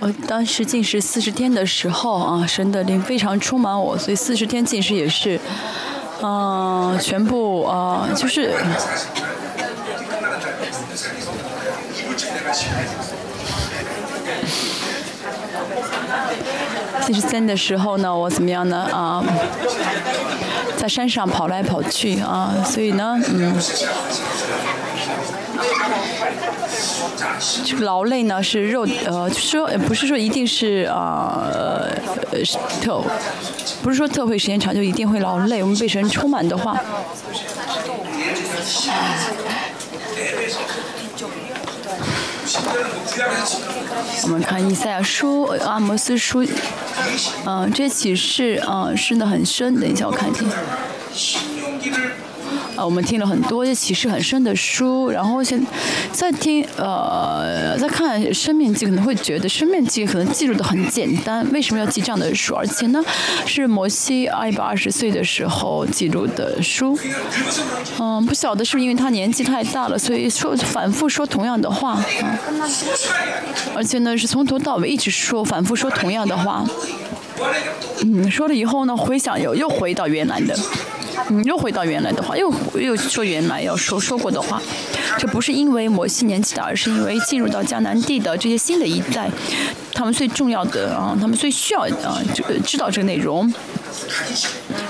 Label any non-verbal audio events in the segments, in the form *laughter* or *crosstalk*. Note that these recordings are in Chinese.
我当时进食四十天的时候啊，神的灵非常充满我，所以四十天进食也是，嗯、全部啊、就是。四十三的时候呢，我怎么样呢？啊、在山上跑来跑去啊，所以呢，嗯，劳累呢是肉，呃，说不是说一定是呃呃是特，不是说特会时间长就一定会劳累。我们被神充满的话，我们看以赛亚书、阿摩斯书，嗯、这启示，嗯、深的很深。等一下，我看一下。啊，我们听了很多启示很深的书，然后现在听呃，在看《生命记》，可能会觉得《生命记》可能记录的很简单，为什么要记这样的书？而且呢，是摩西一百二十岁的时候记录的书。嗯，不晓得是不是因为他年纪太大了，所以说反复说同样的话啊，而且呢是从头到尾一直说，反复说同样的话。嗯，说了以后呢，回想又又回到原来的。嗯，又回到原来的话，又又说原来要说说过的话，这不是因为摩西年纪大，而是因为进入到迦南地的这些新的一代，他们最重要的啊，他们最需要啊，这个知道这个内容。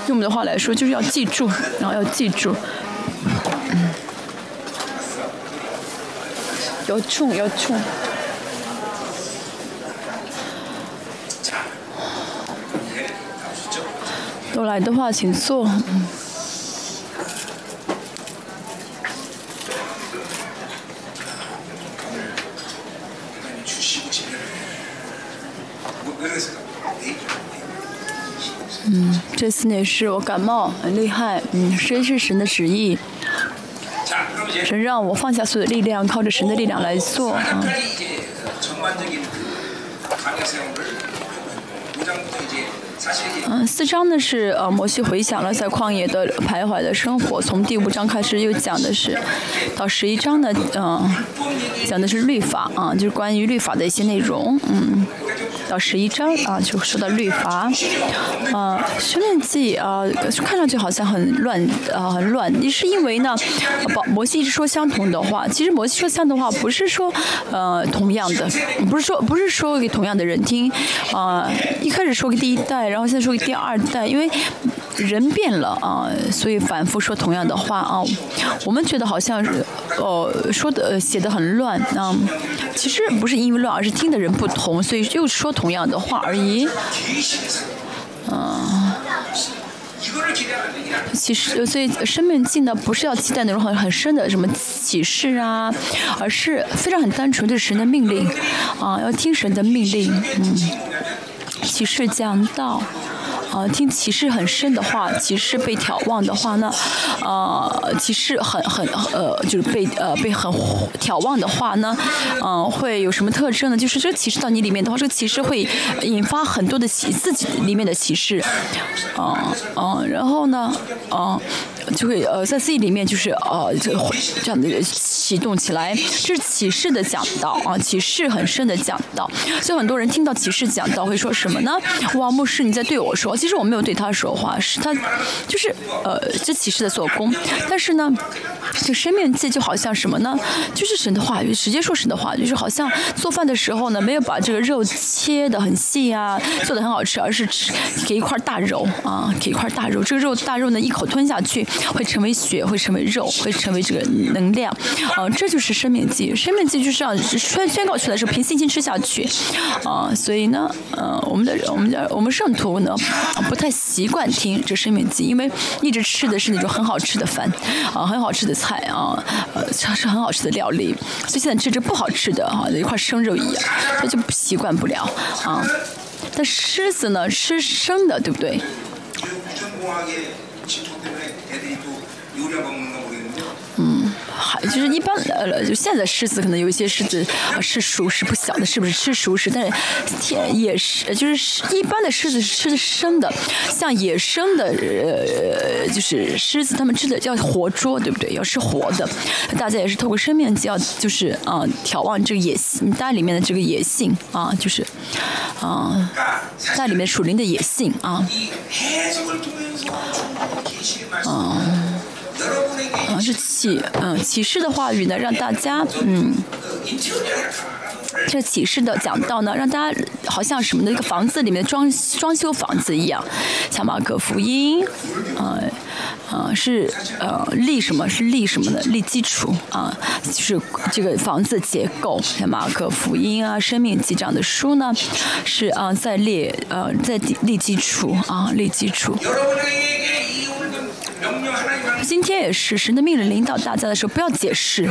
用我们的话来说，就是要记住，然后要记住，嗯，要冲要冲。都来的话，请坐。嗯嗯，这次呢是我感冒很厉害，嗯，谁是神的旨意？神让我放下所有的力量，靠着神的力量来做啊。전 四章呢是呃摩西回想了在旷野的徘徊的生活，从第五章开始又讲的是，到十一章呢，嗯、讲的是律法啊，就是关于律法的一些内容，嗯，到十一章啊就说到律法，啊，申命记啊看上去好像很乱啊很乱，是因为呢，保摩西一直说相同的话，其实摩西说相同的话不是说呃同样的，不是说不是说给同样的人听，啊、一开始说给第一代，然后现在说给第二代，因为人变了啊，所以反复说同样的话啊。我们觉得好像哦说的写的很乱啊，其实不是因为乱，而是听的人不同，所以又说同样的话而已。嗯，其实所以生命记呢，不是要期待那种很很深的什么启示啊，而是非常很单纯，就是神的命令啊，要听神的命令。嗯，启示讲道。啊，听歧视很深的话，歧视被眺望的话呢，呃，歧视很很呃，就是被呃被很眺望的话呢，嗯、会有什么特征呢？就是这个启示到你里面的话，这个歧视会引发很多的歧自己里面的歧视，嗯嗯、然后呢，嗯、就会呃在自己里面就是呃这个这样的启动起来，这是启示的讲道啊，启示很深的讲道。所以很多人听到启示讲道会说什么呢？哇，牧师你在对我说，其实我没有对他说话，是他就是呃这启示的做工。但是呢，这生命记就好像什么呢？就是神的话语，直接说神的话，就是好像做饭的时候呢，没有把这个肉切的很细啊，做的很好吃，而是吃给一块大肉啊，给一块大肉，这个肉大肉呢一口吞下去会成为血，会成为肉，会成为这个能量，啊，这就是生命记。生命记就是让宣宣告出来，是凭信心吃下去，啊，所以呢，呃，我们的我们的我们圣徒呢不太习惯听这生命记，因为一直吃的是那种很好吃的饭，啊，很好吃的菜啊，呃，是很好吃的料理，所以现在吃这不好吃的啊，一块生肉一样，他就不习惯不了啊。但狮子呢，吃生的，对不对？嗯还就是一般呃就现在狮子可能有一些狮子是熟食不晓得是不是吃熟食但是天野是就是一般的狮子是吃的生的像野生的呃就是狮子它们吃的叫活捉对不对？要吃活的大家也是透过生命就要就是嗯眺望这个野性蛋里面的这个野性啊就是嗯蛋里面树林的野性啊嗯嗯是启嗯，启示的话语呢，让大家嗯，这启示的讲到呢，让大家好像什么的一个房子里面装装修房子一样。像马可福音，嗯嗯，是呃，立什么？是立什么？立基础啊。就是这个房子结构，像马可福音啊，生命及样的书呢，是啊，在立呃，在立基础啊，立基础。今天也是神的命令领导大家的时候不要解释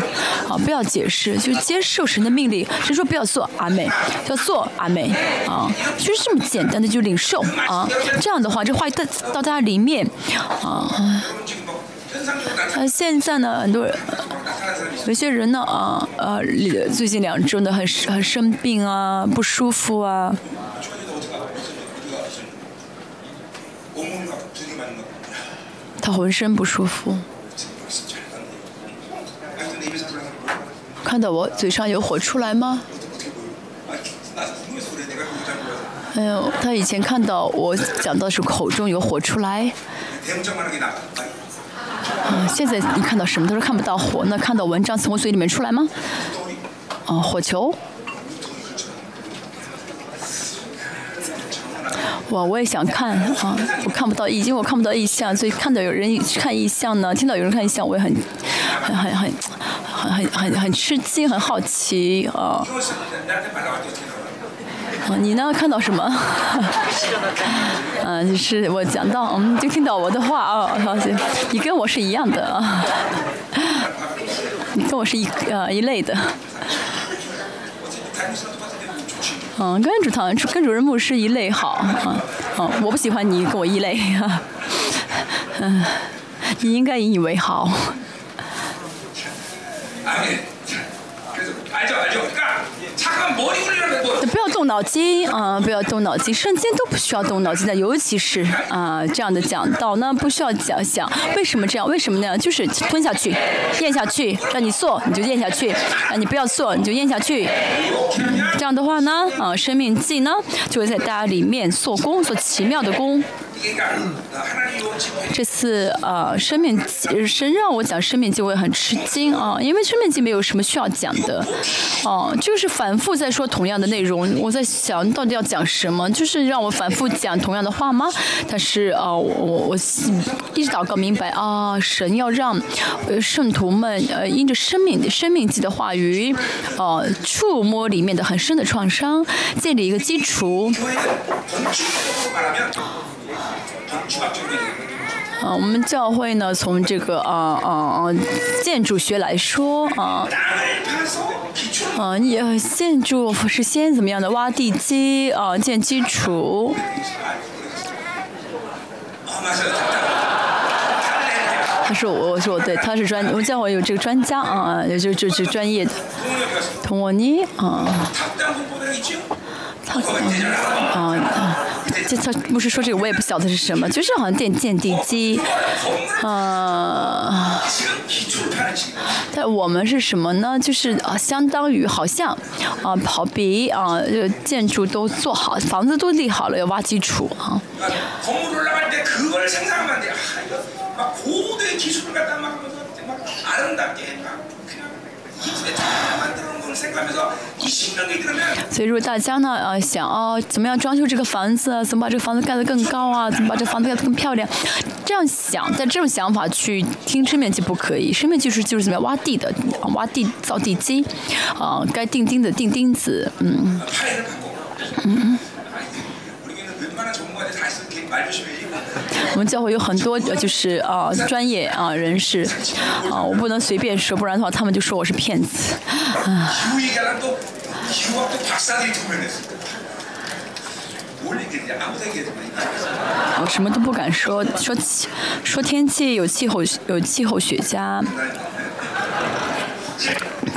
啊不要解释就接受神的命令谁说不要做阿妹要做阿妹啊就是这么简单的就领受啊这样的话这话到到大家里面啊啊现在呢很多人有些人呢啊呃最近两周呢很很生病啊不舒服啊。他浑身不舒服。看到我嘴上有火出来吗？哎呦他以前看到我讲到是口中有火出来。现在你看到什么都是看不到火那看到文章从我嘴里面出来吗？哦火球。哇我也想看 *laughs* 啊我看不到已经我看不到异象所以看到有人看异象呢听到有人看异象我也很很很很很很很很吃惊很好奇啊。你呢？看到什么？嗯 *laughs* 就是我讲到嗯就听到我的话啊好你跟我是一样的啊。*laughs* 你跟我是一呃一类的。嗯，跟主堂跟主任牧师一类好啊，嗯，我不喜欢你跟我一类啊，嗯，你应该引以为豪，不要动脑筋啊、不要动脑筋，圣经都不需要动脑筋的，尤其是啊、这样的讲道呢，不需要讲想为什么这样，为什么那样，就是吞下去，咽下去，让你做你就咽下去，啊你不要做你就咽下去，这样的话呢，啊、生命记呢就会在大家里面做工，做奇妙的工。这次呃，生命神让我讲生命记，我很吃惊啊，因为生命记没有什么需要讲的，哦，就是反复在说同样的内容。我在想到底要讲什么，就是让我反复讲同样的话吗？但是啊，我我我一直祷告明白啊，神要让圣徒们呃，因着生命生命记的话语，哦，触摸里面的很深的创伤，建立一个基础。啊，我们教会呢，从这个啊啊啊建筑学来说啊，啊，建筑是先怎么样的，挖地基啊，建基础。他是我，我说对，他是专，我们教会有这个专家啊，也就就就专业的，同我尼啊，他啊。*laughs* 这他不是说这个我也不晓得是什么就是好像建建地基嗯但我们是什么呢？就是啊相当于好像啊跑鼻啊就建筑都做好房子都立好了要挖基础啊。所以，如果大家呢，呃，想哦，怎么样装修这个房子啊，怎么把这个房子盖得更高啊，怎么把这个房子盖得更漂亮，这样想，在这种想法去听生命记不可以。生面技是就是怎么样挖地的，啊挖地造地基，啊，该钉钉子钉钉子，嗯，파일 我们教会有很多就是啊专业啊人士啊，我不能随便说，不然的话他们就说我是骗子。啊，我什么都不敢说，说说天气有气候有气候学家。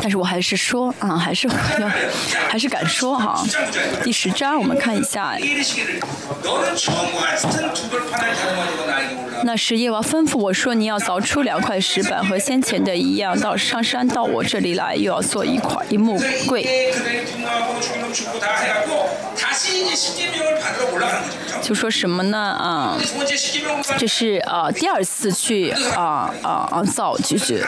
但是我还是说啊，还是要，还是敢说哈。第十章我们看一下。那时夜王吩咐我说你要凿出两块石板和先前的一样到上山到我这里来又要做一块一木柜。就说什么呢？啊这是啊第二次去啊啊啊造就是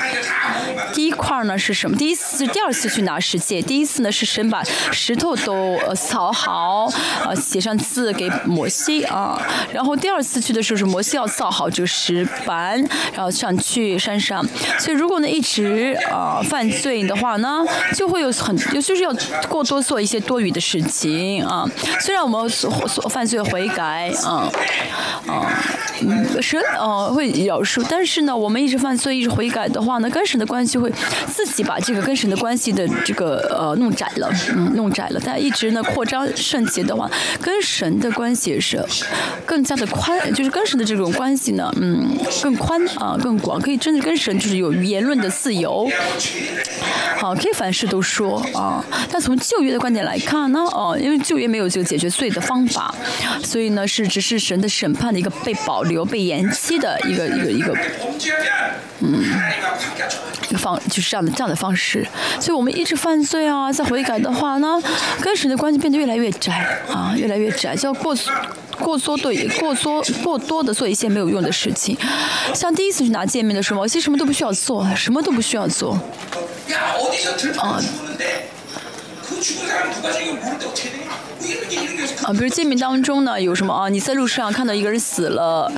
第一块呢是什么？第一次第二次去拿石戒第一次呢是神把石头都呃扫好啊写上字给摩西啊然后第二次去的时候是摩西要造好这个石板，*laughs* 然后上去山上。所以如果呢一直啊、犯罪的话呢，就会有很有就是要过多做一些多余的事情啊。虽然我们所所犯罪悔改啊啊，嗯神呃会饶恕，但是呢我们一直犯罪一直悔改的话呢，跟神的关系会自己把这个跟神的关系的这个呃弄窄了，嗯弄窄了。但一直呢扩张圣洁的话，跟神的关系是更加的宽，就是跟神的这种关系呢，嗯更宽啊更广，可以真的跟神就是有言论的自由。好，可以凡事都说啊。但从旧约的观点来看呢，哦，因为旧约没有这个解决罪的方法，所以呢是只是神的审判的一个被保留、被延期的一个一个一个嗯方就是这样的这样的方式，所以我们一直犯罪啊，在悔改的话呢，跟神的关系变得越来越窄啊，越来越窄，就要过过多对过多过多的做一些没有用的事情。像第一次去拿见面的时候，其实什么都不需要做，什么都不需要做。啊，比如诫命当中呢，有什么啊？你在路上看到一个人死了，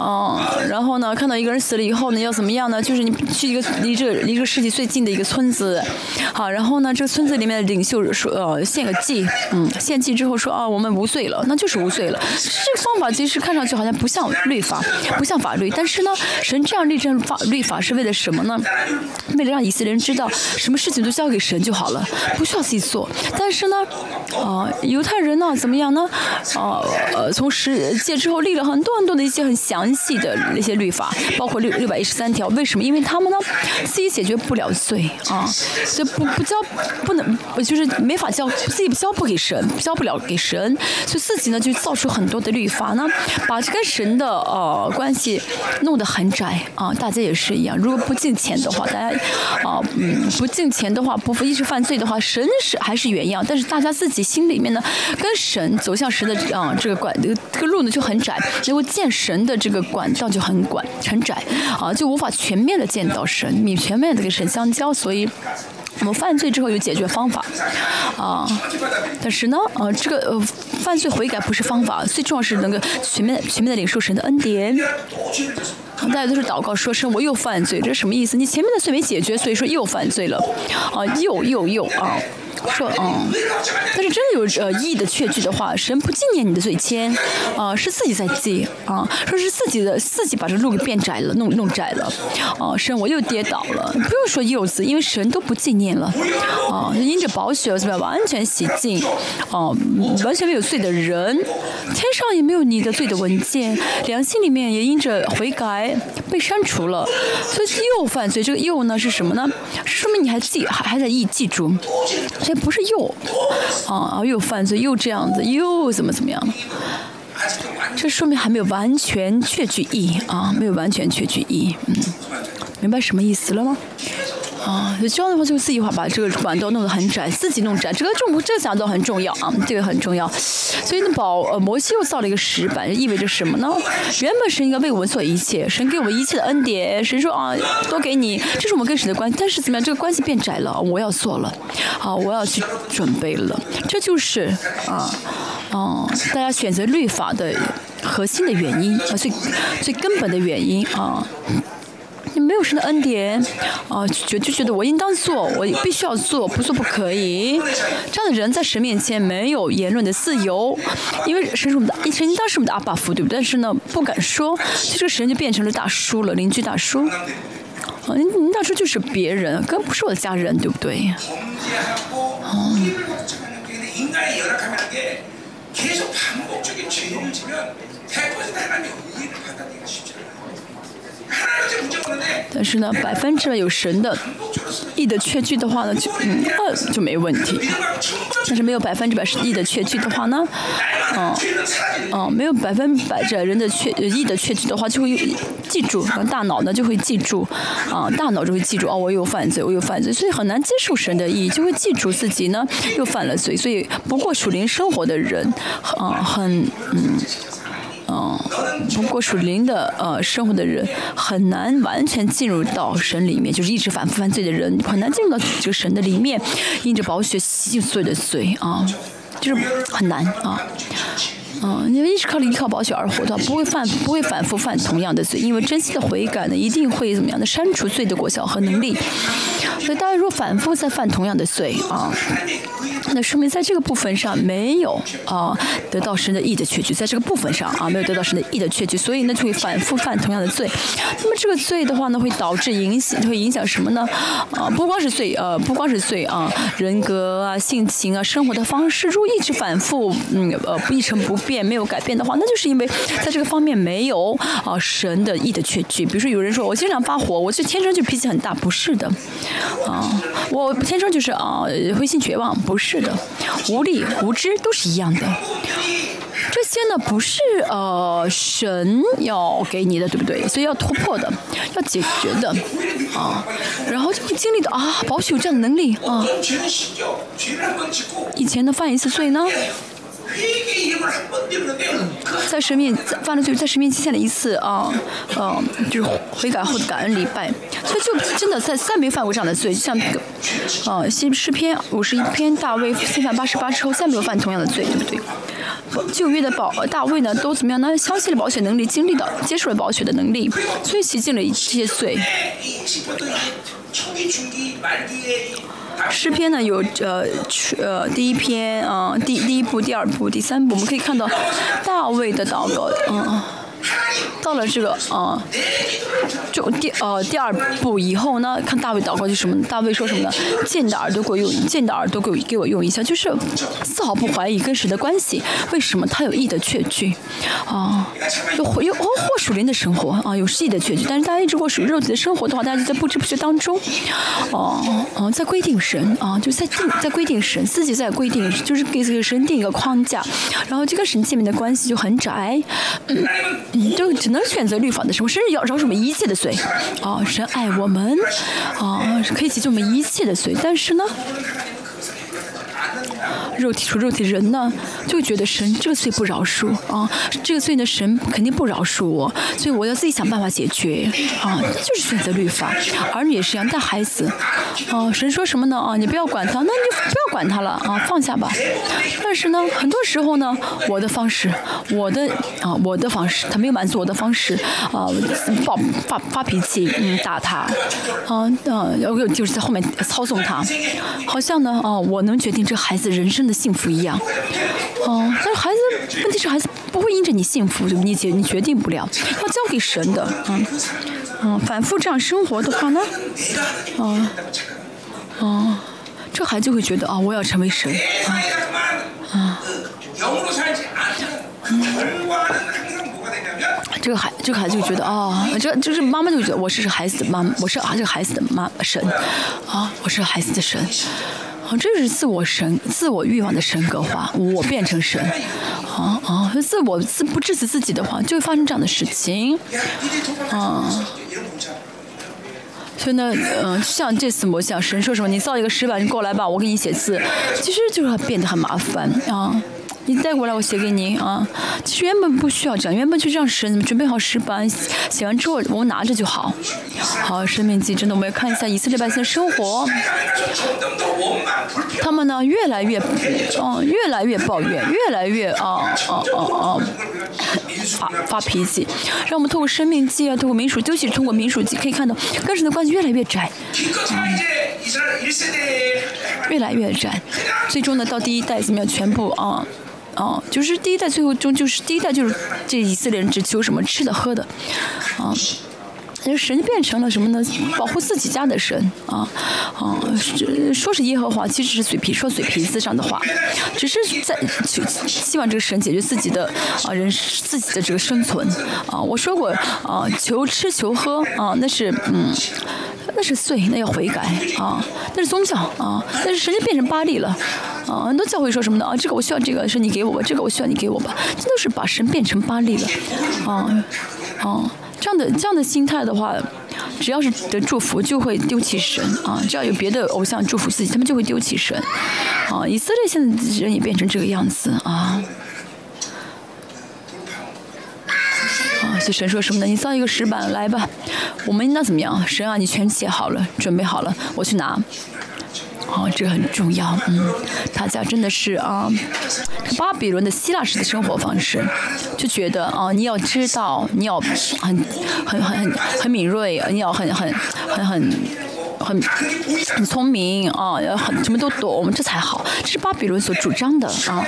嗯、然后呢，看到一个人死了以后呢，要怎么样呢？就是你去一个离这离这个世界最近的一个村子，好，然后呢，这个村子里面的领袖说，呃，献个祭，嗯，献祭之后说，啊，我们无罪了，那就是无罪了。这个方法其实看上去好像不像律法，不像法律，但是呢，神这样立正法律法是为了什么呢？为了让以色列人知道，什么事情都交给神就好了，不需要自己做。但是呢，啊，犹太人呢怎么样呢？啊、呃，从十诫之后立了很多很多的一些很详细的那些律法，包括六六百一十三条。为什么？因为他们呢自己解决不了罪啊，所以不不交不能就是没法交，自己交不给神，交不了给神，所以自己呢就造出很多的律法呢，把这跟神的呃关系弄得很窄啊。大家也是一样，如果不敬钱的话，大家啊嗯不敬钱的话，不一直犯罪的话，神是还是原样，但是大家自己心里面呢，跟神走向神的啊，这个管这个路呢就很窄。结果见神的这个管道就很管很窄啊，就无法全面的见到神。你全面的跟神相交，所以我们犯罪之后有解决方法啊。但是呢，呃，这个呃犯罪悔改不是方法，最重要是能够全面、全面的领受神的恩典。大家都是祷告说神，我又犯罪，这是什么意思？你前面的罪没解决，所以说又犯罪了啊，又又又啊。说嗯，但是真的有呃意义的确据的话，神不纪念你的罪。签啊，是自己在记啊，说是自己的自己把这路给变窄了，弄弄窄了啊。神我又跌倒了，不用说柚子，因为神都不纪念了啊。因着饱血，完全洗净啊，完全没有罪的人，天上也没有你的罪的文件，良心里面也因着悔改被删除了。所以又犯罪，这个又呢？是什么呢？说明你还记，还还在意记住。这不是又啊啊又犯罪又这样子又怎么怎么样？这说明还没有完全确据意啊，没有完全确据意，嗯，明白什么意思了吗？啊，就这样的话，就自己话把这个管道弄得很窄，自己弄窄，这个重这个讲到很重要啊，这个很重要。所以呢，保呃摩西又造了一个石板，意味着什么呢？原本神应该为我们做一切，神给我们一切的恩典，神说啊，都给你，这是我们跟神的关系。但是怎么样，这个关系变窄了，我要做了，啊，我要去准备了，这就是啊，啊、大家选择律法的核心的原因啊，最最根本的原因啊。你没有神的恩典，啊，觉就觉得我应当做，我必须要做，不做不可以。这样的人在神面前没有言论的自由，因为神是我们的，神应当是我们的阿爸父，对不对？但是呢，不敢说，这个神就变成了大叔了，邻居大叔。啊，您您大叔就是别人，根本不是我的家人，对不对？*laughs* 但是呢百分之百有神的意的确据的话呢就嗯就没问题。但是没有百分之百是 e 的确据的话呢嗯嗯没有百分百这人的确意的确据的话就会记住大脑呢就会记住啊大脑就会记住啊我有犯罪我有犯罪所以很难接受神的意义就会记住自己呢又犯了罪所以不过属灵生活的人啊很嗯嗯，不过属灵的呃生活的人很难完全进入到神里面，就是一直反复犯罪的人很难进入到这个神的里面，因着宝血洗净所有的罪啊，就是很难啊。嗯，因为一直靠依靠宝血而活的，不会犯不会反复犯同样的罪，因为真心的悔改呢，一定会怎么样的删除罪的果效和能力。所以大家如果反复在犯同样的罪啊，那说明在这个部分上没有啊得到神的义的确据，在这个部分上啊没有得到神的义的确据，所以呢就会反复犯同样的罪。那么这个罪的话呢，会导致影响，会影响什么呢？啊，不光是罪，呃，不光是罪啊，人格啊、性情啊、生活的方式，如果一直反复，嗯，呃，不一成不变，也没有改变的话，那就是因为在这个方面没有啊。神的意的确据，比如说有人说我经常发火，我是天生就脾气很大，不是的啊。我天生就是啊，灰心绝望，不是的，无力无知都是一样的。这些呢不是呃神要给你的，对不对？所以要突破的，要解决的啊。然后就会经历的啊，保险有这样的能力啊。以前的犯一次罪呢。在神面犯了罪，在神面前的一次啊，嗯、啊，就是悔改后的感恩礼拜，所以就真的在再没犯过这样的罪，就像那个，啊，新诗篇五十一篇，大卫新犯八十八之后再没有犯同样的罪，对不对？旧约的保大卫呢，都怎么样呢？相信了保险能力，经历的接受了保险的能力，所以洗净了这些罪。诗篇呢有呃呃第一篇啊、呃、第第一部第二部第三部我们可以看到大卫的祷告嗯。到了这个啊、就第呃第二步以后呢，看大卫祷告就什么？大卫说什么呢？见的耳朵给我用，见的耳朵给我给我用一下，就是丝毫不怀疑跟神的关系。为什么他有意的确据？啊、有有哦或属灵的生活啊，有意的确据。但是大家一直过属肉体的生活的话，大家就在不知不觉当中，哦、哦、在规定神啊，就在定在规定神，自己在规定，就是给这个神定一个框架，然后这个神界面的关系就很窄，嗯，你就只能选择律法的时候，甚至要饶恕我们一切的罪，啊，神爱我们，啊，可以解救我们一切的罪，但是呢。肉体属肉体人呢，就觉得神这个罪不饶恕啊，这个罪呢神肯定不饶恕我，所以我要自己想办法解决啊，就是选择律法。儿女也是一样，带孩子啊，神说什么呢啊，你不要管他，那你就不要管他了啊，放下吧。但是呢，很多时候呢，我的方式，我的啊，我的方式，他没有满足我的方式啊，暴发发脾气，嗯，打他，啊啊，然后就是在后面操纵他，好像呢，啊、我能决定这孩子人生真的幸福一样。哦，但是孩子，问题是孩子不会因着你幸福，你决你决定不了，要交给神的。嗯，嗯，反复这样生活的话呢，哦、嗯，哦、嗯，这孩子就会觉得啊、哦，我要成为神。嗯嗯，这个孩，这个孩子就觉得哦，这就是妈妈就觉得我是孩子的妈，我是啊这个孩子的妈神，啊，我是孩子的神。这是自我神自我欲望的神格化，我变成神，啊啊，自我自不制止自己的话，就会发生这样的事情，啊所以呢嗯像这次我想神说什么你造一个石板你过来吧我给你写字。其实就是变得很麻烦啊。你带过来我写给你啊。其实原本不需要这样原本就这样神你们准备好石板写完之后我们拿着就好。好生命记真的我们要看一下以色列百姓的生活。他们呢越来越嗯越来越抱怨越来越啊啊啊啊发发脾气，让我们通过生命计啊，通过民主救是，通过民主。可以看到跟神的关系越来越窄，越来越窄。最终呢，到第一代怎么样？全部啊啊，就是第一代，最后终就是第一代，就是这以色列人只求什么吃的喝的啊。神变成了什么呢？保护自己家的神啊，啊，说是耶和华，其实是嘴皮说嘴皮子上的话，只是在就希望这个神解决自己的啊人自己的这个生存啊。我说过啊，求吃求喝啊，那是嗯。那是罪，那要悔改啊！那是宗教啊！但是神就变成巴利了啊！很多教会说什么呢？啊，这个我需要，这个是你给我吧，这个我需要你给我吧，这都是把神变成巴利了啊啊！这样的这样的心态的话，只要是得祝福，就会丢弃神啊！只要有别的偶像祝福自己，他们就会丢弃神啊！以色列现在人也变成这个样子啊！啊，所以神说什么呢？你造一个石板来吧，我们应当怎么样？神啊，你全写好了，准备好了，我去拿。哦，这很重要，嗯，大家真的是啊，巴比伦的希腊式的生活方式，就觉得啊，你要知道，你要很很很很很敏锐，你要很很很很。很很聪明啊，要很什么都懂，我们这才好。这是巴比伦所主张的啊。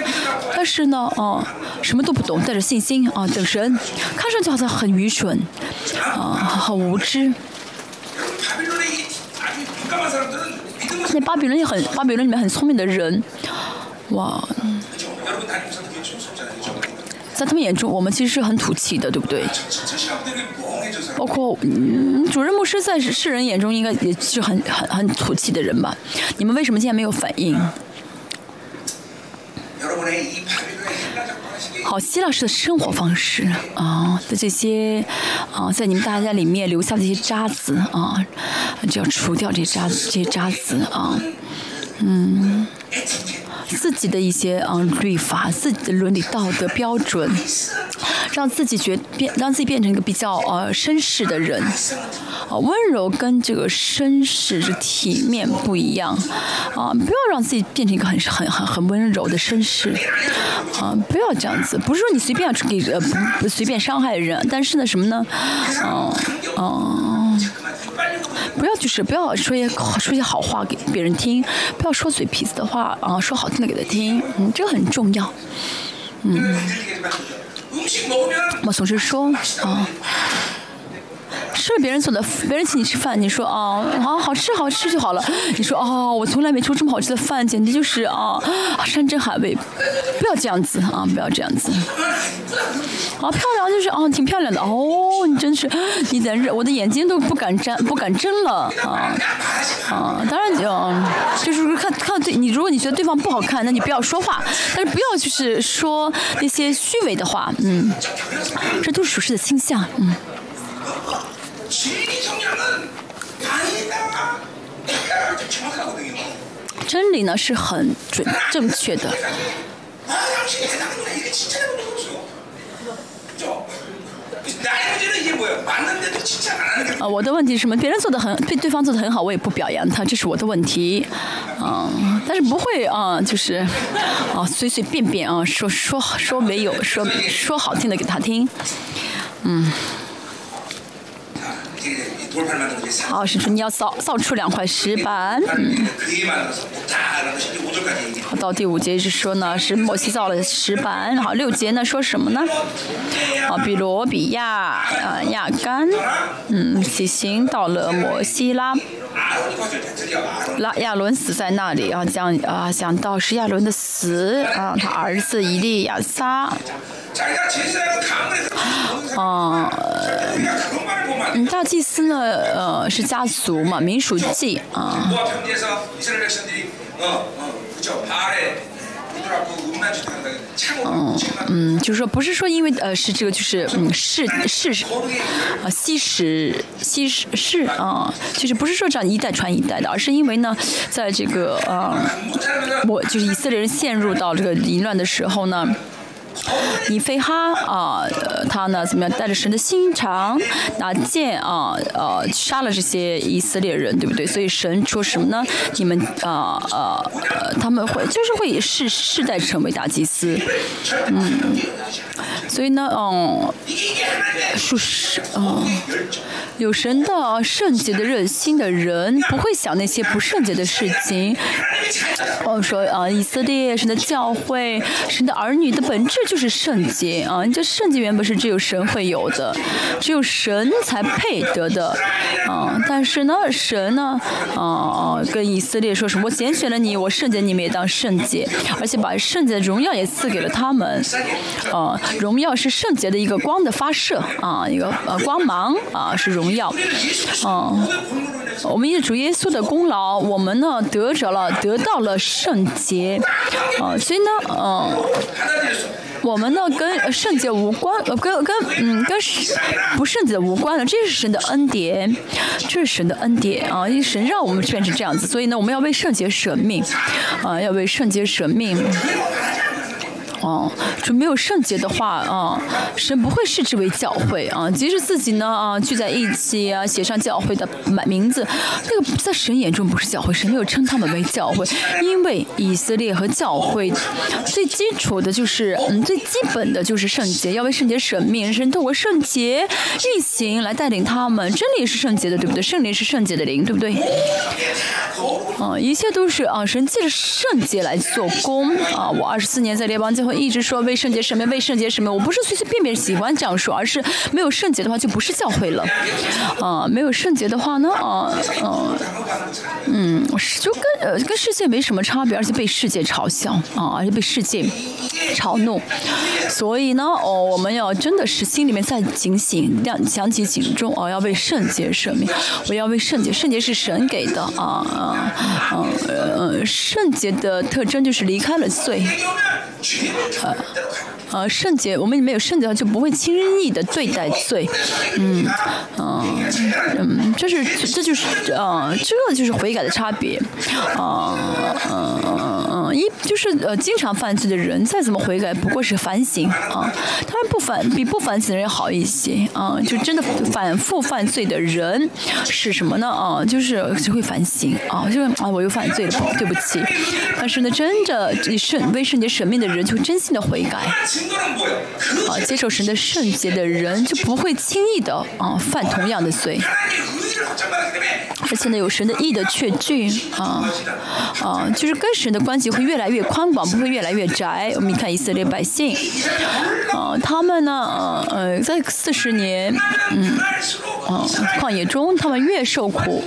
但是呢，啊，什么都不懂，带着信心啊，等神，看上去好像很愚蠢啊，很无知。巴比伦也很，巴比伦里面很聪明的人，哇。在他们眼中，我们其实是很土气的，对不对？包括嗯，主任牧师在世人眼中应该也是很很很土气的人吧？你们为什么今天没有反应？好，希腊式的生活方式啊的这些啊，在你们大家里面留下这些渣子啊，就要除掉这些渣这些渣子啊，嗯。自己的一些嗯律法，自己的伦理道德标准，让自己觉变，让自己变成一个比较呃绅士的人，啊温柔跟这个绅士这体面不一样，啊不要让自己变成一个很很很很温柔的绅士，啊不要这样子，不是说你随便给呃不随便伤害人，但是呢什么呢，嗯嗯。不要就是不要说些说些好话给别人听，不要说嘴皮子的话啊，说好听的给他听，嗯，这个很重要，嗯。我总是说啊。吃了别人做的，别人请你吃饭，你说啊，好好吃好吃就好了。你说哦，我从来没吃过这么好吃的饭，简直就是啊，山珍海味。不要这样子啊，不要这样子。啊，漂亮就是啊，挺漂亮的哦。你真是，你的我的眼睛都不敢睁，不敢睁了啊啊！当然就就是看看对你，如果你觉得对方不好看，那你不要说话，但是不要就是说那些虚伪的话，嗯，这都是属实的倾向，嗯。*laughs* 真理呢是很准正确的。啊，我的问题是什么？别人做的很，对对方做的很好，我也不表扬他，这是我的问题。嗯，但是不会啊，就是啊，随随便便啊，说说说没有，说说好听的给他听，嗯。好，是说你要造造出两块石板。嗯。好，到第五节是说呢，是摩西造了石板。好，六节呢说什么呢？啊，比罗比亚啊亚干，嗯，起行到了摩西拉。拉亚伦死在那里啊，讲啊讲到是亚伦的死啊，他儿子以利亚撒。啊，嗯，大祭司呢，呃，是家族嘛，民属祭啊。嗯嗯，就是说，不是说因为呃是这个，就是嗯是是啊西史西史是啊，就是不是说这样一代传一代的，而是因为呢，在这个呃我就是以色列人陷入到这个淫乱的时候呢。以菲哈啊，他呢怎么样？带着神的心肠拿剑啊，呃，杀了这些以色列人，对不对？所以神说什么呢？你们啊呃，他们会就是会世世代成为大祭司，嗯。所以呢，嗯，属实，嗯，有神的圣洁的热心的人，不会想那些不圣洁的事情。哦，说啊，以色列神的教会，神的儿女的本质就是圣洁啊！这圣洁原本是只有神会有的，只有神才配得的啊！但是呢，神呢，啊，跟以色列说什么？我拣选了你，我圣洁你们也当圣洁，而且把圣洁的荣耀也赐给了他们。啊，荣耀是圣洁的一个光的发射啊，一个呃光芒啊，是荣耀，嗯。我们因主耶稣的功劳，我们呢得着了，得到了圣洁，啊，所以呢，嗯，我们呢跟圣洁无关，呃，跟跟嗯跟不圣洁无关的，这是神的恩典，这是神的恩典啊，因为神让我们变成这样子，所以呢，我们要为圣洁舍命，啊，要为圣洁舍命。哦，就没有圣洁的话啊，神不会视之为教会啊。即使自己呢啊聚在一起啊，写上教会的名字，那个在神眼中不是教会，神没有称他们为教会，因为以色列和教会最基础的就是嗯最基本的就是圣洁，要为圣洁舍命，神透过圣洁运行来带领他们。真理是圣洁的，对不对？圣灵是圣洁的灵，对不对？啊，一切都是啊，神借着圣洁来做工啊。我二十四年在列邦教会。一直说为圣洁什么？为圣洁什么？我不是随随便便喜欢这样说，而是没有圣洁的话就不是教会了。啊，没有圣洁的话呢？啊，嗯，嗯，就跟呃跟世界没什么差别，而且被世界嘲笑啊，而且被世界嘲弄。所以呢，哦，我们要真的是心里面在警醒，亮响起警钟哦，要为圣洁舍命，我要为圣洁，圣洁是神给的啊啊啊呃，圣洁的特征就是离开了罪。呃，呃，圣洁，我们没有圣洁，就不会轻易的对待罪，嗯，嗯，嗯，这是，这就是，呃，这就是悔改的差别，啊，嗯，嗯，嗯，一就是呃，经常犯罪的人，再怎么悔改，不过是反省啊，他们不反比不反省的人要好一些啊，就真的反复犯罪的人是什么呢？啊，就是只会反省啊，就是啊，我又犯罪了，对不起，但是呢，真的以圣为圣洁神命的人。就真心的悔改，啊，接受神的圣洁的人就不会轻易的啊犯同样的罪，而且呢有神的义的确据啊啊，就是跟神的关系会越来越宽广，不会越来越窄。我们看以色列百姓，啊，他们呢呃在四十年嗯啊旷野中，他们越受苦。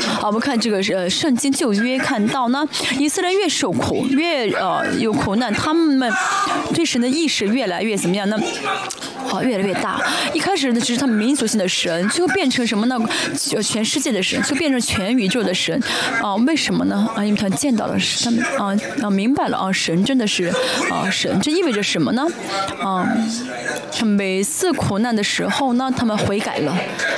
好，我们看这个呃圣经旧约看到呢，以色列越受苦，越呃有苦难，他们对神的意识越来越怎么样呢？好，越来越大。一开始呢，只是他们民族性的神，最后变成什么呢？呃，全世界的神，就变成全宇宙的神。啊，为什么呢？啊，因为他见到了他们啊啊，明白了啊，神真的是啊神，这意味着什么呢？啊，每次苦难的时候呢，他们悔改了，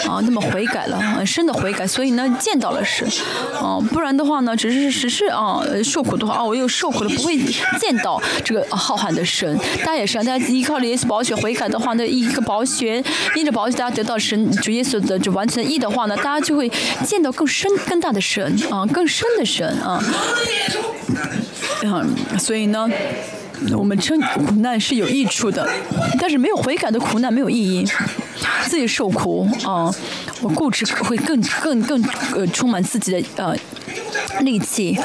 啊，他们悔改了，很深的悔改，所以呢，见到了神。啊，不然的话呢，只是只是啊受苦的话，啊，我又受苦了，不会见到这个浩瀚的神。大家也是啊，大家依靠了耶稣宝血悔改的话。那一个保险，因着保险，大家得到神主耶稣的就完全的义的话呢，大家就会见到更深、更大的神啊，更深的神啊。嗯，所以呢，我们称苦难是有益处的，但是没有悔改的苦难没有意义。自己受苦啊，我固执会更、更、更呃，充满自己的呃力气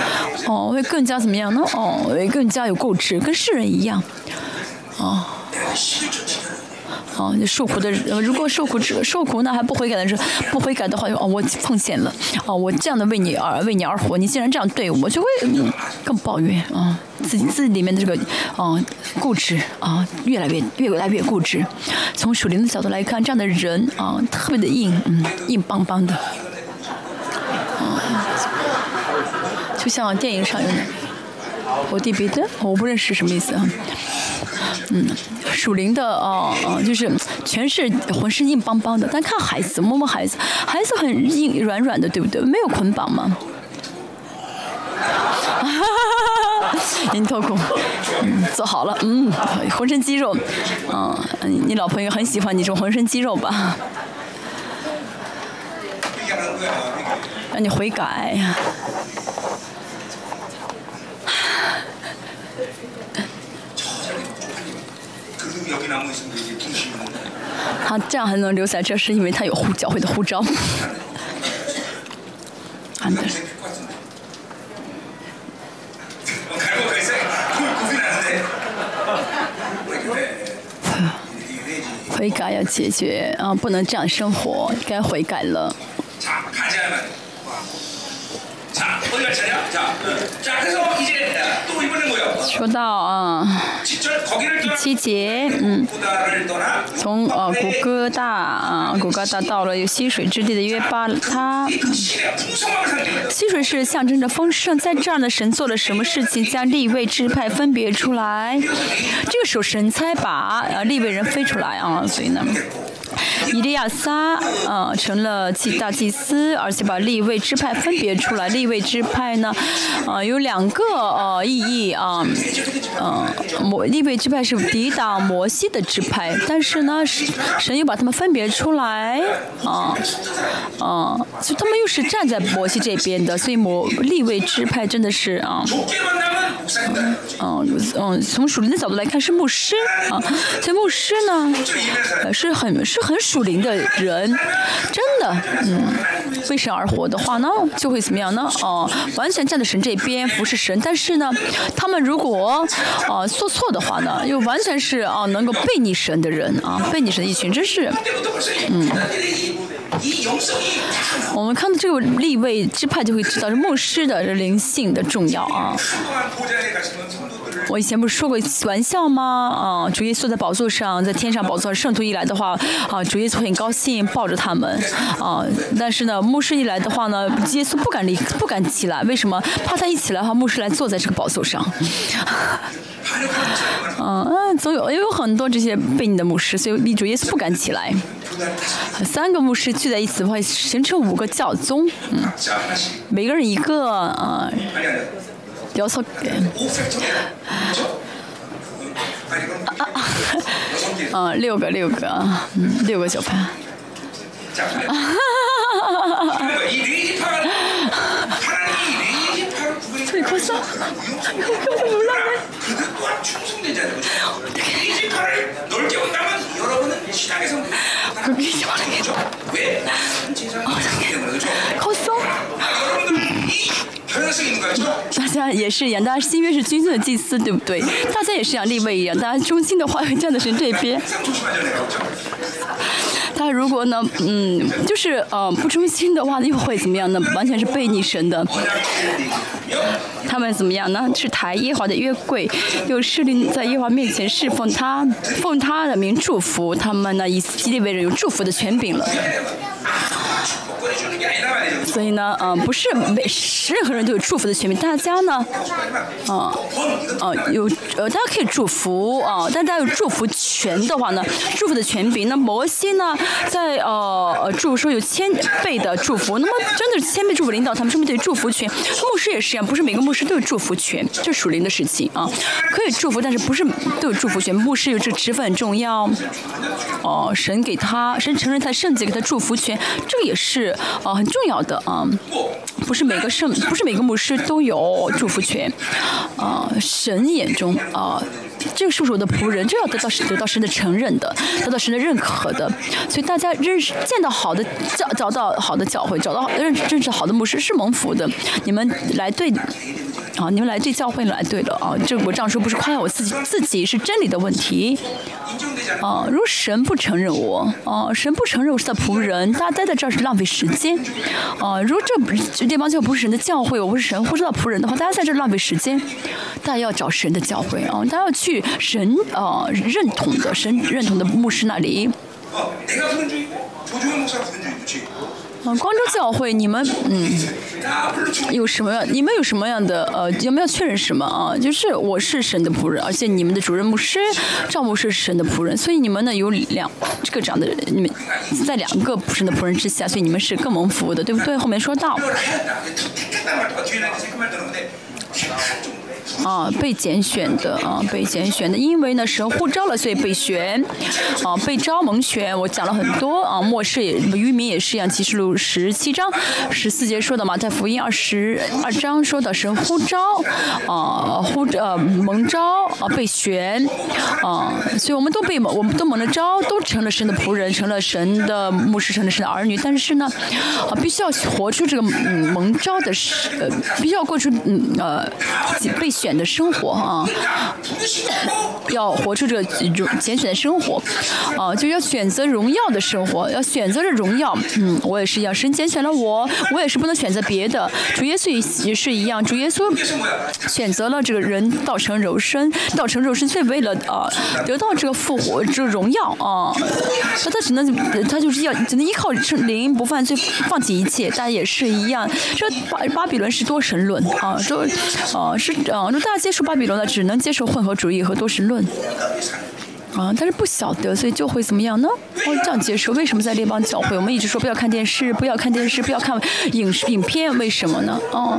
哦，会更加怎么样呢？哦，会更加有固执，跟世人一样。啊，受苦的人，如果受苦受苦那还不悔改的时候，不悔改的话，哦，我奉献了，哦，我这样的为你而为你而活，你既然这样对我，就会更抱怨啊，自己自己里面的这个啊固执啊，越来越越来越固执。从属灵的角度来看，这样的人啊，特别的硬，嗯，硬邦邦的，啊，就像电影上有我弟彼得，我不认识什么意思啊。嗯，属灵的哦哦，就是全是浑身硬邦邦的。但看孩子，摸摸孩子，孩子很硬软软的，对不对？没有捆绑吗？哈哈哈哈头孔，嗯，做好了，嗯，浑身肌肉，嗯，你老朋友很喜欢你这种浑身肌肉吧？*laughs* 让你悔改呀他，这样还能留在，这是因为他有护教会的护照。*laughs* 悔改要解决啊，不能这样生活，该悔改了。说到啊，七节，嗯，从呃古哥大啊古哥大到了有溪水之地的约巴他，溪水是象征着丰盛，在这儿呢神做了什么事情将立位支派分别出来？这个时候神才把啊立位人分出来啊，所以呢。以利亚撒啊成了祭大祭司，而且把立位支派分别出来。立位支派呢，啊有两个呃意义啊，嗯，摩立位支派是抵挡摩西的支派，但是呢神神又把他们分别出来啊啊，所以他们又是站在摩西这边的。所以摩立位支派真的是啊，嗯嗯，从属灵的角度来看是牧师啊。所以牧师呢，呃是很是。很属灵的人，真的，嗯，为神而活的话呢，就会怎么样呢？啊，完全站在神这边，不是神，但是呢，他们如果啊做错的话呢，又完全是啊能够背逆神的人啊，背逆神的一群，真是，嗯。我们看到这个立位支派，就会知道是牧师的灵性的重要啊。*laughs* 我以前不是说过玩笑吗？啊，主耶稣在宝座上，在天上宝座上，圣徒一来的话，啊，主耶稣很高兴抱着他们，啊，但是呢，牧师一来的话呢，耶稣不敢离，不敢起来，为什么？怕他一起来的话，牧师来坐在这个宝座上。嗯，*laughs* 总有也有很多这些被你的牧师，所以你主耶稣不敢起来。三个牧师聚在一起的话，形成五个教宗，嗯，每个人一个，啊。 니 아니 要错给。 5팩토리야 그렇죠? 아니 그럼 여섯 개 嗯，六个六个，嗯，六个九派。 자, 그러니까 이 레이지파가 하나님이 이 레이지파를 구분해 소리 컸어? 그들 또한 충성된 자들 레이지파를 넓게 본다면 여러분은 신앙의 성도 그렇게 말하게 그렇죠? 왜? 세상이 있기 때문에 *laughs* 大家也是一样，大家心约是金色的祭司，对不对？*laughs* 大家也是一样，立位一样。大家中心的话会站在神这边，*laughs* 他如果呢？嗯，就是呃，不中心的话又会怎么样呢？完全是背逆神的。他们怎么样呢？是抬耶华的约柜，又设立在耶华面前侍奉他，奉他的名祝福。他们呢，以以色列为人，有祝福的权柄了。所以呢嗯不是每任何人都有祝福的权利大家呢嗯嗯有呃大家可以祝福啊但大家有祝福权的话呢祝福的权柄那摩西呢在呃呃祝福说有千倍的祝福那么真的是千倍祝福领导他们说面对祝福权？牧师也是一样不是每个牧师都有祝福权这属灵的事情啊可以祝福但是不是都有祝福权牧师有这个职份重要哦神给他神承认他圣洁给他祝福权这个也是哦很重要的啊。不是每个圣，不是每个牧师都有祝福权，啊、神眼中啊、这个是我的仆人，这要得到得到神的承认的，得到神的认可的。所以大家认识见到好的教，找到好的教会，找到认识认识好的牧师是蒙福的。你们来对啊，你们来对教会来对的啊。这我这样说不是夸耀我自己，自己是真理的问题啊。如神不承认我，啊，神不承认我是他仆人，大家待在这儿是浪费时间啊。如这不是这帮就不是神的教会，我不是神，不知道仆人的话，大家在这儿浪费时间。大家要找神的教会啊，大家要去。神啊认同的神认同的牧师那里。嗯光州教会你们嗯有什么样你们有什么样的呃有没有确认什么啊就是我是神的仆人而且你们的主任牧师赵牧是神的仆人所以你们呢有两这个这样的你们在两个神的仆人之下所以你们是更蒙服务的对不对后面说到啊，被拣选的啊，被拣选的，因为呢，神呼召了，所以被选，啊，被招蒙选。我讲了很多啊，末世也，渔民也是一样。启示录十七章十四节说的嘛，在福音二十二章说的神呼召，啊，呼呃、蒙召啊，被选，啊，所以我们都被蒙，我们都蒙了招，都成了神的仆人，成了神的牧师，成了神的儿女。但是呢，啊，必须要活出这个、嗯、蒙召的，呃，必须要过出嗯呃被选。选的生活啊，要活出这个拣选的生活，啊，就要选择荣耀的生活，要选择这荣耀。嗯，我也是一样，神拣选了我，我也是不能选择别的。主耶稣也是一样，主耶稣选择了这个人道成肉身，道成肉身，所以为了啊得到这个复活，这荣耀啊，那他只能他就是要只能依靠灵不犯罪，放弃一切。大家也是一样，这巴巴比伦是多神论啊，这啊是啊，那大家接受巴比伦的，只能接受混合主义和多神论。啊，但是不晓得，所以就会怎么样呢？哦，这样接受。为什么在列邦教会，我们一直说不要看电视，不要看电视，不要看影视影片？为什么呢？哦，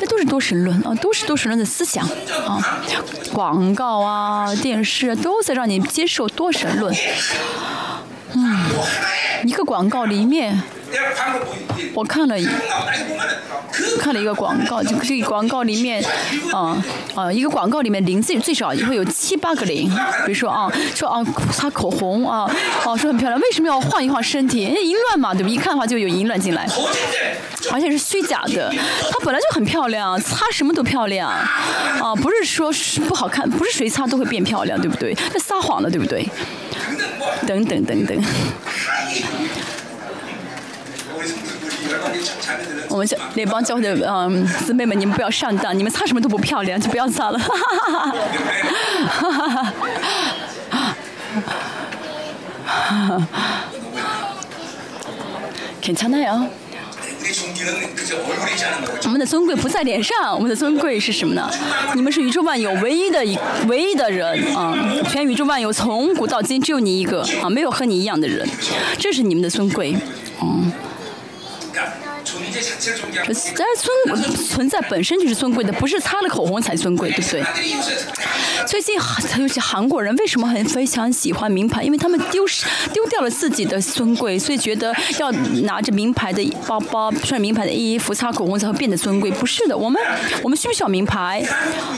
那都是多神论啊，都是多神论的思想啊。广告啊，电视都在让你接受多神论。嗯，一个广告里面。我看了一，看了一个广告，就这个广告里面，啊啊，一个广告里面零最最少也会有七八个零。比如说啊，说啊擦口红啊，哦说很漂亮，为什么要晃一晃身体？因为淫乱嘛，对不？一看的话就有淫乱进来，而且是虚假的。她本来就很漂亮，擦什么都漂亮，啊，不是说不好看，不是谁擦都会变漂亮，对不对？那撒谎了，对不对？等等等等。我们教那帮教会的嗯姊妹们，你们不要上当，你们擦什么都不漂亮，就不要擦了。哈哈哈哈哈！괜찮아 요。 我们的尊贵不在脸上，我们的尊贵是什么呢？你们是宇宙万有唯一的一唯一的人啊！全宇宙万有从古到今只有你一个啊，没有和你一样的人，这是你们的尊贵，嗯。 但尊存在本身就是尊贵的，不是擦了口红才尊贵，对不对？最近尤其韩国人为什么很非常喜欢名牌？因为他们丢失丢掉了自己的尊贵，所以觉得要拿着名牌的包包、穿名牌的衣服、擦口红才会变得尊贵。不是的，我们我们需不需要名牌？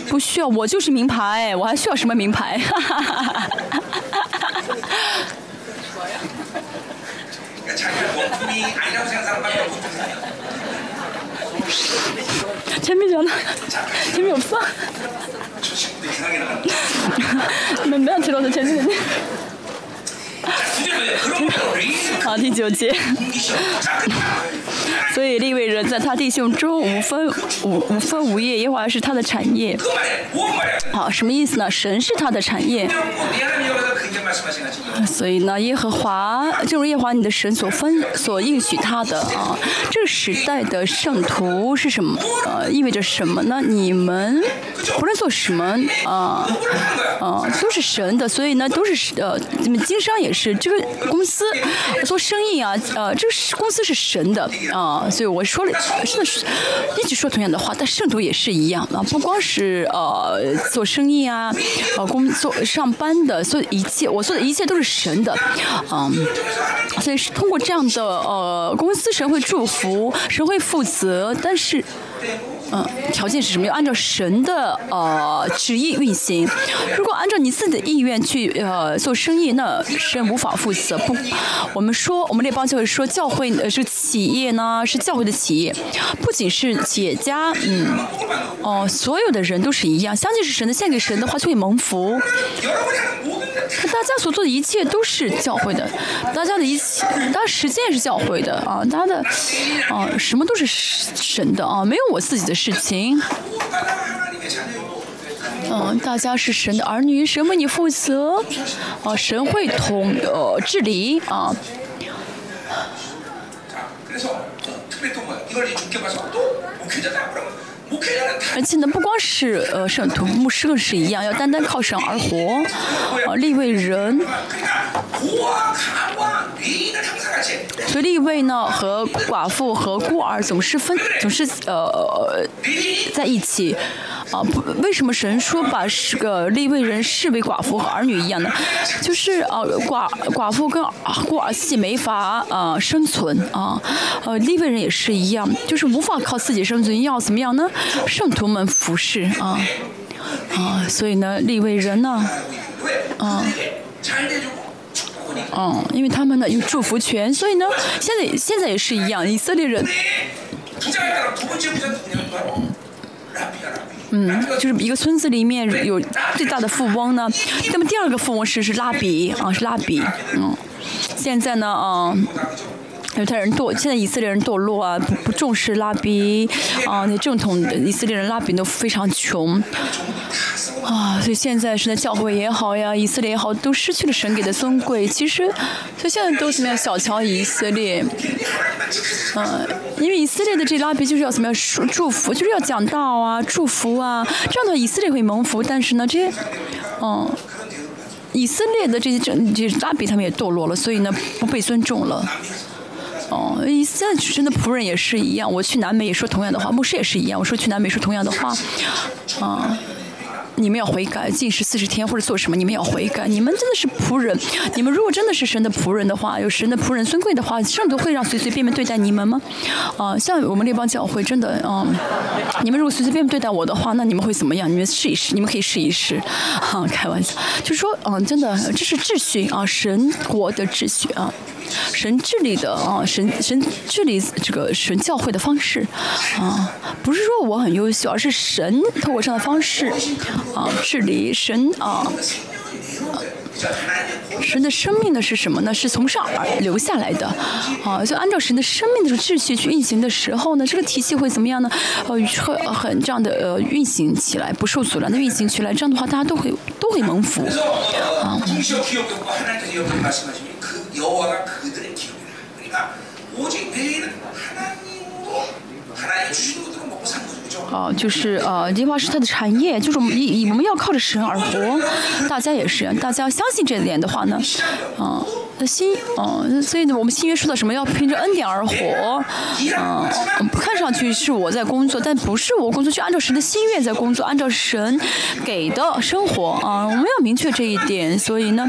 不需要，我就是名牌，我还需要什么名牌？前面讲的，前面有放。你们不要提到的前面。*laughs* *laughs* 好，第九节。*laughs* 所以利未人在他弟兄中无分无无分无业，耶和华是他的产业。*laughs* 好，什么意思呢？神是他的产业。所以呢，耶和华正如耶和华你的神所分所应许他的啊，这个时代的圣徒是什么？呃，意味着什么呢？你们不论做什么啊啊，都是神的，所以呢，都是呃，你们经商也是是这个公司做生意啊，呃，这个公司是神的啊，所以我说了，真的是一直说同样的话，但圣徒也是一样啊，不光是呃做生意啊，呃工作上班的，所以一切我做的一切都是神的，嗯，所以是通过这样的呃公司，神会祝福，神会负责，但是。嗯，条件是什么？要按照神的呃旨意运行。如果按照你自己的意愿去呃做生意，那神无法负责。不，我们说我们列邦教会说教会呃是企业呢，是教会的企业，不仅是企业家，嗯，哦，所有的人都是一样。相信是神的，献给神的话就会蒙福。大家所做的一切都是教会的，大家的一切，大家实践是教会的啊，大家的啊什么都是神的啊，没有我自己的事情。嗯，大家是神的儿女，神为你负责，啊，神会统呃治理啊。而且呢，不光是呃圣徒，牧师更是一样，要单单靠神而活，呃，立位人。所以立位呢和寡妇和孤儿总是分，总是呃在一起。啊，不，为什么神说把这个立位人视为寡妇和儿女一样呢？就是啊，寡寡妇跟孤儿自己没法啊生存啊，呃，立位人也是一样，就是无法靠自己生存，要怎么样呢？圣徒们服侍啊啊，所以呢，立位人呢，啊。嗯，因为他们呢有祝福权，所以呢，现在现在也是一样，以色列人。嗯，就是一个村子里面有最大的富翁呢，那么第二个富翁是是拉比啊，是拉比，嗯，现在呢，啊。犹太人堕，现在以色列人堕落啊，不不重视拉比，啊，那正统的以色列人拉比都非常穷，啊，所以现在是在教会也好呀，以色列也好，都失去了神给的尊贵。其实，所以现在都怎么样小瞧以色列，嗯，因为以色列的这拉比就是要怎么样祝祝福，就是要讲道啊，祝福啊，这样的话以色列会蒙福。但是呢，这些，嗯，以色列的这些这这拉比他们也堕落了，所以呢，不被尊重了。哦，现在真的仆人也是一样。我去南美也说同样的话，牧师也是一样。我说去南美说同样的话，啊，你们要悔改，禁食四十天或者做什么，你们要悔改。你们真的是仆人，你们如果真的是神的仆人的话，有神的仆人尊贵的话，圣徒会让随随便便对待你们吗？啊，像我们那帮教会真的，啊，你们如果随随便便对待我的话，那你们会怎么样？你们试一试，你们可以试一试。*laughs* 哈，开玩笑，就是说，嗯，真的，这是秩序啊，神国的秩序啊。神治理的啊，神神治理这个神教会的方式啊，不是说我很优秀，而是神透过这样的方式啊治理神啊。神的生命呢是什么呢？是从上而留下来的啊，就按照神的生命的秩序去运行的时候呢，这个体系会怎么样呢？呃，会很这样的呃运行起来，不受阻拦的运行起来，这样的话大家都会都会蒙福啊。 여호와가 그들의 기업이라. 그러니까 오직 매일 하나님으로 하나님 주신 것들로 먹고 산 거죠. 啊，就是呃，这话是他的产业，就是我们以我们要靠着神而活，大家也是，大家要相信这一点的话呢，啊。那新，嗯，所以呢，我们新约说的什么要凭着恩典而活，嗯，看上去是我在工作，但不是我工作，就按照神的心愿在工作，按照神给的生活啊，我们要明确这一点。所以呢，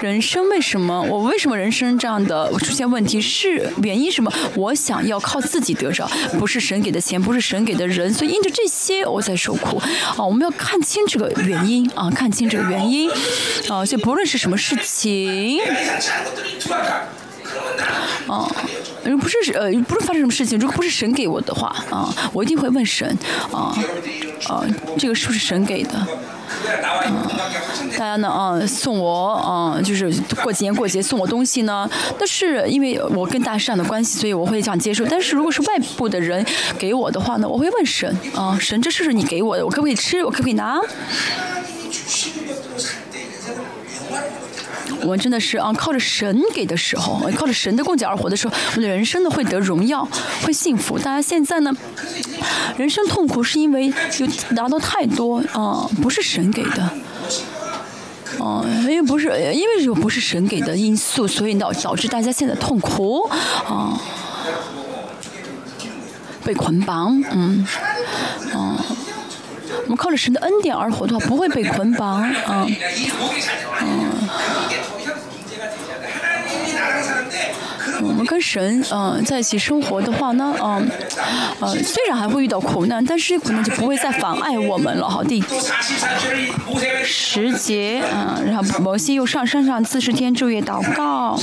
人生为什么我为什么人生这样的出现问题是原因什么？我想要靠自己得着，不是神给的钱，不是神给的人，所以因着这些我在受苦啊。我们要看清这个原因啊，看清这个原因啊，所以不论是什么事情。啊，不是呃，不论发生什么事情，如果不是神给我的话，啊，我一定会问神，啊，啊，这个是不是神给的？啊，大家呢，嗯，送我，嗯，就是过几年过节送我东西呢，但是因为我跟大市长的关系，所以我会这样接受。但是如果是外部的人给我的话呢，我会问神，啊，神，这是不是你给我的？我可不可以吃？我可不可以拿？我们真的是啊，靠着神给的时候，靠着神的供给而活的时候，我们的人生呢会得荣耀，会幸福。大家现在呢，人生痛苦是因为有拿到太多啊，不是神给的，哦，因为不是因为有不是神给的因素，所以导导致大家现在痛苦啊，被捆绑，嗯，嗯。我们靠着神的恩典而活的话，不会被捆绑，啊，嗯。我们跟神嗯在一起生活的话呢，嗯，呃，虽然还会遇到苦难，但是可能就不会再妨碍我们了。好，第十节，嗯，然后摩西又上山上四十天昼夜祷告。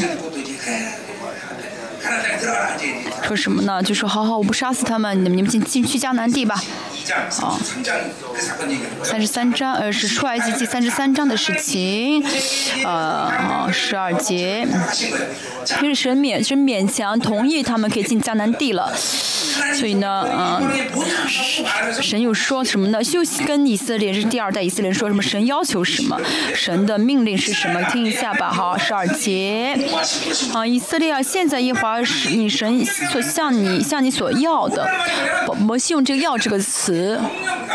说什么呢？就说好好，我不杀死他们，你们你们进进去迦南地吧。啊，三十三章，呃，是出埃及记三十三章的事情，呃，啊，十二节，就是神勉神勉强同意他们可以进迦南地了。所以呢，嗯，神又说什么呢？就跟以色列是第二代以色列说什么？神要求什么？神的命令是什么？听一下吧，好，十二节，啊，以色列啊，现在一会儿是你神所向你向你所要的，摩西用这个“要”这个词，词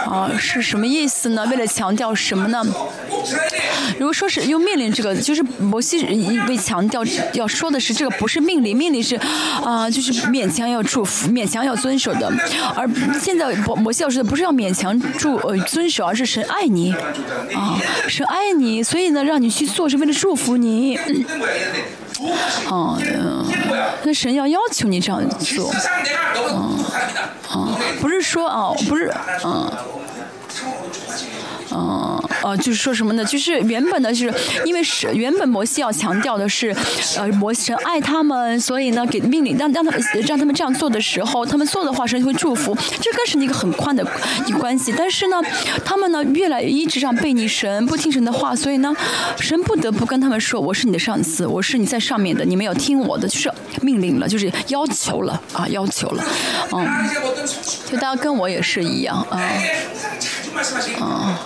啊是什么意思呢？为了强调什么呢？如果说是用命令这个，就是摩西为强调要说的是这个不是命令，命令是啊，就是勉强要祝福、勉强要遵守的。而现在摩摩西要说的不是要勉强祝呃遵守，而是神爱你啊，神爱你，所以呢让你去做是为了祝福你。哦，*laughs* 那神要要求你这样做，嗯。哦不是说哦不是嗯。呃，就是说什么呢？就是原本呢，就是因为是原本摩西要强调的是，呃，摩神爱他们，所以呢给命令让让他们让他们这样做的时候，他们做的话神就会祝福，这跟神一个很宽的一个关系。但是呢，他们呢越来越一直让背逆神，不听神的话，所以呢，神不得不跟他们说：“我是你的上司，我是你在上面的，你们要听我的，就是命令了，就是要求了啊，要求了。”嗯，就大家跟我也是一样啊。啊。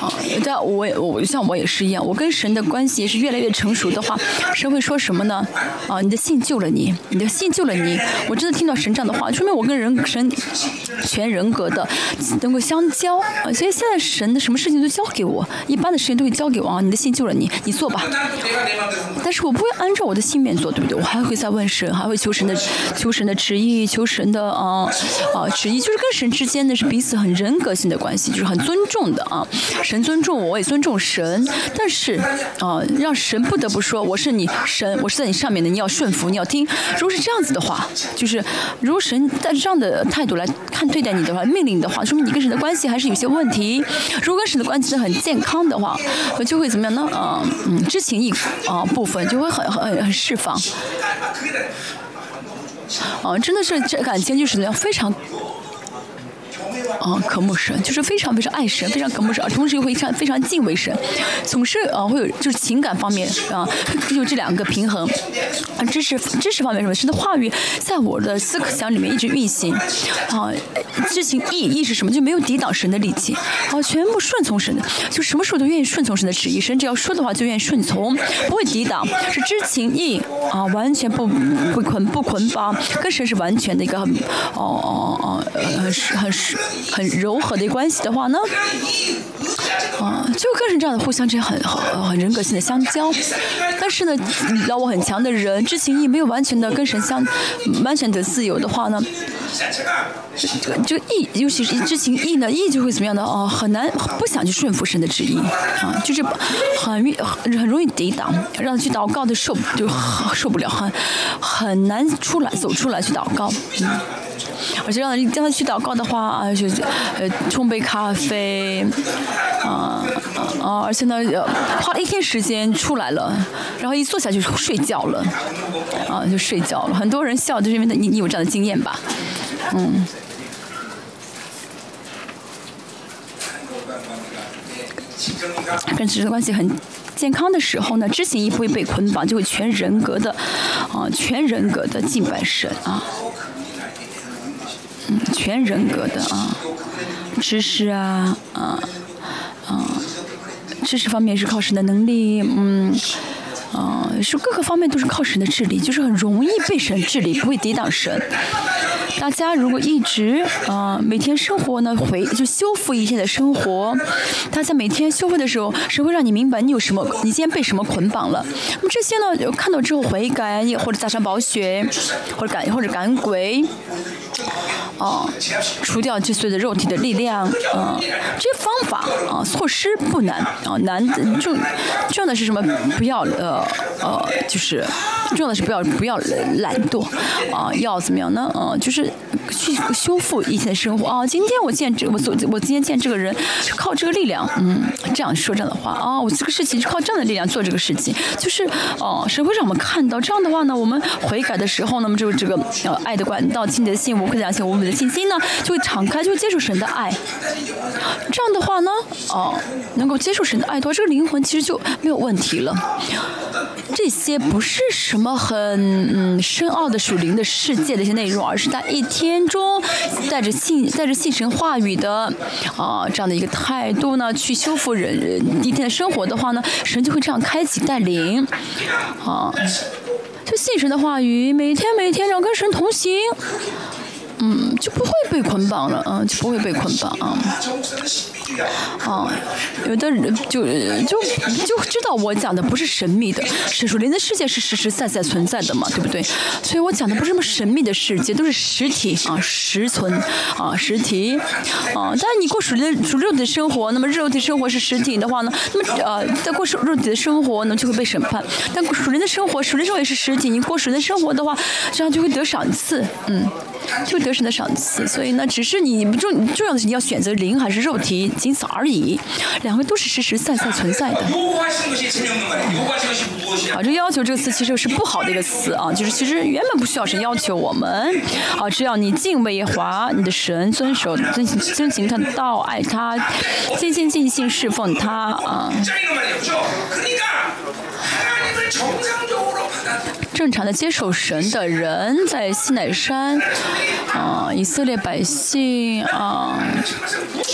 啊，但我我像我也是一样，我跟神的关系是越来越成熟的话，神会说什么呢？啊，你的信救了你，你的信救了你。我真的听到神这样的话，说明我跟人神全人格的能够相交啊。所以现在神的什么事情都交给我，一般的事情都会交给我啊。你的信救了你，你做吧。但是我不会按照我的信念做，对不对？我还会再问神，还会求神的求神的旨意，求神的啊啊旨意，就是跟神之间的是彼此很人格性的关系，就是很尊重的啊。神尊重我，我也尊重神。但是啊，让神不得不说我是你神，我是在你上面的。你要顺服，你要听。如果是这样子的话，就是如果神在这样的态度来看对待你的话，命令你的话，说明你跟神的关系还是有些问题。如果跟神的关系很健康的话，就会怎么样呢？啊嗯，知情意啊部分就会很、很、很释放。啊，真的是这感情就是非常。啊，渴慕神就是非常非常爱神，非常渴慕神，同时又会非常非常敬畏神，总是啊会有就是情感方面啊，就这两个平衡。啊，知识知识方面什么？神的话语在我的思想里面一直运行。啊，知情意意是什么？就没有抵挡神的力气。啊，全部顺从神的，就什么时候都愿意顺从神的旨意。神只要说的话就愿意顺从，不会抵挡。是知情意啊，完全不不捆不捆绑，跟神是完全的一个很哦哦哦很很很很柔和的关系的话呢，啊，就跟人这样的互相之间很很很人格性的相交。但是呢，让我很强的人，知情意没有完全的跟神相完全的自由的话呢，这这个意，尤其是知情意呢，意就会怎么样的哦、啊，很难不想去顺服神的旨意。啊，就是很很很容易抵挡，让去祷告的受就受不了，很很难出来走出来去祷告，嗯，而且让让他去祷告的话啊，就呃冲杯咖啡，啊啊，而且呢，花了一天时间出来了，然后一坐下就睡觉了，啊，就睡觉了。很多人笑就是因为你你有这样的经验吧，嗯。跟职的关系很健康的时候呢，知行一会被捆绑，就会全人格的，啊、全人格的敬拜神啊。全人格的啊，知识啊，啊啊，知识方面是靠神的能力，嗯。啊、是各个方面都是靠神的治理，就是很容易被神治理，不会抵挡神。大家如果一直啊、每天生活呢回就修复一天的生活，大家每天修复的时候，神会让你明白你有什么，你今天被什么捆绑了。那么这些呢，看到之后悔改，或者加上宝血，或者赶或者赶鬼。啊，除掉这所有的肉体的力量，啊，这些方法啊，措施不难啊，难重重要的是什么？不要呃呃，就是重要的是不要不要懒惰啊，要怎么样呢？啊，就是去修复一天的生活啊。今天我见这我所我今天见这个人是靠这个力量，嗯，这样说这样的话啊，我这个事情是靠这样的力量做这个事情，就是哦，神会让我们看到这样的话呢，我们悔改的时候，那么就这个呃爱的管道、亲你的信、无愧的相信、我们的信心呢，就会敞开，就会接受神的爱。这样的话呢，哦，能够接受神的爱的话，这个灵魂其实就没有问题了。这些不是什么很嗯深奥的属灵的世界的一些内容，而是在一天中带着信带着信神话语的啊、这样的一个态度呢，去修复人人一天的生活的话呢，神就会这样开启带领啊。就信神的话语，每天每天让跟神同行，嗯就不会被捆绑了嗯就不会被捆绑啊啊有的人就就就知道我讲的不是神秘的是属灵的世界是实实在在存在的嘛对不对？所以我讲的不是什么神秘的世界都是实体啊实存啊实体。啊但是你过属灵的主肉体生活那么肉体生活是实体的话呢那么呃在过属肉体的生活呢就会被审判。但属灵的生活属灵生活也是实体你过属灵生活的话这样就会得赏赐嗯就神的赏赐，所以呢只是你重重要的是你要选择灵还是肉体，仅此而已。两个都是实实在在存在的。啊，这要求这个词其实是不好的一个词啊，就是其实原本不需要神要求我们，啊，只要你敬畏华你的神，遵守遵遵行他的道，爱他，尽心尽性侍奉他啊。正常的接受神的人，在西乃山，啊、以色列百姓啊、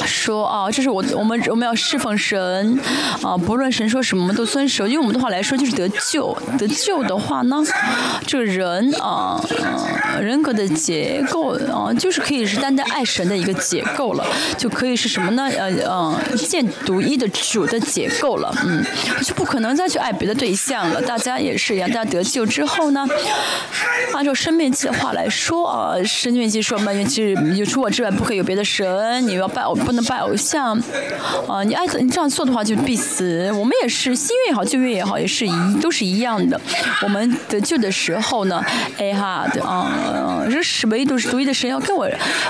说啊，这是我我们我们要侍奉神啊，不论神说什么，我们都遵守。用我们的话来说，就是得救。得救的话呢，这个人啊，人格的结构啊，就是可以是单单爱神的一个结构了，就可以是什么呢？呃呃，见独一的主的结构了，嗯，就不可能再去爱别的对象了。大家也是一样，大家得救之后后呢，按照生命记的话来说啊，生命记说嘛，就是你除我之外不可以有别的神，你要拜偶不能拜偶像，啊，你爱你这样做的话就必死。我们也是新约也好，旧约也好，也是一都是一样的。我们得救的时候呢，哎哈的啊，这是唯独是独一的神要跟我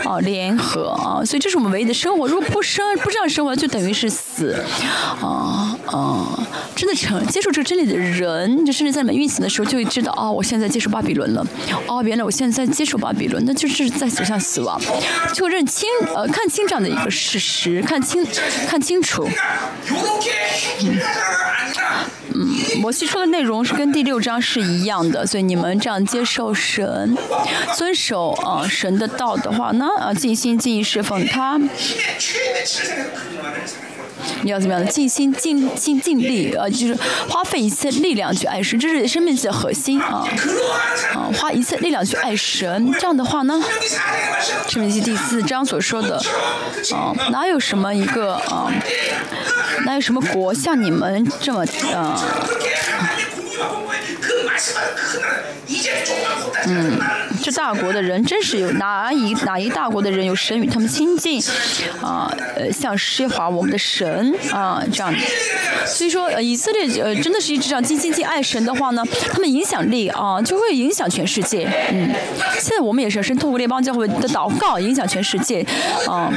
啊联合啊，所以这是我们唯一的生活。如果不生不这样生活，就等于是死啊啊！真的成接受这个真理的人，就甚至在里面运行的时候，就会知道哦我现在接受巴比伦了。哦原来我现在接受巴比伦那就是在走向死亡。就认清呃看清这样的一个事实看清看清楚。嗯摩西说的内容是跟第六章是一样的所以你们这样接受神遵守啊神的道的话呢啊尽心尽意侍奉他。你要怎么样的尽心尽心尽力啊？就是花费一切力量去爱神，这是《生命》的核心啊！啊，花一切力量去爱神，这样的话呢，《生命记》第四章所说的啊，哪有什么一个啊，哪有什么国像你们这么啊？嗯，这大国的人真是有哪一哪一大国的人有神与他们亲近啊？呃，像施华我们的神啊这样。所以说，呃，以色列呃真的是一直这样尽心尽爱神的话呢，他们影响力啊就会影响全世界。嗯，现在我们也是神透过列邦教会的祷告影响全世界啊，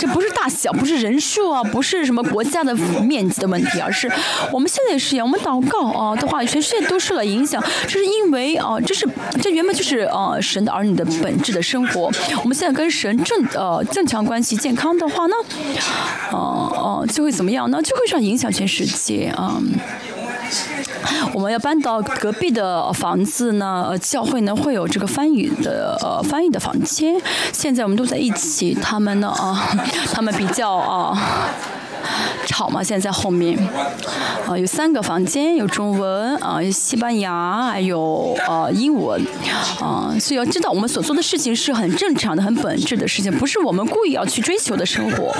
这不是大小，不是人数啊，不是什么国家的面积的问题，而是我们现在也是一样，我们祷告啊的话，全世界都受了影响，这是因为啊，这是这原本就是啊神的儿女的本质的生活。我们现在跟神正呃正常关系健康的话呢，哦、哦、就会怎么样呢？就会这样影响全世界世界啊。我们要搬到隔壁的房子呢，呃，教会呢会有这个翻译的呃翻译的房间。现在我们都在一起，他们呢啊，他们比较啊。吵嘛，现在在后面，啊、有三个房间，有中文啊、有西班牙，还有呃英文，啊、所以要知道我们所做的事情是很正常的、很本质的事情，不是我们故意要去追求的生活。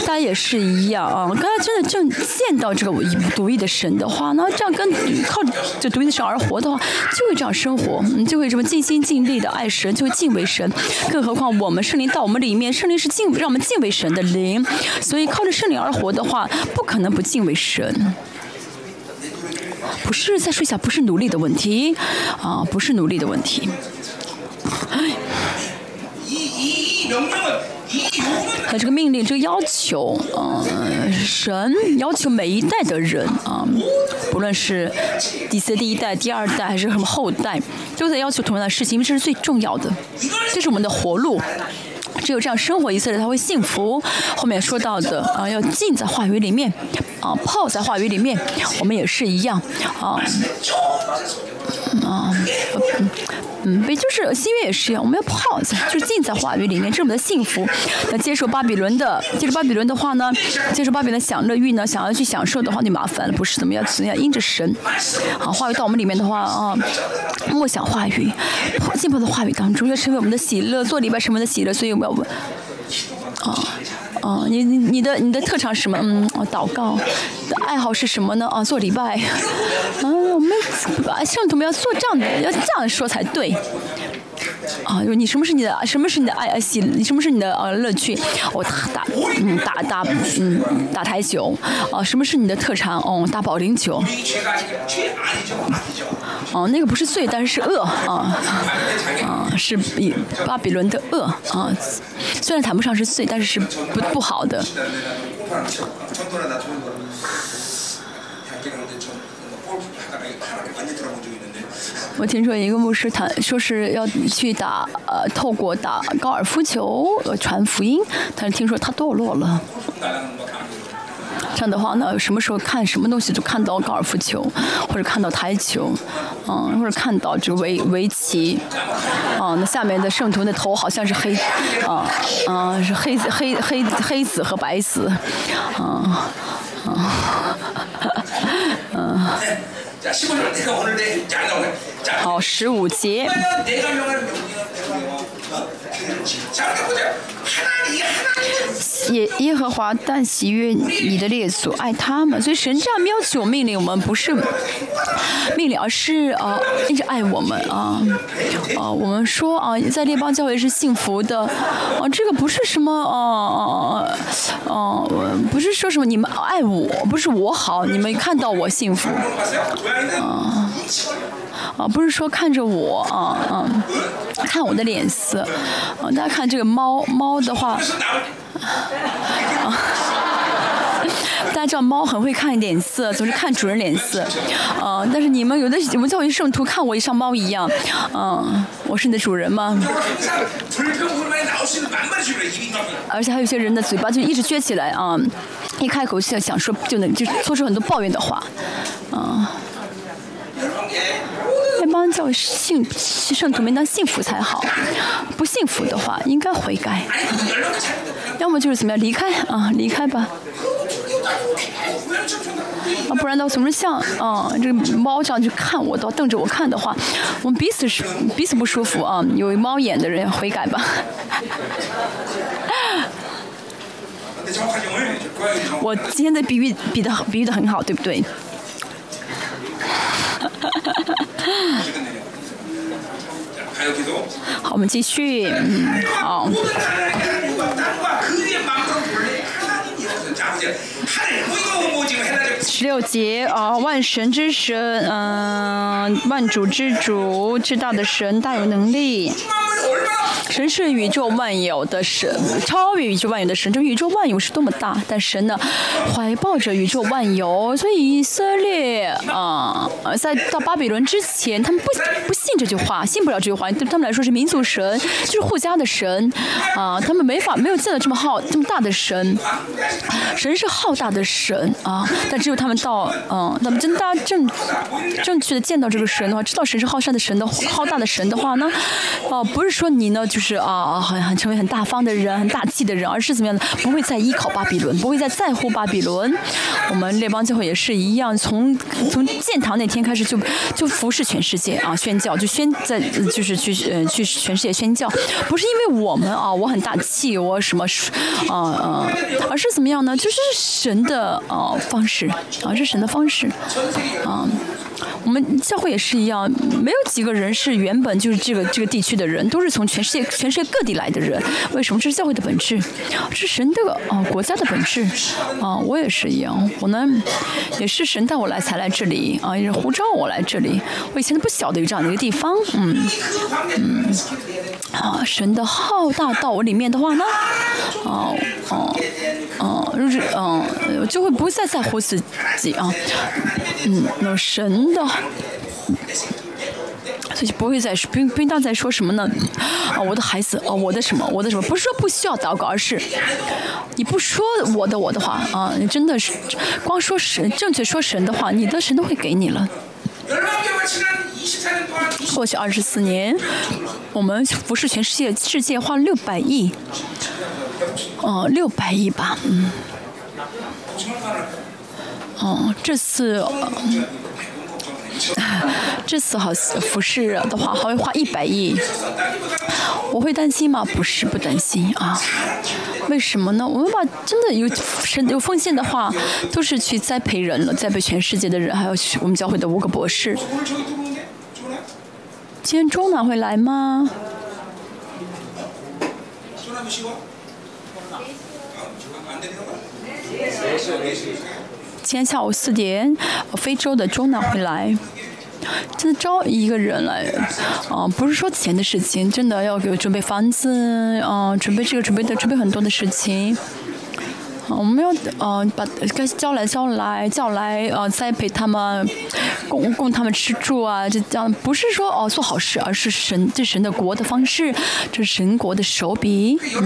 大家也是一样啊，刚才真的正见到这个独一的神的话，那这样跟靠这独一的神而活的话，就会这样生活，嗯，就会这么尽心尽力的爱神，就会敬畏神。更何况我们圣灵到我们里面，圣灵是敬让我们敬畏神的灵，所以靠着圣灵而活的话，不可能不敬畏神。不是在睡觉，不是努力的问题，啊，不是努力的问题。那这个命令，这个要求，嗯、神要求每一代的人啊、不论是第四第一代、第二代还是什么后代，都在要求同样的事情，因为这是最重要的，这是我们的活路。只有这样生活，以色列才会幸福。后面说到的啊，要浸在话语里面，啊，泡在话语里面，我们也是一样啊。啊，嗯嗯，也就是新约也是一样，我们要泡在，就是浸在话语里面，这是我们的幸福。那接受巴比伦的，接受巴比伦的话呢，接受巴比伦享乐欲呢，想要去享受的话就麻烦了，不是怎么样，怎么样因着神，好话语到我们里面的话啊，默想话语，浸泡在话语当中，要成为我们的喜乐，做礼拜成为的喜乐，所以我们要问，啊。哦，你你你的你的特长是什么？嗯，祷告，爱好是什么呢？啊，做礼拜。嗯，*laughs* 我们圣徒们要做这样的，要这样说才对。啊，你什么是你的？什么是你的爱喜？什么是你的呃乐趣？我打打嗯打打嗯打台球。啊，什么是你的特长？哦，打保龄球。哦，那个不是罪，但是是恶啊啊，是比巴比伦的恶啊。虽然谈不上是罪，但是是不不好的。我听说一个牧师谈，说是要去打呃，透过打高尔夫球传福音，但是听说他堕落了。这样的话呢，什么时候看什么东西就看到高尔夫球，或者看到台球，嗯，或者看到这个围围棋，啊，那下面的圣徒的头好像是黑，啊啊是黑黑黑黑子和白子，啊啊，嗯。好，十五节。耶耶和华但喜悦你的列祖，爱他们，所以神这样要求命令我们，不是命令，而是啊一直爱我们啊啊！我们说啊，在列邦教会是幸福的啊，这个不是什么啊啊啊，不是说什么你们爱我，不是我好，你们看到我幸福啊。啊，不是说看着我啊啊，看我的脸色，啊，大家看这个猫猫的话，啊，*laughs* 大家知道猫很会看脸色，总是看主人脸色，啊，但是你们有的我们教育圣徒看我像猫一样，啊，我是你的主人吗？而且还有些人的嘴巴就一直撅起来啊，一开口就想说就能就说出很多抱怨的话，啊。那帮叫幸圣徒们当幸福才好，不幸福的话应该悔改，要么就是怎么样离开啊，离开吧，啊，不然的话总是像啊这个猫这样去看我，都瞪着我看的话，我们彼此是彼此不舒服啊，有猫眼的人悔改吧。*laughs* 我今天的比喻比的比喻的很好，对不对？好，我们继续。嗯，好。十六节啊，万神之神，嗯，万主之主，至大的神大有能力。神是宇宙万有的神，超越宇宙万有的神。这宇宙万有是多么大，但神呢，怀抱着宇宙万有。所以以色列啊，在到巴比伦之前，他们不不信这句话，信不了这句话。对他们来说是民族神，就是护家的神啊，他们没法没有见到这么浩这么大的神。神是浩大的神啊，但只有他们到嗯，他们真大家正正确的见到这个神的话，知道神是浩善的神的浩大的神的话呢，哦，不是说你呢就。是啊，很很成为很大方的人，很大气的人，而是怎么样的？不会再依靠巴比伦，不会再在乎巴比伦。我们列邦教会也是一样，从从建堂那天开始就就服侍全世界啊，宣教就宣在就是去呃去全世界宣教，不是因为我们啊，我很大气，我什么啊啊，而是怎么样呢？就是神的啊方式啊，是神的方式啊。我们教会也是一样，没有几个人是原本就是这个这个地区的人，都是从全世界全世界各地来的人。为什么？这是教会的本质，是神的啊国家的本质啊。我也是一样，我呢也是神带我来才来这里啊，也是呼召我来这里。我以前都不晓得有这样的一个地方，嗯嗯啊，神的浩大到我里面的话呢，哦哦哦，就是嗯，就会不再在乎自己啊，嗯，那神所以就不会再说不不应当再说什么呢？啊我的孩子啊我的什么我的什么不是说不需要祷告而是你不说我的我的话啊你真的是光说神正确说神的话你的神都会给你了。过去二十四年我们服是全世界世界花了六百亿哦六百亿吧嗯。哦这次 *laughs* 这次好服饰的话，还会花一百亿，我会担心吗？不是不担心啊，为什么呢？我们把真的有有奉献的话，都是去栽培人了，栽培全世界的人，还有我们教会的五个博士。今天中南会来吗？今天下午四点，非洲的中南会来。真的招一个人来，啊、不是说钱的事情，真的要给我准备房子，啊、准备这个，准备的，准备很多的事情。啊我们要呃把该招来招来叫来呃栽培他们，供供他们吃住啊，这这样不是说哦做好事，而是神这神的国的方式，这是神国的手笔。여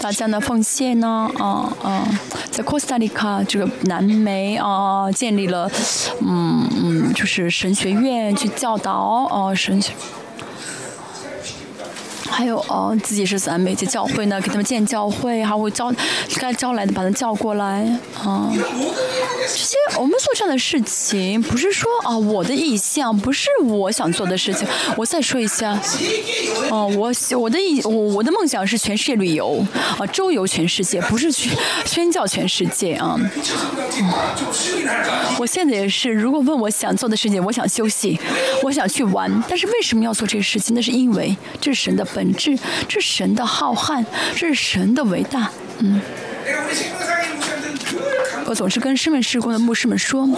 大家呢奉献呢，啊、啊、在 Costa Rica 这个南美啊、建立了，嗯嗯，就是神学院去教导哦、神学。还有哦自己是咱美介教会呢给他们建教会还会招该招来的把他叫过来啊这些我们做这样的事情不是说啊我的意向不是我想做的事情我再说一下哦我我的意我我的梦想是全世界旅游啊周游全世界不是去宣教全世界啊。我现在也是如果问我想做的事情我想休息我想去玩但是为什么要做这个事情？那是因为这是神的本质这是神的浩瀚这是神的伟大嗯。我总是跟身为施工的牧师们说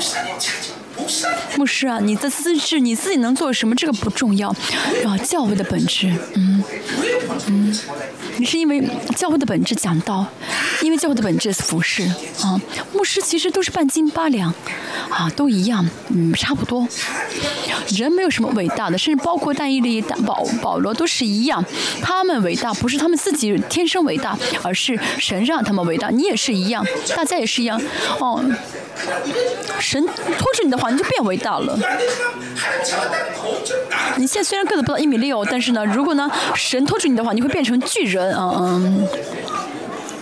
*laughs* 牧师啊，你的资质你自己能做什么？这个不重要，啊，教会的本质，嗯嗯，你是因为教会的本质讲道，因为教会的本质是服侍啊，牧师其实都是半斤八两，啊，都一样，嗯，差不多，人没有什么伟大的，甚至包括但伊利、保保罗都是一样，他们伟大不是他们自己天生伟大，而是神让他们伟大，你也是一样，大家也是一样，哦、神拖着你的环境。就变伟大了。你现在虽然个子不到一米六但是呢如果呢神托住你的话你会变成巨人嗯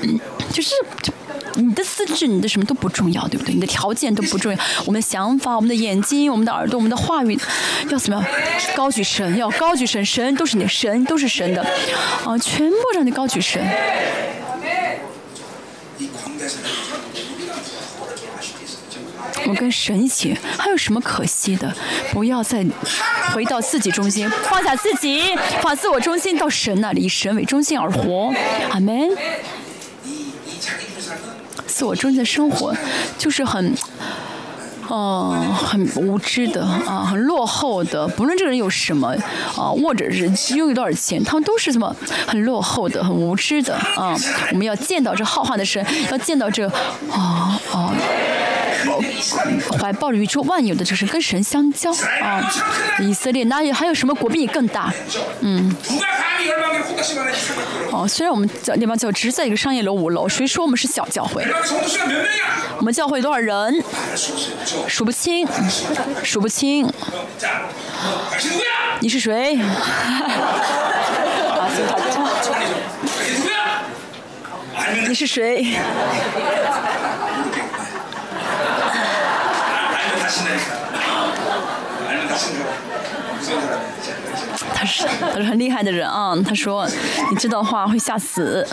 嗯。就是你的资质你的什么都不重要对不对？你的条件都不重要我们的想法我们的眼睛我们的耳朵我们的话语要怎么样？高举神要高举神神都是你神都是神的。啊全部让你高举神。我们跟神一起，还有什么可惜的？不要再回到自己中心，放下自己，把自我中心到神那里，以神为中心而活。阿 man。自我中心的生活就是很，哦，很无知的啊，很落后的。不论这个人有什么啊，或者是拥有多少钱，他们都是什么很落后的、很无知的啊。我们要见到这浩瀚的神，要见到这啊啊。怀抱着宇宙万有的就是跟神相交啊！以色列哪里还有什么国比你更大？嗯。哦，虽然我们叫地方叫只在一个商业楼五楼，谁说我们是小教会？我们教会多少人？数不清，数不清。你是谁？你是谁？*laughs* 他是他是很厉害的人啊。他说，你这段话会吓死。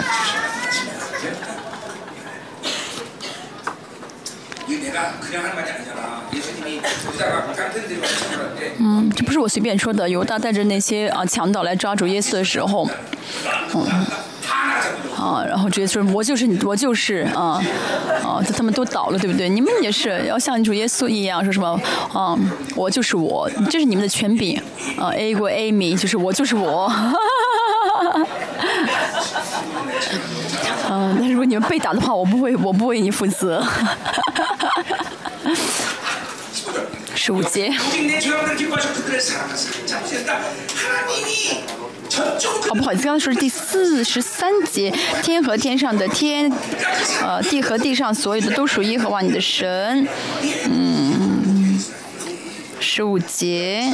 嗯，这不是我随便说的。犹大带着那些啊强盗来抓住耶稣的时候，嗯，啊，然后直接说：“我就是你，我就是啊啊！”就他们都倒了，对不对？你们也是要像主耶稣一样说什么？啊，我就是我，这是你们的权柄啊！A 国 Amy 就是我就是我。*laughs* 嗯，那如果你们被打的话，我不会，我不为你负责。十五节。哦不好意思，刚刚说是第四十三节，天和天上的天，呃，地和地上所有的都属耶和华你的神，嗯，十五节，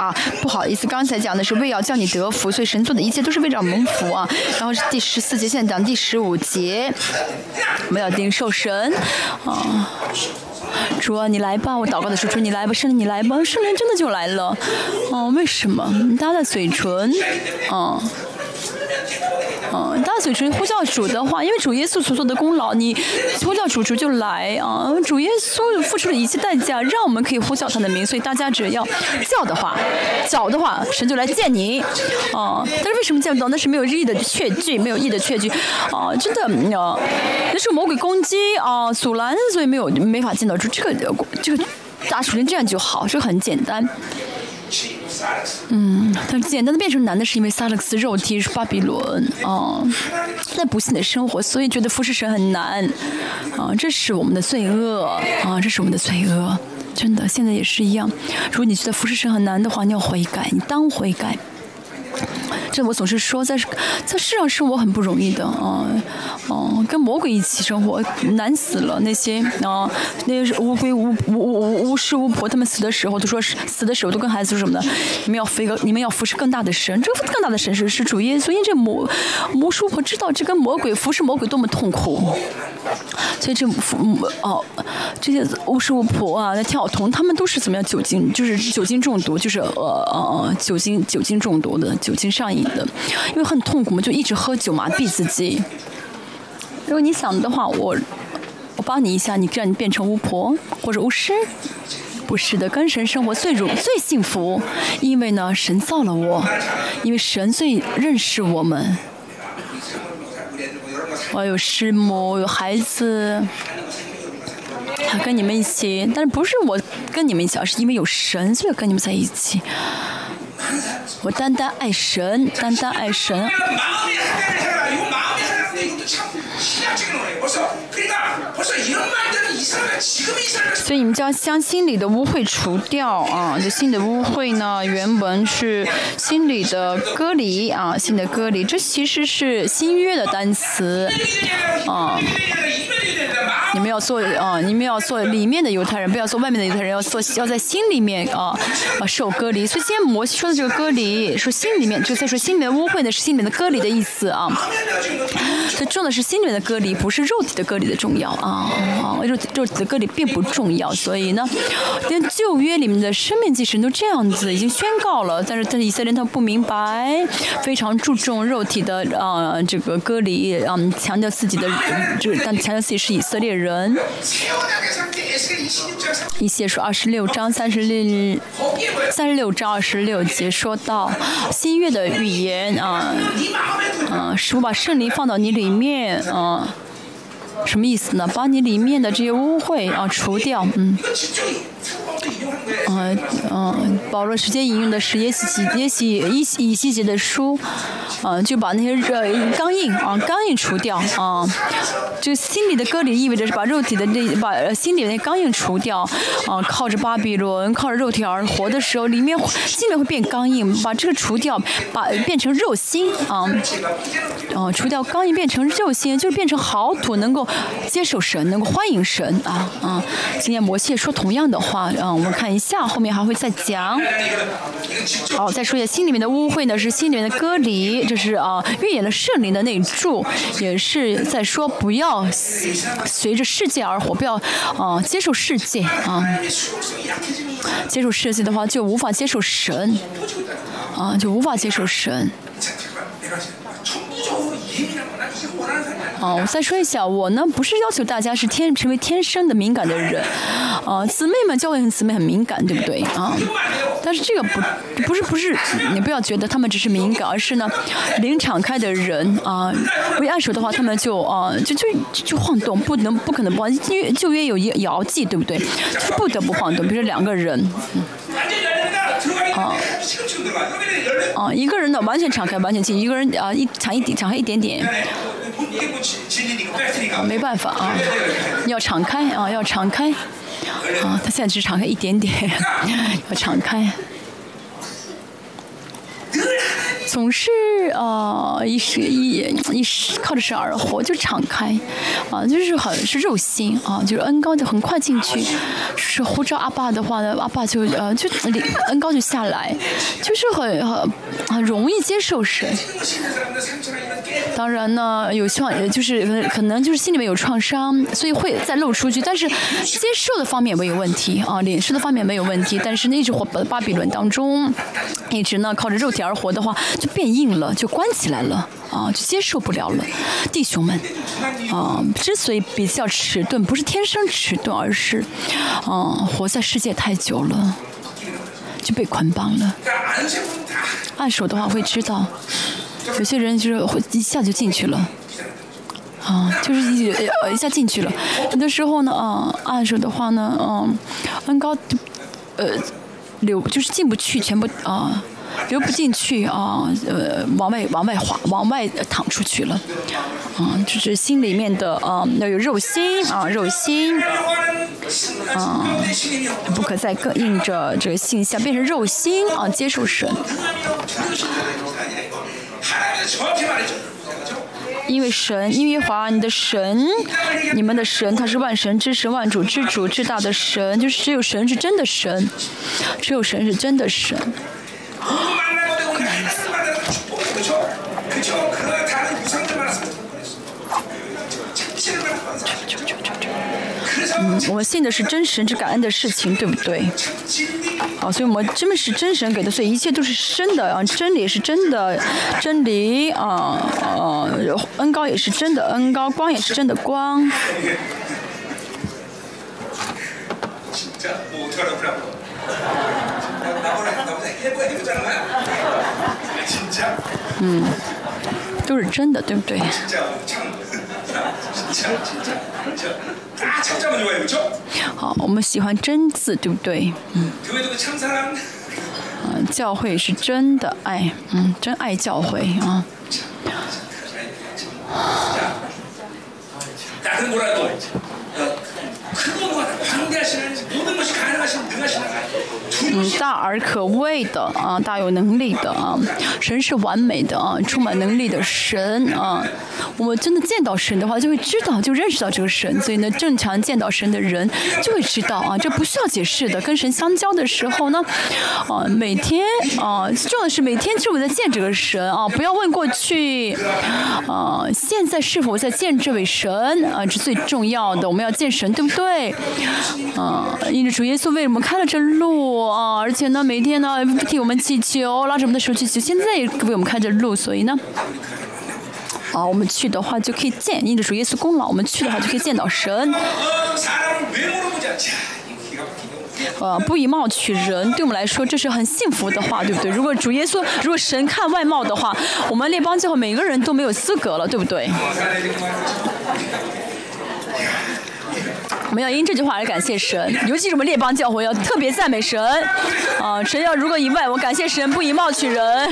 啊，不好意思，刚才讲的是为要叫你得福，所以神做的一切都是为了蒙福啊。然后是第十四节，现在讲第十五节，我们要定受神，啊。主啊，你来吧！我祷告的时候，主你来吧，圣灵你来吧，圣灵真的就来了。哦，为什么？你搭在嘴唇，嗯。大嘴唇呼叫主的话，因为主耶稣所做的功劳，你呼叫主主就来啊！主耶稣付出了一切代价，让我们可以呼叫他的名，所以大家只要叫的话，叫的话，神就来见你。啊，但是为什么见不到？那是没有意义的确据，没有意义的确据。啊，真的，那是魔鬼攻击啊，阻拦，所以没有没法见到主。这个这个大嘴唇这样就好，这很简单。嗯，但简单的变成难的是因为萨勒克斯肉体是巴比伦啊，那不幸的生活，所以觉得服侍神很难啊，这是我们的罪恶啊，这是我们的罪恶，真的，现在也是一样。如果你觉得服侍神很难的话，你要悔改，你当悔改。这我总是说，在在世上生活很不容易的啊，哦，跟魔鬼一起生活难死了。那些啊，那些乌龟、巫巫巫巫师、巫婆，他们死的时候都说，死的时候都跟孩子说什么的？你们要飞个，你们要服侍更大的神。这个更大的神是是主耶稣。因为这魔魔术婆知道这跟魔鬼服侍魔鬼多么痛苦，所以这哦，这些巫师巫婆啊，那跳童，他们都是怎么样？酒精就是酒精中毒，就是呃呃呃酒精酒精中毒的，酒精上瘾。的，因为很痛苦嘛，就一直喝酒麻痹自己。如果你想的话，我我帮你一下，你让你变成巫婆或者巫师，不是的，跟神生活最如最幸福，因为呢，神造了我，因为神最认识我们。我有师母，有孩子，他跟你们一起，但是不是我跟你们一起，而是因为有神，所以跟你们在一起。我单单爱神，单单爱神。所以你们将将心里的污秽除掉啊！这心里的污秽呢，原文是心里的割离啊，心的割离，这其实是新约的单词啊。你们要做啊，你们要做里面的犹太人，不要做外面的犹太人，要做要在心里面啊啊受隔离。所以今天摩西说的这个隔离，说心里面，就在说心里面污秽的是心里面的隔离的意思啊。这重的是心里面的隔离，不是肉体的隔离的重要啊啊肉肉体的隔离并不重要。所以呢，连旧约里面的生命祭神都这样子已经宣告了，但是但是以色列人他不明白，非常注重肉体的啊这个隔离，嗯强调自己的就但强调自己是以色列人。人，一些说二十六章三十六三十六章二十六节说到新月的语言啊，啊，是我把圣灵放到你里面啊，什么意思呢？把你里面的这些污秽啊除掉，嗯。嗯嗯，保罗直接引用的是耶西耶西以以西结的书，嗯，就把那些热刚硬啊刚硬除掉啊，就心里的割礼意味着是把肉体的那把心里的那刚硬除掉啊，靠着巴比伦靠着肉体而活的时候，里面心里会变刚硬，把这个除掉，把变成肉心啊，哦，除掉刚硬变成肉心，就是变成好土，能够接受神，能够欢迎神啊啊！今天摩西说同样的话啊。我们看一下，后面还会再讲。好，再说一下，心里面的污秽呢，是心里面的隔离，就是啊，预演了圣灵的内住，也是在说不要随着世界而活，不要啊接受世界啊，接受世界的话就无法接受神，啊就无法接受神。哦，我再说一下，我呢不是要求大家是天成为天生的敏感的人，啊，姊妹们教会姊妹很敏感，对不对啊？但是这个不不是不是，你不要觉得他们只是敏感，而是呢，灵敞开的人啊，不按手的话，他们就啊就就就晃动，不能不可能不，因为旧约有摇摇祭，对不对？就是不得不晃动，比如说两个人，啊。啊，一个人的完全敞开，完全进；一个人啊，一敞一点，敞开一点点。啊，没办法啊，要敞开啊，要敞开。啊，他现在只敞开一点点，*laughs* 要敞开。总是呃一时一一时靠着神而活，就敞开，啊，就是很，是肉心，啊，就是恩高就很快进去，是呼召阿爸的话呢，阿爸就呃就，恩高就下来。就是很很很容易接受神。当然呢，有创，就是可能就是心里面有创伤，所以会再露出去，但是接受的方面没有问题啊，领受的方面没有问题，但是那一直活，巴比伦当中一直呢靠着肉体而活的话。就变硬了，就关起来了啊，就接受不了了。弟兄们，啊，之所以比较迟钝，不是天生迟钝，而是，啊，活在世界太久了，就被捆绑了。按手的话会知道，有些人就是会一下就进去了，啊，就是一呃一下进去了。有的时候呢，啊，按手的话呢，嗯、啊，恩高，呃。流就是进不去，全部啊、流不进去啊，呃，往外往外滑，往外淌出去了，啊，就是心里面的啊，要有肉心啊，肉心，啊，不可再更印着这个形象，变成肉心啊，接受神。因为神，因为华，你的神，你们的神，他是万神之神、万主之主、至大的神，就是只有神是真的神，只有神是真的神。누구 만나고 내가 오늘 하나님 만나서 축복 그렇죠? 그렇죠? 그거 다른 유상들 만났으면 착신을 받고 사람. 그래서 我们信的是真神之感恩的事情，对不对？ 진리 啊，所以我们真的是真神给的，所以一切都是真的啊，真理是真的，真理啊呃，恩高也是真的恩高，光也是真的光。 *laughs* 진짜 뭐 어떡하라고 그래 나보다 나보다 해보가 해보자는 거야 진짜 都是真的，对不对？ 진짜 참 진짜 진짜 진짜 다 참자면 좋아요 그렇죠? 好，我们喜欢真字，对不对？ 교회도 참 사랑 嗯，教会是真的爱，嗯，真爱教会啊。 나는 뭐라도 어, 嗯，大而可畏的啊，大有能力的啊，神是完美的啊，充满能力的神啊。我们真的见到神的话，就会知道，就认识到这个神。所以呢，正常见到神的人就会知道啊，这不需要解释的。跟神相交的时候呢，啊，每天啊，重要的是每天是我在见这个神啊，不要问过去，啊，现在是否在见这位神啊，是最重要的。我们要见神，对不对？对嗯因着主耶稣为我们开了这路啊而且呢每天呢不替我们祈求拉着我们的手去祈求现在也为我们开着路所以呢啊我们去的话就可以见印着主耶稣功劳我们去的话就可以见到神。呃不以貌取人对我们来说这是很幸福的话对不对？如果主耶稣如果神看外貌的话我们列邦最后每个人都没有资格了对不对？我们要因这句话来感谢神，*laughs* 尤其什么列邦教会要特别赞美神。啊、神要如果以外，我感谢神，不以貌取人。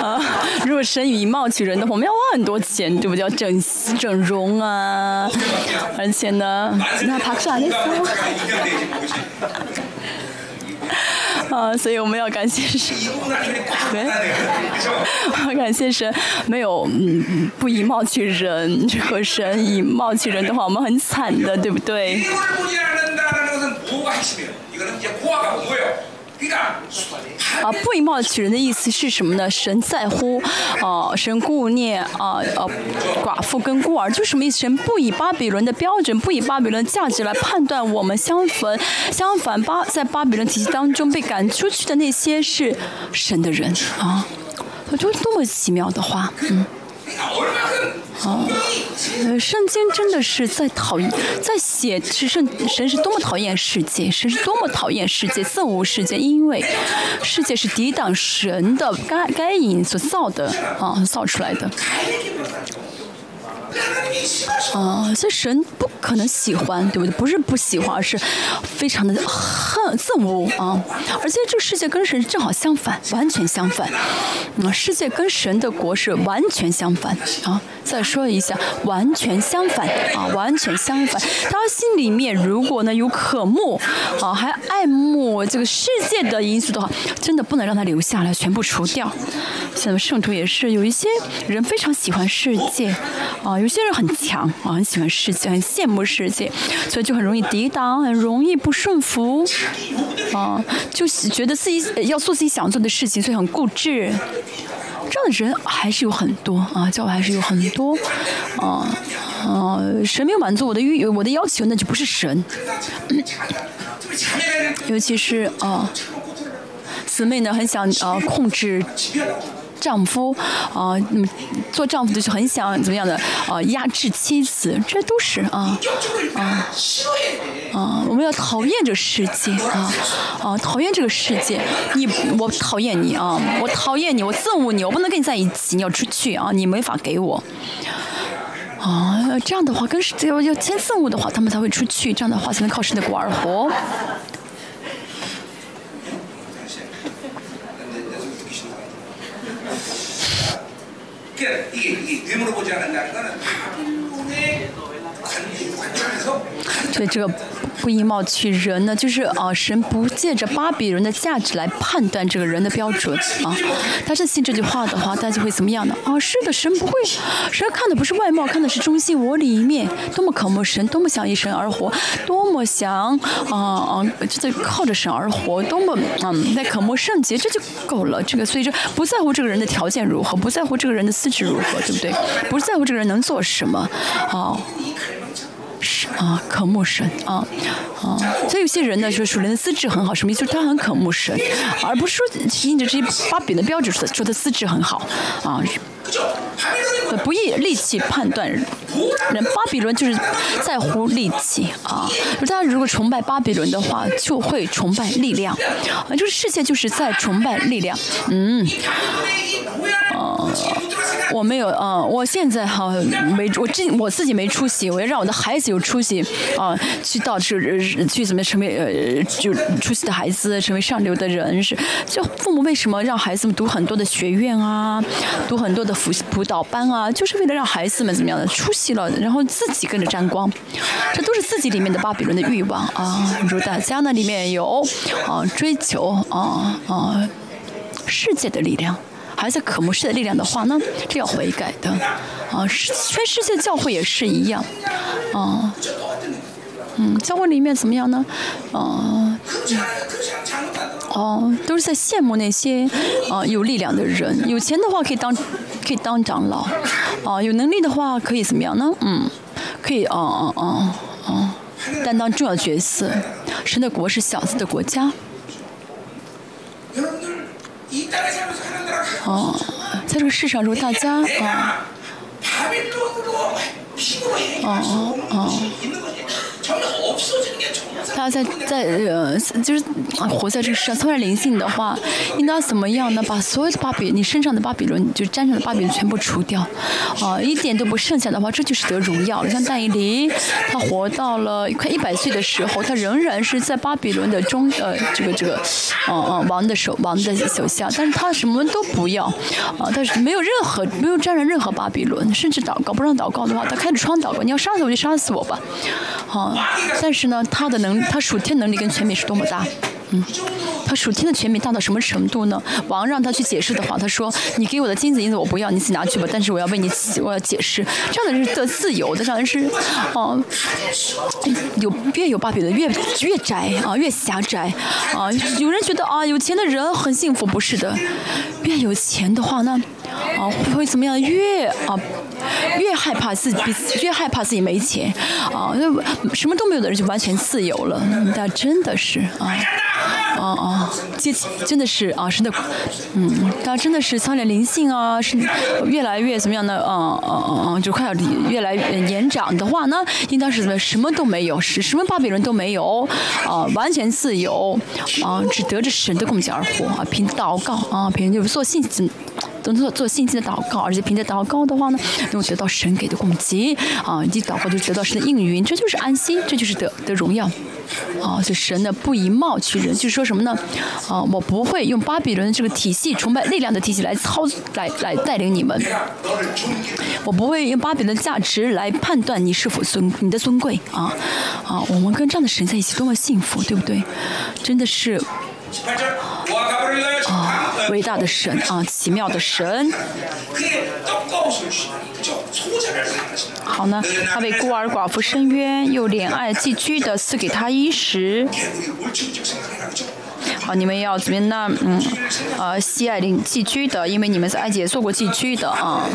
啊如果生音一冒起人的话我们要花很多钱对不对？整整容啊。而且呢那他是哪里啊 *laughs* 所以我们要感谢神。我感谢神没有嗯不以貌取人这个神以貌取人的话我们很惨的对不对？啊，不以貌取人的意思是什么呢？神在乎，啊，神顾念，啊，呃，寡妇跟孤儿就什么意思？神不以巴比伦的标准，不以巴比伦价值来判断我们相逢。相反，巴在巴比伦体系当中被赶出去的那些是神的人啊，我就多么奇妙的话，嗯。哦，圣经真的是在讨厌，在写是圣神是多么讨厌世界，神是多么讨厌世界，憎恶世界，因为世界是抵挡神的该该隐所造的啊，造出来的。啊，*laughs* 所以神不可能喜欢，对不对？不是不喜欢，而是非常的恨憎恶。啊，而且这个世界跟神正好相反，完全相反。啊，世界跟神的国是完全相反。啊，再说一下，完全相反。啊，完全相反。他心里面如果呢有渴慕，啊，还爱慕这个世界的因素的话，真的不能让他留下来，全部除掉。现在圣徒也是有一些人非常喜欢世界啊。有些人很强啊，*laughs* 很喜欢世界，很羡慕世界，所以就很容易抵挡，很容易不顺服啊，就觉得自己要做自己想做的事情，所以很固执。这样的人还是有很多啊，教会还是有很多啊啊，神没有满足我的欲我的要求，那就不是神。尤其是啊，姊妹呢很想啊控制。丈夫啊，嗯，做丈夫的就很想怎么样的啊，压制妻子，这都是啊啊啊！我们要讨厌这个世界啊啊，讨厌这个世界。你我讨厌你啊，我讨厌你，我憎恶你，我不能跟你在一起，你要出去啊，你没法给我。啊，这样的话，跟要要先憎恶的话，他们才会出去，这样的话才能靠神的果而活。 이게, 이게, 이게 유물로 보지 않는다는 거는 바빌론의 관점에서 *laughs* 所以这个不以貌取人呢，就是啊，神不借着巴比伦的价值来判断这个人的标准啊。他是信这句话的话，大家会怎么样呢？啊，是的，神不会，神看的不是外貌，看的是中心我里面多么渴慕神，多么想一生而活，多么想啊啊，就在靠着神而活，多么嗯在渴慕圣洁，这就够了。这个所以说不在乎这个人的条件如何，不在乎这个人的资质如何，对不对？不在乎这个人能做什么，啊。啊，渴慕神啊啊，所以有些人呢，说属灵的资质很好，什么意思？就是他很渴慕神，而不是说印着这些巴比的标准说说他资质很好啊。不以力气判断人，巴比伦就是在乎力气啊。大家如果崇拜巴比伦的话，就会崇拜力量啊。就是世界就是在崇拜力量，嗯，啊。*laughs* 我没有啊，我现在哈没我自我自己没出息，我要让我的孩子有出息啊，去到是去怎么成为呃就出息的孩子，成为上流的人是。就父母为什么让孩子们读很多的学院啊，读很多的辅辅导班啊，就是为了让孩子们怎么样的出息了，然后自己跟着沾光，这都是自己里面的巴比伦的欲望啊。如大家呢里面有啊追求啊啊世界的力量。还在渴慕世的力量的话呢，这要悔改的，啊，全世界教会也是一样，啊，嗯，教会里面怎么样呢？啊，哦，都是在羡慕那些啊有力量的人，有钱的话可以当可以当长老，啊，有能力的话可以怎么样呢？嗯，可以，啊啊啊啊，担当重要角色。神的国是小子的国家。哦，在这个世上，如果大家啊，哦哦。大家在在呃，就是活在这个世上，突然灵性的话，应当怎么样呢？把所有的巴比，你身上的巴比伦，就沾上的巴比伦全部除掉，啊，一点都不剩下的话，这就是得荣耀了。像戴伊离，他活到了快一百岁的时候，他仍然是在巴比伦的中呃这个这个，嗯嗯王的手王的手下，但是他什么都不要，啊，但是没有任何没有沾染任何巴比伦，甚至祷告不让祷告的话，他开着窗祷告，你要杀死我就杀死我吧，好，但是呢，他的能。他属天能力跟权柄是多么大，嗯，他属天的权柄大到什么程度呢？王让他去解释的话，他说：“你给我的金子银子我不要，你自己拿去吧。但是我要为你，我要解释。这样的人是自由的，这样人是，哦，有越有巴比的越越窄啊，越狭窄啊。有人觉得啊，有钱的人很幸福，不是的，越有钱的话呢，啊，会怎么样？越啊。”越害怕自己，越害怕自己没钱，啊，那什么都没有的人就完全自由了。但真的是啊，啊啊，这真的是啊，是的，嗯，他真的是操练灵性啊，是越来越怎么样的？啊啊啊啊，就快要越来越年长的话呢，应当是什么什么都没有，是什么巴比伦都没有，啊，完全自由，啊，只得着神的供给而活啊，凭祷告啊，凭就是做信都做做信心的祷告，而且凭着祷告的话呢，能够得到神给的供给啊，一祷告就得到神的应允，这就是安心，这就是得得荣耀。啊，就神呢不以貌取人，就是说什么呢？啊，我不会用巴比伦这个体系、崇拜力量的体系来操、来来带领你们。我不会用巴比伦价值来判断你是否尊、你的尊贵啊啊！我们跟这样的神在一起多么幸福，对不对？真的是，伟大的神啊，奇妙的神。好呢，他为孤儿寡妇伸冤，又怜爱寄居的，赐给他衣食。好，你们要怎么样呢？嗯，呃，喜爱领寄居的，因为你们在埃及也做过寄居的啊。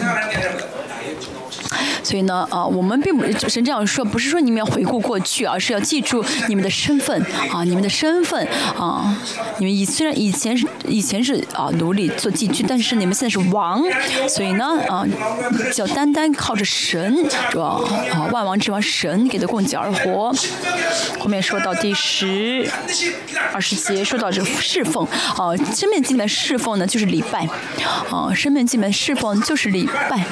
所以呢，啊，我们并不神这样说，不是说你们要回顾过去，而是要记住你们的身份啊，你们的身份啊，你们以虽然以前是以前是啊奴隶做寄居，但是你们现在是王，所以呢，啊，要单单靠着神，是吧？啊，万王之王神给的供给而活。后面说到第十二十节，说到这侍奉，啊，生命进门侍奉呢，就是礼拜，啊，生命进门侍奉就是礼拜。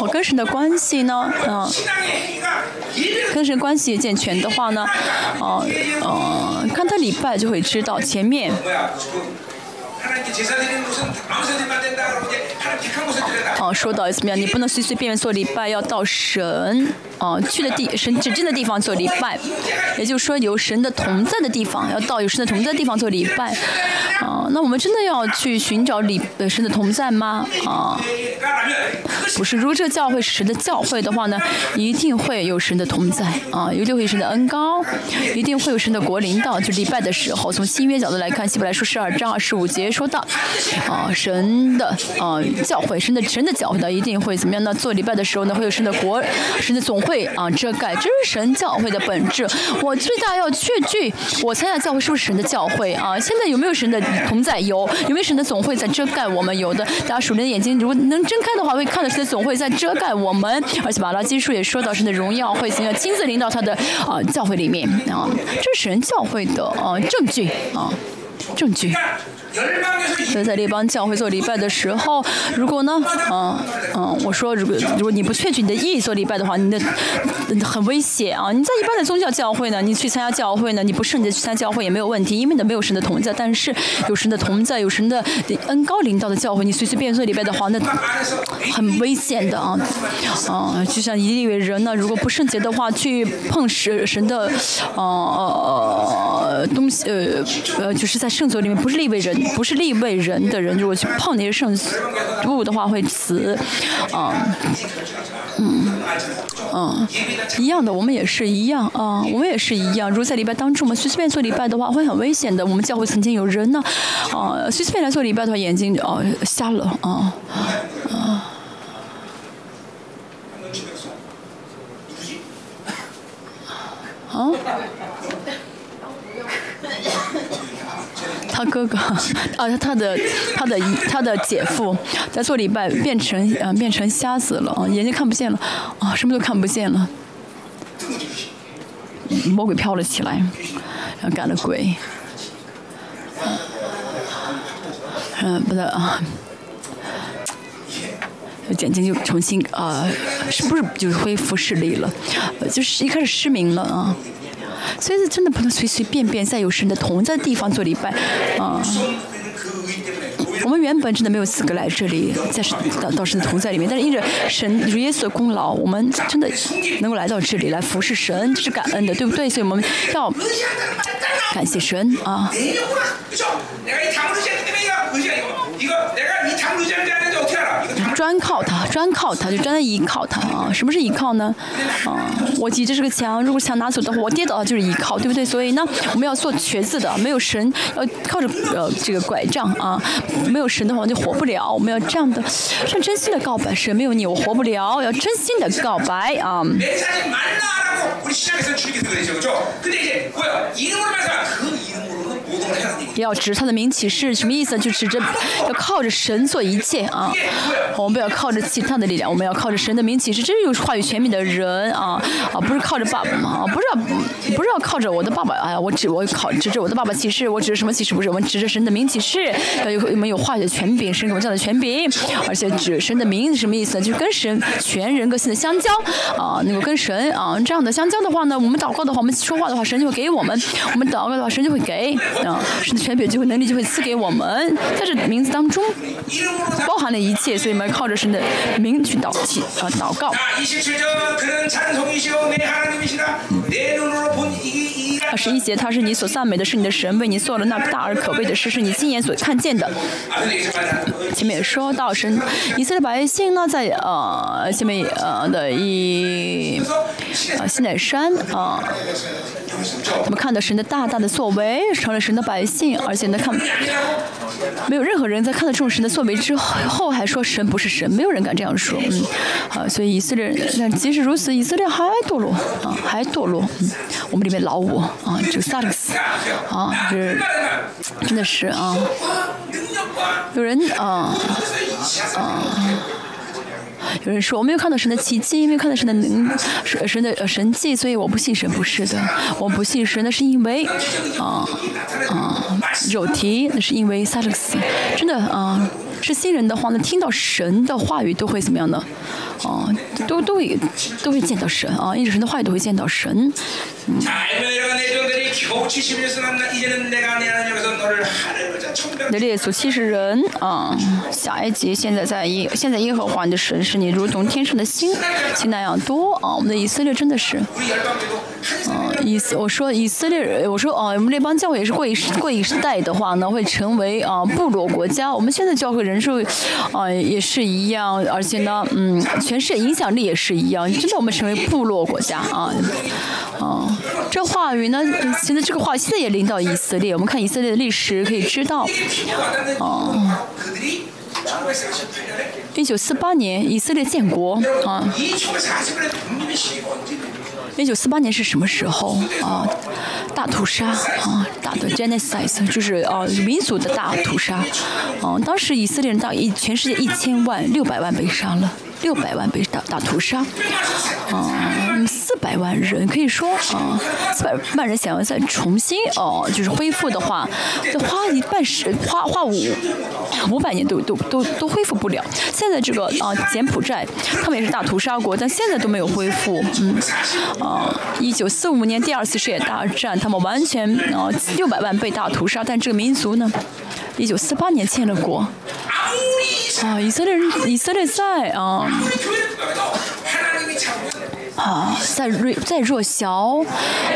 我跟神的关系呢，嗯，跟神关系健全的话呢，哦，呃，看他礼拜就会知道前面。哦，说到怎么样？你不能随随便便做礼拜，要到神哦去的地神指定的地方做礼拜，也就是说有神的同在的地方，要到有神的同在的地方做礼拜。啊，那我们真的要去寻找礼神的同在吗？啊，不是，如果这个教会是神的教会的话呢，一定会有神的同在啊，一定会有神的恩高，一定会有神的国领导。就礼拜的时候，从新约角度来看，希伯来书十二章二十五节说到，啊，神的啊教会，神的神的教会呢，一定会怎么样呢？做礼拜的时候呢，会有神的国，神的总会啊遮盖，这是神教会的本质。我最大要确据，我参加教会是不是神的教会啊？现在有没有神的同在？有，有没有神的总会在遮盖我们？有的，大家属灵的眼睛如果能睁开的话，会看到神的总会在遮盖我们。而且马拉基书也说到神的荣耀会怎样亲自领导他的啊教会里面啊，这是神教会的啊证据啊证据。所以在列邦教会做礼拜的时候，如果呢，嗯嗯，我说如果如果你不确据你的意义做礼拜的话，你的很危险啊！你在一般的宗教教会呢，你去参加教会呢，你不圣洁去参加教会也没有问题，因为呢没有神的同在。但是有神的同在，有神的恩高领导的教会，你随随便便做礼拜的话，那很危险的啊！啊，就像一利为人呢，如果不圣洁的话，去碰神神的呃呃东西呃呃，就是在圣所里面不是利为人。不是立位人的人，如果去碰那些圣物的话，会死。啊，嗯，嗯，一样的，我们也是一样啊，我们也是一样。如果在礼拜当中，我们随随便做礼拜的话，会很危险的。我们教会曾经有人呢，啊，随随便来做礼拜的话，眼睛哦瞎了啊啊。啊？他哥哥，*laughs* 啊，他的他的他的姐夫在做礼拜，变成呃变成瞎子了啊，眼睛看不见了啊，什么都看不见了，魔鬼飘了起来，然后赶了鬼，嗯，不对啊，眼睛就重新啊，是不是就是恢复视力了？就是一开始失明了啊。所以是真的不能随随便便在有神的同在的地方做礼拜，啊！我们原本真的没有资格来这里，在神到到神的同在里面，但是因着神主耶稣的功劳，我们真的能够来到这里来服侍神，这是感恩的，对不对？所以我们要感谢神啊！专靠他，专靠他，就专的依靠他啊！什么是依靠呢？啊，我举这是个墙，如果墙拿走的话，我跌倒就是依靠，对不对？所以呢，我们要做瘸子的，没有神，要靠着呃这个拐杖啊，没有神的话就活不了。我们要这样的，要真心的告白，神没有你我活不了，要真心的告白啊。也 *laughs* 要指他的名启示，什么意思？就指着要靠着神做一切啊！我们不要靠着其他的力量，我们要靠着神的名启示。这是有话语权柄的人啊啊！不是靠着爸爸嘛？不是不是要靠着我的爸爸？哎呀，我指我靠指着我的爸爸启示，我指着什么启示？不是我们指着神的名启示，要有我们有话语的权柄，神给我们这样的权柄，而且指神的名是什么意思？就是跟神全人格性的相交啊，能够跟神啊这样的相交的话呢，我们祷告的话，我们说话的话，神就会给我们；我们祷告的话，神就会给啊，神的，权柄、机会、能力就会赐给我们，在这名字当中包含了一切，所以我们要靠着神的名去祷祈啊，祷告。二十一节，他是你所赞美的是你的神，为你做了那大而可畏的事，是你亲眼所看见的。前面说到神，以色列百姓呢，在呃下面呃的一啊西奈山啊，他们看到神的大大的作为，成了神的。百姓，而且呢，看没有任何人在看到这种神的作为之后，还说神不是神，没有人敢这样说。嗯，好，所以以色列，那即使如此，以色列还堕落啊，还堕落。嗯，我们里面老五啊，就萨克斯啊，就是真的是啊，有人啊，啊。有人说我没有看到神的奇迹，没有看到神的能神的神迹，所以我不信神。不是的，我不信神，那是因为啊啊肉体，那是因为萨勒斯，真的啊是新人的话呢，听到神的话语都会怎么样呢？啊，都都会都会见到神啊，因着神的话语都会见到神。 자, 的列祖七十人啊！下一及现在在耶，现在耶和华的神是你如同天上的星星那样多啊！我们的以色列真的是啊，以我我说以色列人，我说哦，我们这帮教会也是过一过一代的话呢，会成为啊部落国家。我们现在教会人数啊也是一样，而且呢，嗯，全世界影响力也是一样，真的我们成为部落国家啊啊！这话语呢？现在这个话现在也临到以色列我们看以色列的历史可以知道。哦。一九四八年以色列建国啊。一九四八年是什么时候？啊大屠杀啊大的 genesis 就是啊民族的大屠杀。嗯当时以色列人到一全世界一千万六百万被杀了。六百万被大大屠杀，嗯，四百万人可以说啊，四百万人想要再重新哦，就是恢复的话，这花一半时花花五五百年都都都都恢复不了。现在这个啊，柬埔寨特别是大屠杀国，但现在都没有恢复，嗯，啊，一九四五年第二次世界大战，他们完全啊，六百万被大屠杀，但这个民族呢，一九四八年建了国，啊，以色列人以色列在啊。啊，在弱，在弱小，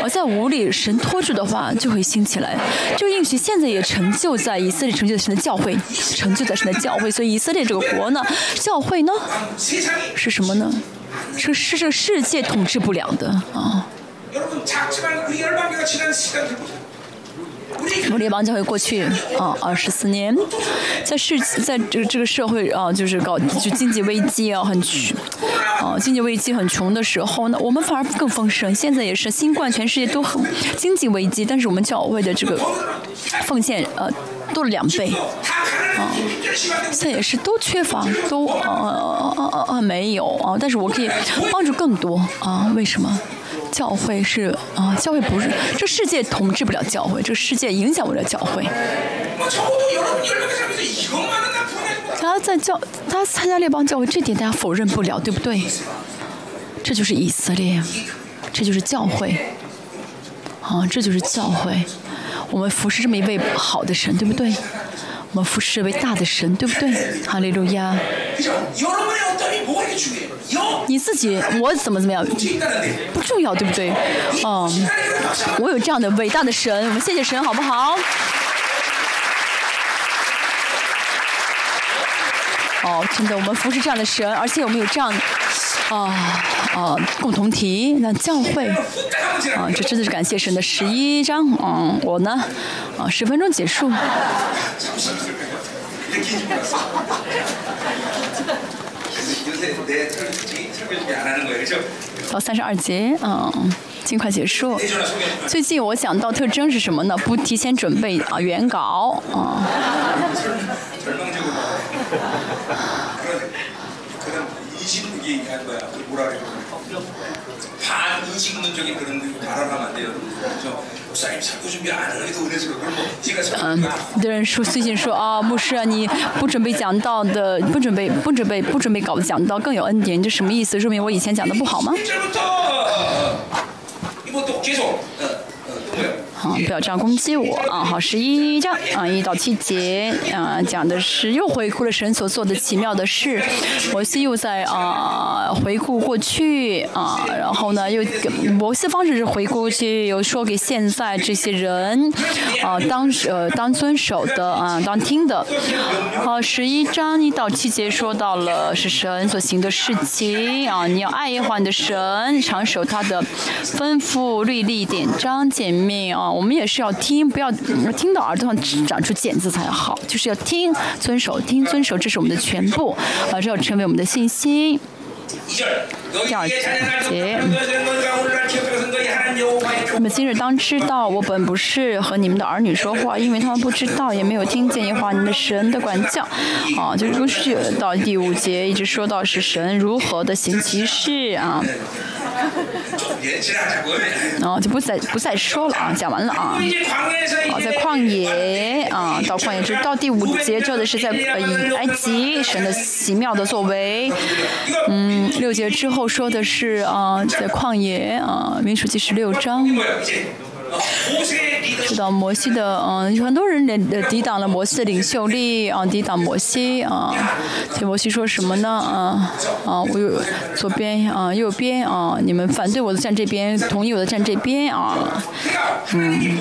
而在无力。神托住的话就会兴起来，就应许现在也成就在以色列，成就在神的教会，成就在神的教会。所以以色列这个国呢，教会呢，是什么呢？这是这个世界统治不了的啊。我列邦教会过去啊二十四年，在世在这个这个社会啊，就是搞就经济危机啊，很穷啊，经济危机很穷的时候呢，我们反而更丰盛。现在也是新冠，全世界都很经济危机，但是我们教会的这个奉献呃、啊、多了两倍啊，现在也是都缺乏，都啊啊啊啊没有啊，但是我可以帮助更多啊，为什么？教会是啊教会不是这世界统治不了教会这世界影响不了教会。他在教他参加列邦教会这点大家否认不了对不对？这就是以色列这就是教会。啊这就是教会。我们服侍这么一位好的神对不对？我们服侍为大的神对不对？哈利路亚。你自己我怎么怎么样？不重要对不对？嗯我有这样的伟大的神我们谢谢神好不好？哦真的我们服侍这样的神而且我们有这样啊呃共同体那教会 *laughs* 啊这真的是感谢神的十一章嗯我呢啊十分钟结束。到三十二节嗯尽快结束。最近我想到特征是什么呢？不提前准备啊原稿啊。반이식론적인 그런 발언하면 안 돼요. 그래서 목사님 자꾸 준비 안 하는 게 더 은혜스러워. 그럼 뭐 제가 嗯 설명 ，有的人说最近说啊，牧师啊，你不准备讲道的，不准备不准备不准备搞讲道更有恩典，这什么意思？说明我以前讲的不好吗？ 1절부터 이거 또 계속 어, 어, 또 뭐야? 啊，不要这样攻击我啊！好，十一章啊，一到七节啊，讲的是又回顾了神所做的奇妙的事。摩西又在啊回顾过去啊，然后呢又摩西方式是回顾去，又说给现在这些人啊当呃当遵守的啊当听的。好，十一章一到七节说到了是神所行的事情啊，你要爱耶和华你的神，常守他的吩咐、律例、典章、诫命啊。我们也是要听，不要听到耳朵上长出茧子才好，就是要听，遵守，听，遵守，这是我们的全部，啊，这要成为我们的信心。第二节，你们今日当知道，我本不是和你们的儿女说话，因为他们不知道，也没有听见耶和华你们神的管教。啊，就是说到第五节，一直说到是神如何的行其事啊。*laughs* 哦，就不再不再说了啊，讲完了啊。哦，在旷野啊，到旷野就到第五节，说的是在埃及神的奇妙的作为。嗯，六节之后说的是啊，在旷野啊，民数记十六章。*laughs* 知道摩西的嗯很多人呃抵挡了摩西的领袖力啊抵挡摩西啊所以摩西说什么呢？啊啊我有左边啊右边啊你们反对我的站这边同意我的站这边啊嗯。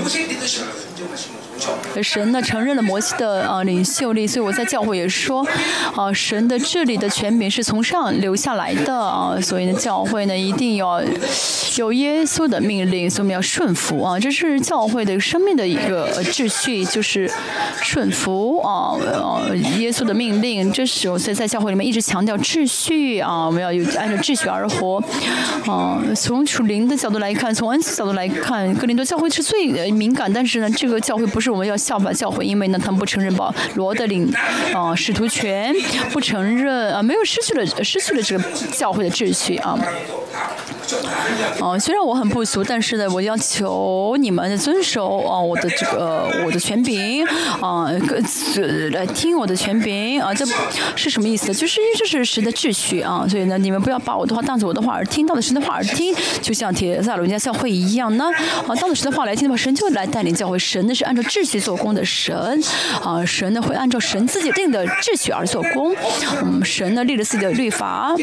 神呢承认了摩西的啊领袖力，所以我在教会也说，啊神的治理的权柄是从上留下来的啊，所以呢教会呢一定要有耶稣的命令，所以我们要顺服啊，这是教会的生命的一个呃秩序，就是顺服啊呃耶稣的命令，这是我所以在教会里面一直强调秩序啊，我们要有按照秩序而活啊。从属灵的角度来看，从恩赐角度来看，格林多教会是最敏感，但是呢，这个教会不是我们要效法教会，因为呢，他们不承认保罗的领啊 *laughs* 使徒权，不承认啊，没有失去了失去了这个教会的秩序啊。哦，虽然我很不俗，但是呢，我要求你们遵守啊我的这个我的权柄啊，各自来听我的权柄啊，这是什么意思？就是因为这是神的秩序啊，所以呢，你们不要把我的话当做我的话而听，到了神的话而听，就像铁萨罗尼教会一样呢啊，当着神的话来听的话，神就来带领教会，神呢是按照秩序做工的神啊，神呢会按照神自己定的秩序而做工，嗯，神呢立了自己的律法，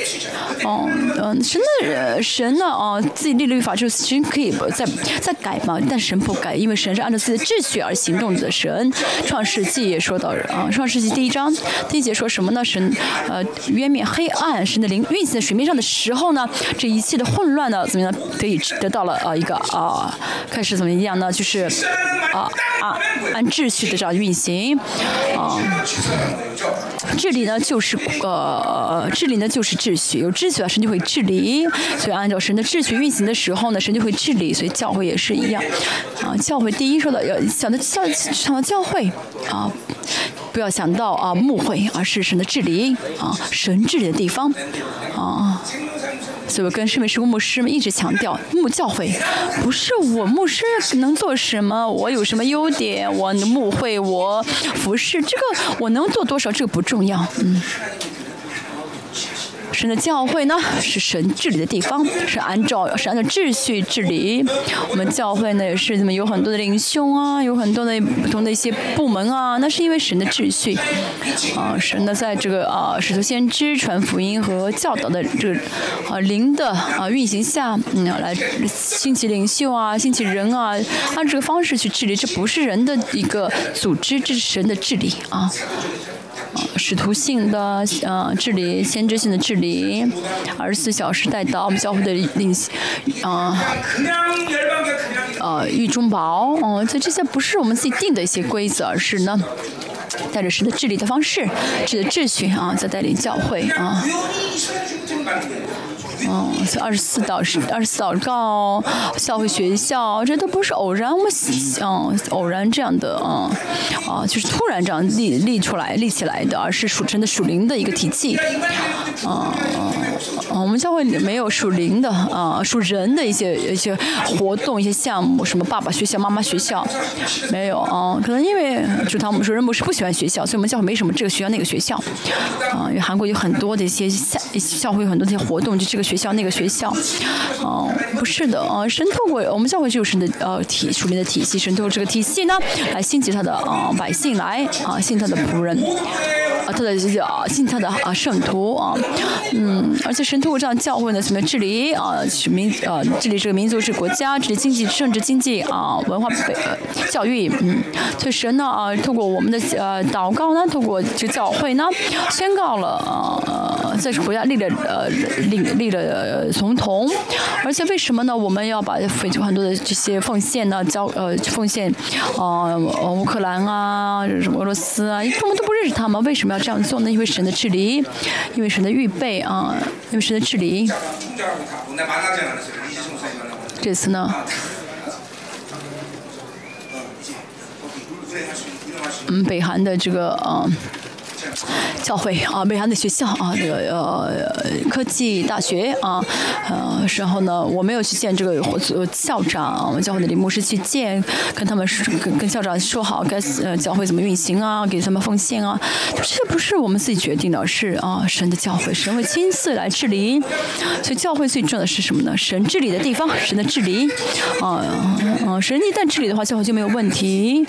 哦，嗯，神的神神呢啊自己立律法，就是神可以再再改嘛，但神不改，因为神是按照自己的秩序而行动的神。创世纪也说到啊，创世纪第一章第一节说什么呢？神呃渊面黑暗，神的灵运行在水面上的时候呢，这一切的混乱呢，怎么样？得以得到了呃一个啊、开始怎么样呢？就是啊啊按秩序的这样运行啊。治理呢就是呃，治理呢就是秩序，有秩序啊，神就会治理。所以按照神的秩序运行的时候呢，神就会治理。所以教会也是一样，啊，教会第一说的要想到教想到教会啊，不要想到啊牧会，而是神的治理啊，神治理的地方啊。所以我跟圣门师牧师们一直强调，牧教会不是我牧师能做什么，我有什么优点，我牧会我服侍，这个我能做多少，这个不重要，嗯。神的教会呢，*laughs* 是神治理的地方，是按照是按照秩序治理。我们教会呢，也是怎么有很多的领袖啊，有很多的不同的一些部门啊，那是因为神的秩序啊，神呢在这个啊使徒先知传福音和教导的这个啊灵的啊运行下，嗯，来兴起领袖啊，兴起人啊，按这个方式去治理，这不是人的一个组织，这是神的治理啊。使徒性的呃治理先知性的治理二十四小时带到我们教会的领嗯呃玉中薄哦以这些不是我们自己定的一些规则而是呢带着师的治理的方式治的秩序啊在带领教会啊嗯二十四到二十四祷告校会学校这都不是偶然我嗯偶然这样的嗯啊就是突然这样立立出来立起来的而是属成的属灵的一个体系。嗯。啊，我们教会里没有属灵的啊属人的一些一些活动一些项目，什么爸爸学校妈妈学校没有啊，可能因为主堂我们说人不是不喜欢学校，所以我们教会没什么这个学校那个学校，啊，因为韩国有很多的一些校教会有很多这些活动，就这个学校那个学校，哦，不是的，啊，神透过我们教会就是神的呃体属灵的体系，神透过这个体系呢来兴起他的啊百姓来啊信他的仆人。啊，他的啊，信他的啊圣徒啊，嗯，而且神通过这样教会呢，怎么治理啊民啊治理这个民族、治国家、治理经济、政治经济啊文化呃教育，嗯，所以神呢啊，通过我们的呃祷告呢，通过这教会呢，宣告了啊，在国家立了呃立立了总统，而且为什么呢？我们要把非常很多的这些奉献呢交呃奉献啊乌克兰啊什么俄罗斯啊，我们都不认识他们，为什么要？这样做呢？因为神的治理，因为神的预备啊，为神的治理。这次呢？嗯，北韩的这个呃。教会啊，北韩的学校啊，这个呃科技大学啊，呃，然后呢，我没有去见这个校长，我们教会的李牧师去见，跟他们跟跟校长说好该呃教会怎么运行啊，给他们奉献啊，这不是我们自己决定的，是啊神的教会，神会亲自来治理，所以教会最重要的是什么呢？神治理的地方，神的治理啊啊，神一旦治理的话，教会就没有问题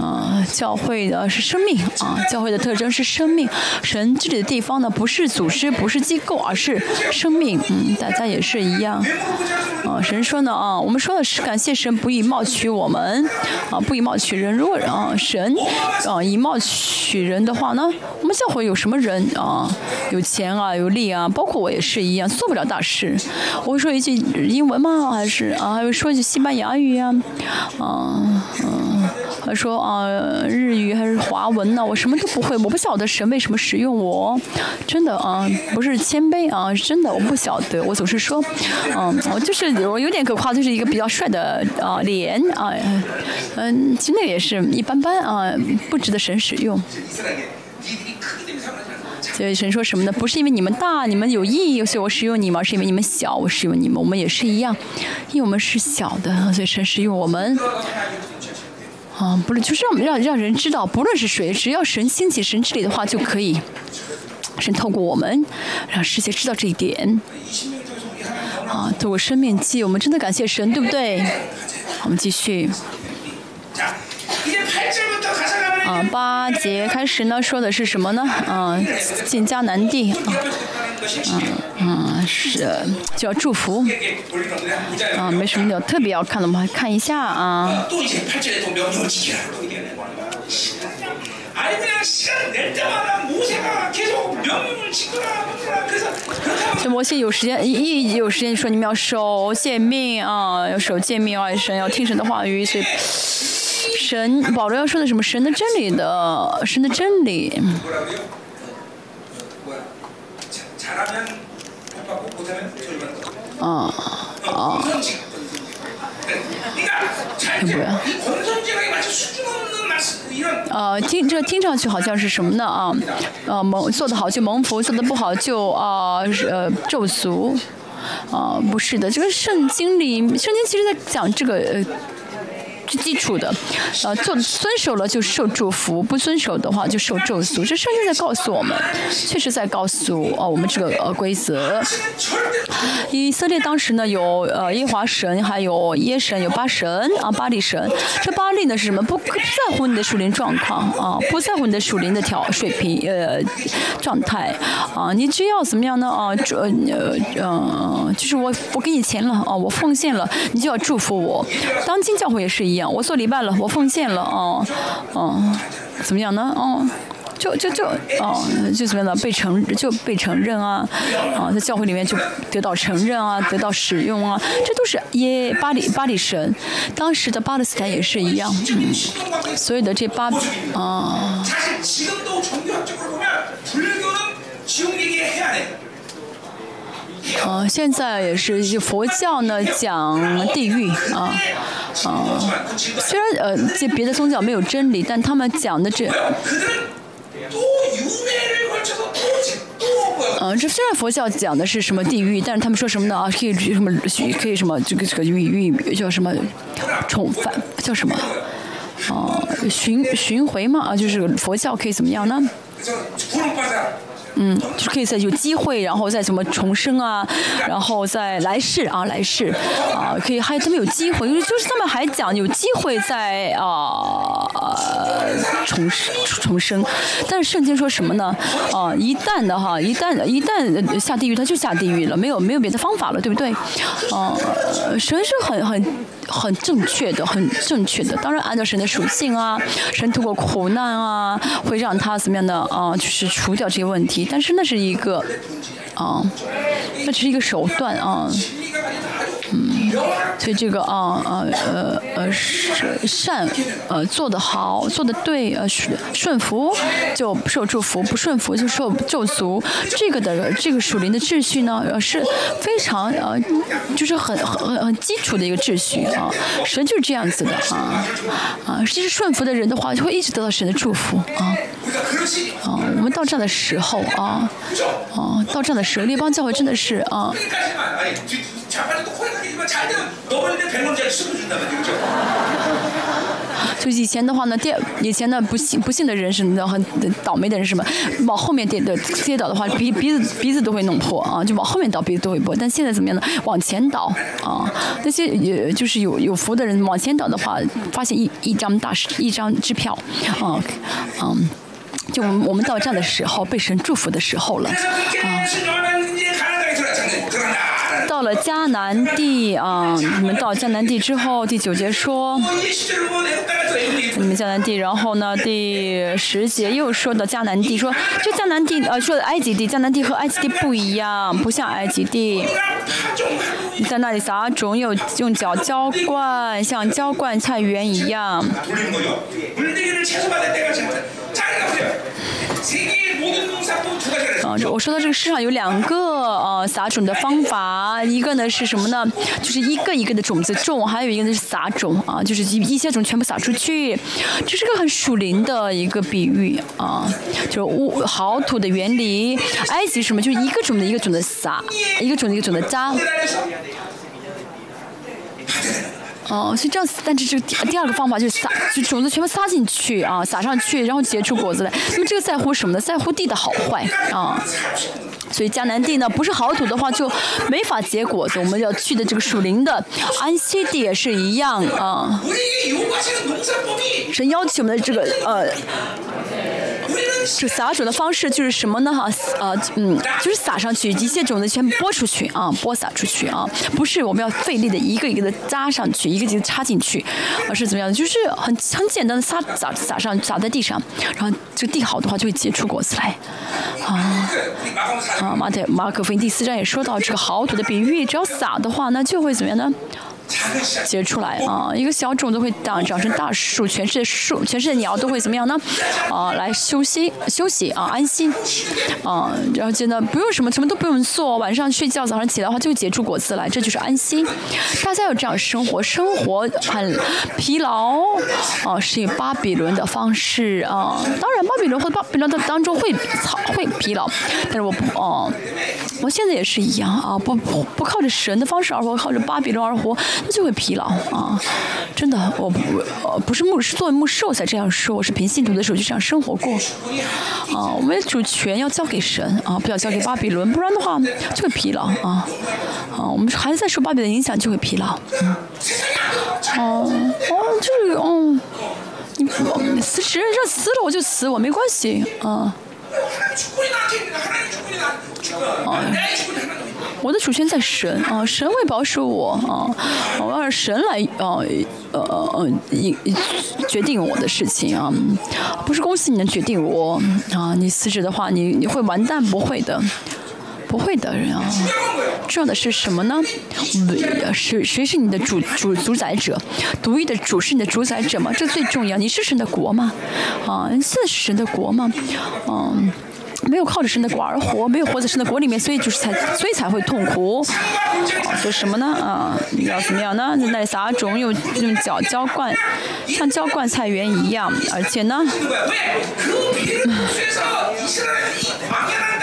啊，教会的是生命啊，教会的特征是。生命，神治理的地方呢，不是组织，不是机构，而是生命。嗯，大家也是一样。啊，神说呢，啊，我们说的是感谢神不以貌取我们，啊，不以貌取人。如果啊，神啊以貌取人的话呢，我们教会有什么人啊？有钱啊，有力啊，包括我也是一样，做不了大事。我会说一句英文吗？还是啊，还会说一句西班牙语呀？啊，嗯，说啊日语还是华文呢？我什么都不会，我不晓得神为什么使用我。真的啊，不是谦卑啊，真的我不晓得。我总是说，嗯，我就是。我有点可夸，就是一个比较帅的啊脸啊，嗯，其实那个也是一般般啊，不值得神使用。所以神说什么呢？不是因为你们大，你们有意义，所以我使用你们，是因为你们小，我使用你们。我们也是一样，因为我们是小的，所以神使用我们。啊，不是，就是让让让人知道，不论是谁，只要神兴起神治理的话，就可以。神透过我们，让世界知道这一点。啊，透过生命记，我们真的感谢神，对不对？我们继续。啊，八节开始呢，说的是什么呢？啊，进迦南地。嗯嗯，是就要祝福。啊，没什么要特别要看的，吗看一下啊。这摩西有时间一一有时间说你们要守诫命啊，要守诫命啊，神要听神的话语，所以神保罗要说的什么？神的真理的，神的真理。啊啊。不要。呃，听这听上去好像是什么呢啊？呃，蒙做的好就蒙福，做的不好就啊呃咒诅，啊不是的，这个圣经里，圣经其实在讲这个呃。最基础的，呃，做遵守了就受祝福，不遵守的话就受咒诅。这圣经在告诉我们，确实在告诉哦我们这个呃规则。以色列当时呢有呃耶华神，还有耶神，有巴神啊巴利神。这巴利呢是什么？不不在乎你的属灵状况啊，不在乎你的属灵的条水平呃状态啊，你只要怎么样呢啊？这呃呃就是我我给你钱了啊，我奉献了，你就要祝福我。当今教会也是一。我做礼拜了，我奉献了，哦，哦，怎么样呢？哦，就就就，哦，就怎么样的？被承就被承认啊，啊，在教会里面就得到承认啊，得到使用啊，这都是耶巴里巴里神，当时的巴勒斯坦也是一样，嗯，所有的这八啊。啊，现在也是佛教呢，讲地狱啊啊。虽然呃这，别的宗教没有真理，但他们讲的这……嗯，这虽然佛教讲的是什么地狱，但是他们说什么呢？啊，可以什么？可以什么？这个这个运运叫什么？重返叫什么？啊，循巡回嘛啊，就是佛教可以怎么样呢？嗯，就是可以再有机会，然后再什么重生啊，*laughs* 然后再来世啊，来世啊，可以还他们有机会，就是就是他们还讲有机会再啊重生重生，但是圣经说什么呢？啊，一旦的哈，一旦一旦下地狱，他就下地狱了，没有没有别的方法了，对不对？啊，神是很很很正确的，很正确的，当然按照神的属性啊，神通过苦难啊，会让他怎么样的啊，就是除掉这些问题。但是那是一个啊，那只是一个手段啊。嗯，所以这个啊呃呃呃善呃做得好做得对呃顺顺服就受祝福不顺服就受咒诅这个的这个属灵的秩序呢呃是非常呃就是很很很基础的一个秩序啊神就是这样子的啊啊其实顺服的人的话就会一直得到神的祝福啊啊我们到这的时候啊啊到这的时候列邦教会真的是。啊 여기까지만 아니 뒤- 자반에도 코에다기지만 *laughs* 잘 되면 너버리는데 백원짜리 수도 준단 말이죠 그죠? 就以前的话呢，跌以前呢不幸不幸的人是那很倒霉的人是什么，往后面跌的跌倒的话，鼻鼻子鼻子都会弄破啊，就往后面倒鼻子都会破。但现在怎么样呢？往前倒啊，那些也就是有有福的人往前倒的话，发现一一张大一张支票啊，嗯。就我们我们到这样的时候，被神祝福的时候了。 그 佳南地啊你们到江南地之后第九节说你们江南地然后呢第十节又说到迦南地说就迦南地呃说埃及地迦南地和埃及地不一样不像埃及地。你在那里撒种有用脚浇灌像浇灌菜园一样。*laughs* 啊，这我说到这个世上有两个呃撒种的方法，一个呢是什么呢？就是一个一个的种子种，还有一个呢是撒种啊，就是一一些种全部撒出去，这是个很属灵的一个比喻啊，就是物好土的原理。埃及什么？就是一个种的一个种的撒，一个种的一个种的扎。*laughs* 哦，所以这样，但这是第第二个方法就是撒，就种子全部撒进去啊，撒上去，然后结出果子来。那么这个在乎什么呢？在乎地的好坏啊。所以迦南地呢，不是好土的话，就没法结果子。我们要去的这个属灵的安息地也是一样啊。神邀请我们的这个呃。这撒种的方式就是什么呢？哈，呃，嗯，就是撒上去，一些种子全播出去啊，播撒出去啊，不是我们要费力的一个一个的扎上去，一个一个插进去，而是怎么样？就是很很简单的撒撒撒上撒在地上，然后这个地好的话就会结出果子来啊啊！马太马可福音第四章也说到这个好土的比喻，只要撒的话，那就会怎么样呢？结出来啊，一个小种子会长长成大树，全世界树，全世界鸟都会怎么样呢？啊，来休息休息啊，安心，啊，然后觉得不用什么，什么都不用做，晚上睡觉，早上起来的话就结出果子来，这就是安心。大家有这样生活，生活很疲劳，啊，是以巴比伦的方式啊，当然巴比伦或巴比伦的当中会操会疲劳，但是我不哦、啊，我现在也是一样啊，不不不靠着神的方式而活，靠着巴比伦而活。那就会疲劳啊！真的，我不呃不是牧师，作为牧师我才这样说，我是凭信徒的时候就这样生活过啊。我们的主权要交给神啊，不要交给巴比伦，不然的话就会疲劳啊啊！我们还是在受巴比伦影响，就会疲劳。哦哦，就是嗯，你辞职让辞了我就辞，我没关系啊。我的主权在神啊，神会保守我啊，我要神来啊，呃呃呃，决定我的事情啊，不是公司你能决定我啊，你辞职的话，你你会完蛋，不会的。不会的人啊。重要的是什么呢？谁谁是你的主主主宰者？独一的主是你的主宰者吗？这最重要。你是神的国吗？啊，你是神的国吗？嗯。没有靠着神的国而活，没有活在神的国里面，所以就是才，所以才会痛苦。啊，所以什么呢？啊，你要怎么样呢？那撒种，用用脚浇灌，像浇灌菜园一样，而且呢。그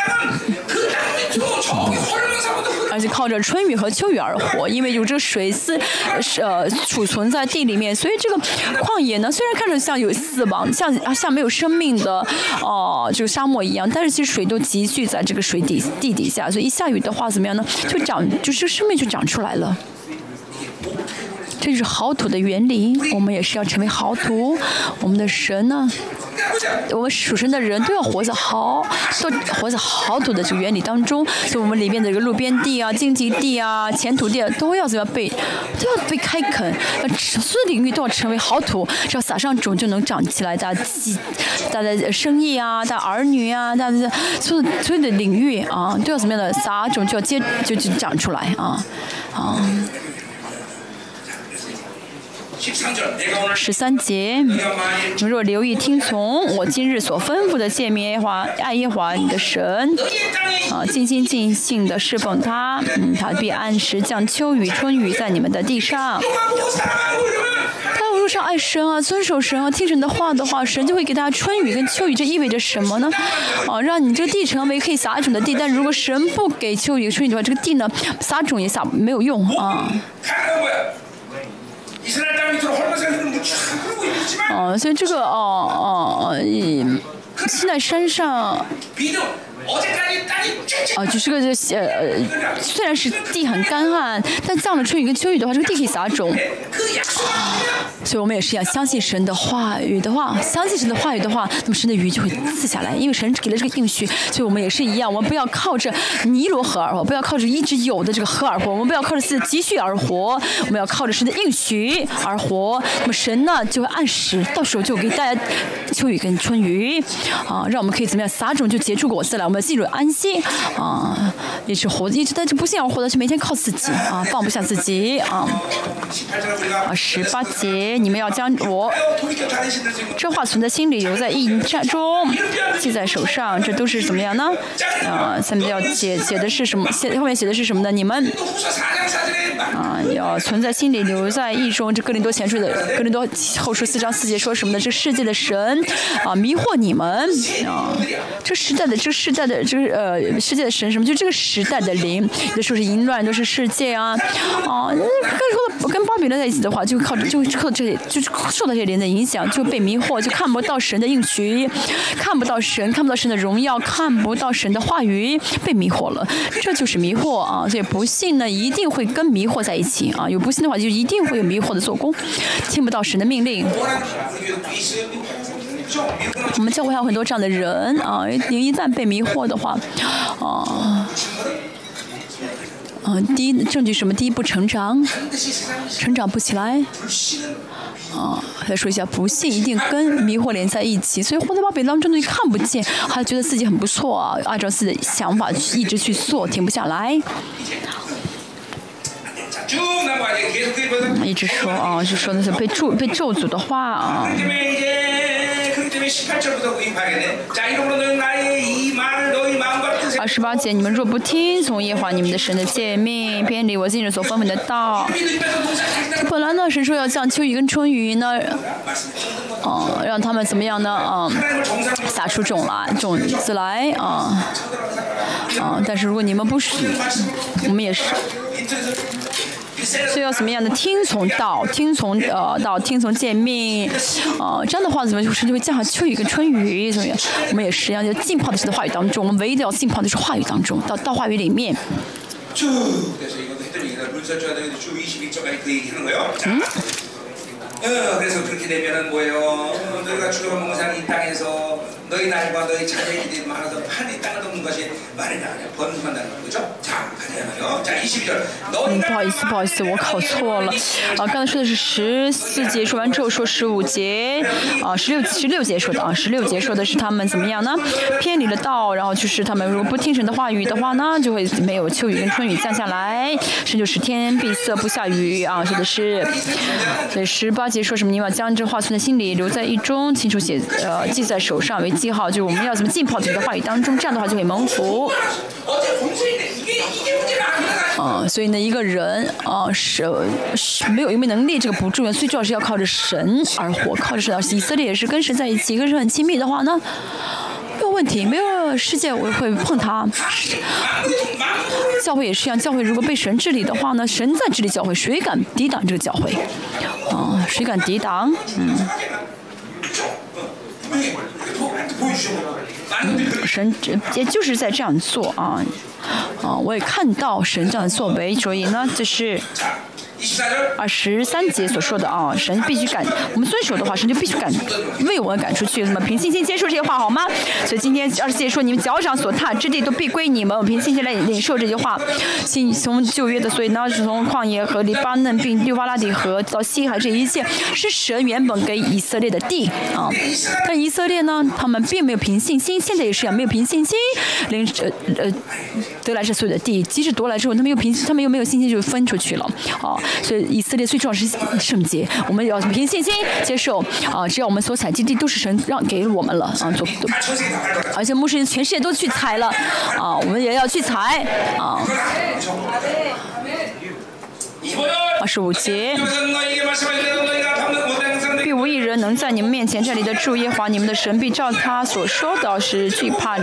*laughs* 而且靠着春雨和秋雨而活，因为有这个水丝呃是呃储存在地里面，所以这个旷野呢，虽然看着像有死亡，像啊像没有生命的哦、这个沙漠一样，但是其实水都集聚在这个水底地底下，所以一下雨的话怎么样呢？就长就是生命就长出来了。这就是好土的原理，我们也是要成为好土。我们的神呢，我们属神的人都要活在好，都活在好土的这个原理当中。所以，我们里边的这个路边地啊、荆棘地啊、前土地、啊、都要怎么被都要被开垦，那所有领域都要成为好土，只要撒上种就能长起来的鸡、大的生意啊、大儿女啊、大的所有所有的领域啊，都要怎么样的撒种就要接就就长出来啊。啊十三节，你若留意听从我今日所吩咐的诫命，耶华爱耶华你的神，啊，尽心尽性的侍奉他，嗯，他必按时降秋雨春雨在你们的地上。他路上爱神啊，遵守神啊，听神的话的话，神就会给他春雨跟秋雨，这意味着什么呢？啊，让你这个地成为可以撒种的地，但如果神不给秋雨春雨的话，这个地呢，撒种也撒没有用啊。哦所以这个哦哦哦现在山上哦，就是个呃呃，虽然是地很干旱，但降了春雨跟秋雨的话，这个地可以撒种。所以我们也是一样，相信神的话语的话，相信神的话语的话，那么神的雨就会赐下来，因为神给了这个应许。所以我们也是一样，我们不要靠着尼罗河而活，不要靠着一直有的这个河而活，我们不要靠着自己的积蓄而活，我们要靠着神的应许而活。那么神呢，就会按时，到时候就给大家秋雨跟春雨，啊，让我们可以怎么样撒种就结出果子来。我们记住安心啊，一直活一直，但是不幸而活的，是每天靠自己啊，放不下自己啊。啊，十八节你们要将我这话存在心里，留在驿站中，记在手上，这都是怎么样呢？啊，下面要写写的是什么？写后面写的是什么呢？你们啊，要存在心里，留在意中。这格林多前书的格林多后书四章四节说什么呢？这世界的神啊，迷惑你们啊，这时代的这世代。的这个呃世界的神什么？就这个时代的灵，有的时候是淫乱，都是世界啊啊，跟说跟巴比伦在一起的话，就靠就靠这些，就是受到这些灵的影响，就被迷惑，就看不到神的应许，看不到神，看不到神的荣耀，看不到神的话语，被迷惑了，这就是迷惑啊！所以不信呢，一定会跟迷惑在一起啊！有不信的话，就一定会有迷惑的做工，听不到神的命令。我们教会还有很多这样的人啊，您一旦被迷惑的话，啊，嗯，第一，证据什么？第一步，成长，成长不起来。啊，再说一下，不信一定跟迷惑连在一起，所以获得宝贝当中你看不见，还觉得自己很不错，按照自己的想法去一直去做，停不下来。一直说啊，就说那些被咒被咒诅的话啊。二十八节，你们若不听从耶和华你们的神的诫命，偏离我今日所吩咐的道，本来呢神说要降秋雨跟春雨呢，哦，让他们怎么样呢？啊，撒出种来，种子来啊啊！但是如果你们不是，我们也是。所以要怎么样的听从道听从呃道听从见面呃这样的话怎么就是因为这样秋雨跟春雨我们也是一样就浸泡的是在话语当中我们唯一的要浸泡的是话语当中到到话语里面。래서 이것도 했더니 물설주가 되는데 주 22절까지 그 얘기하는 거예요. 자. 어, 그래서 그렇게 되면은 뭐예요? 어, 너희가 주로 몽산 이 땅에서 너희 날과 너희 자녀들이 많아서 판이 땅을 덮는 것이 말이냐 번성한다는 거죠. 자, 가자 말이요. 자, 22절. 嗯， 너희가 不好意思，不好意思，我考错了。啊，刚才说的是十四节，说完之后说十五节，啊，十六十六节说的啊，十六节说的是他们怎么样呢？偏离了道，然后就是他们如果不听神的话语的话呢，就会没有秋雨跟春雨降下来，神就是天闭塞不下雨啊，说的是。所以十八节说什么？你要将这话存在心里，留在意中，清楚写呃记在手上为 信号就是我们要怎么浸泡在的话语当中，这样的话就可以蒙福。嗯，所以呢，一个人，啊，是是没有有没有能力这个不重要，最重要是要靠着神而活，靠着神。以色列也是跟神在一起，跟神很亲密的话呢，没有问题，没有世界会碰他。教会也是一样，教会如果被神治理的话呢，神在治理教会，谁敢抵挡这个教会？嗯，谁敢抵挡？嗯。神也就是在这样做啊。啊，我也看到神这样的作为，所以呢，就是 자, 24절啊十三节所说的啊，神必须赶我们遵守的话，神就必须赶为我们赶出去。那么凭信心接受这些话好吗？所以今天二十节说，你们脚掌所踏之地都必归你们。我凭信心来领受这句话。信从旧约的，所以呢，是从旷野和黎巴嫩并律巴拉底河到西海这一切，是神原本给以色列的地啊。但以色列呢，他们并没有凭信心，现在也是一样，没有凭信心领呃呃得来这所有的地，即使夺来之后，他们又凭他们又没有信心就分出去了啊。所以以色列最重要是圣洁，我们要凭信心接受啊！只要我们所采基地都是神让给我们了啊！总，而且牧师全世界都去采了啊，我们也要去采啊！二十五节。无一人能在你们面前。这里的主耶华，你们的神必照。他所说的是惧怕，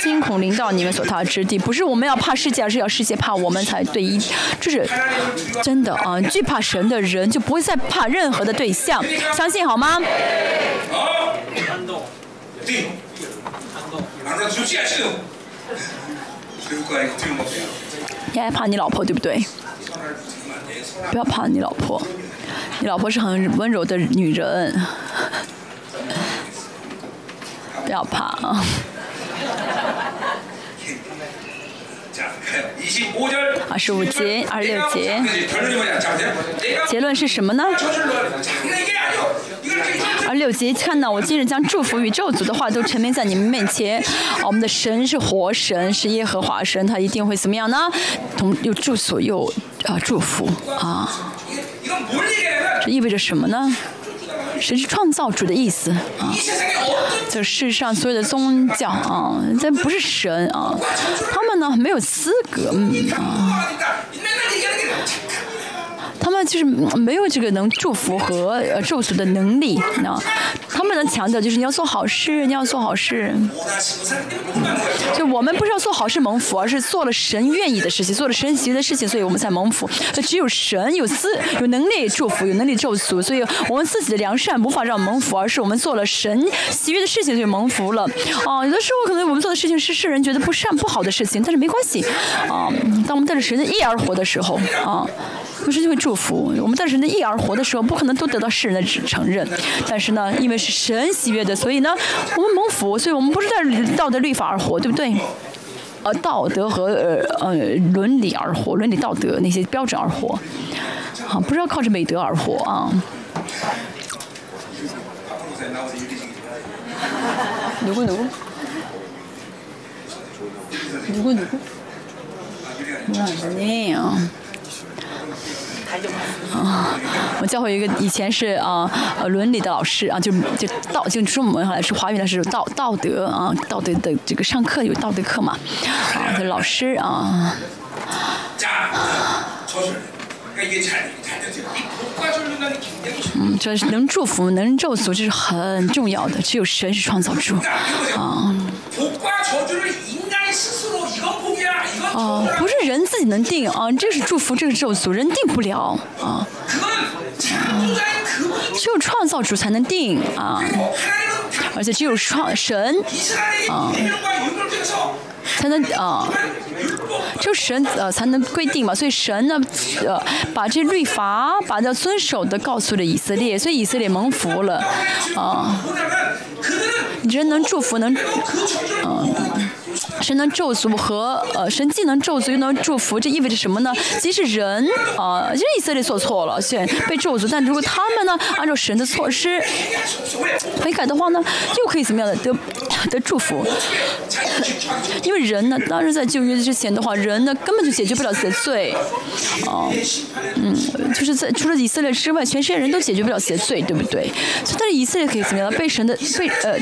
惊恐临到你们所踏之地。不是我们要怕世界，而是要世界怕我们才对。一，这是真的啊，惧怕神的人就不会再怕任何的对象。相信好吗？你还怕你老婆对不对？不要怕你老婆，你老婆是很温柔的女人，不要怕啊。二十五节、二十六节，结论是什么呢？二十六节，看到我今日将祝福宇宙族的话都沉迷在你们面前。我们的神是活神，是耶和华神，他一定会怎么样呢？同又祝所有啊，祝福啊，这意味着什么呢？神是创造主的意思。啊就世上所有的宗教啊咱不是神啊他们呢没有资格啊。们就是没有这个能祝福和呃咒诅的能力啊。他们能强调就是你要做好事，你要做好事。就我们不是要做好事蒙福，而是做了神愿意的事情，做了神喜的事情，所以我们才蒙福。只有神有资有能力祝福，有能力咒诅，所以我们自己的良善无法让蒙福，而是我们做了神喜悦的事情就蒙福了。啊，有的时候可能我们做的事情是世人觉得不善不好的事情，但是没关系啊。当我们带着神的意而活的时候啊。神就会祝福我们带着神的意而活的时候，不可能都得到世人的承认。但是呢，因为是神喜悦的，所以呢，我们蒙福，所以我们不是带着道德律法而活，对不对？呃，道德和呃呃伦理而活，伦理道德那些标准而活，啊，不是要靠着美德而活啊。 앞으로 나와서 유리식이 누구누구누구누구 아니 요 啊我教会一个以前是啊呃伦理的老师啊就就道就中文来是华语的是道道德啊道德的这个上课有道德课嘛啊老师啊。嗯就是能祝福能咒诅这是很重要的只有神是创造主。啊。啊，不是人自己能定啊，这是祝福，这个咒诅，人定不了啊,啊。只有创造主才能定啊，而且只有创神啊。才能啊、就神呃才能规定嘛，所以神呢呃把这律法把这遵守的告诉了以色列，所以以色列蒙福了啊、人能祝福能啊。神能咒诅和呃神既能咒诅又能祝福这意味着什么呢？即使人啊就以色列做错了选被咒诅但如果他们呢按照神的措施悔改的话呢又可以怎么样的得得祝福因为人呢当时在旧约之前的话人呢根本就解决不了自己的罪哦嗯就是在除了以色列之外全世界人都解决不了自己的罪对不对所以但是以色列可以怎么样被神的被呃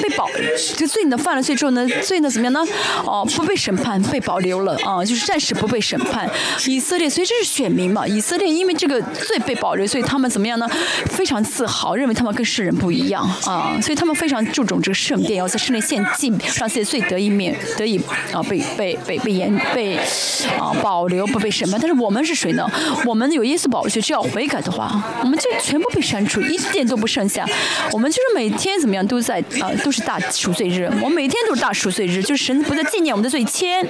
被保就罪你犯了罪之后呢所以呢怎么样呢？哦，不被审判，被保留了啊，就是暂时不被审判。以色列，所以这是选民嘛？以色列因为这个罪被保留，所以他们怎么样呢？非常自豪，认为他们跟世人不一样啊，所以他们非常注重这个圣殿，要在圣殿献祭，让自己罪得以免得以啊被被被被严被啊保留不被审判。但是我们是谁呢？我们有耶稣保血，只要悔改的话，我们就全部被删除，一点都不剩下。我们就是每天怎么样都在啊都是大赎罪日，我每天都是大赎罪日，就是神不再纪念我们的罪愆。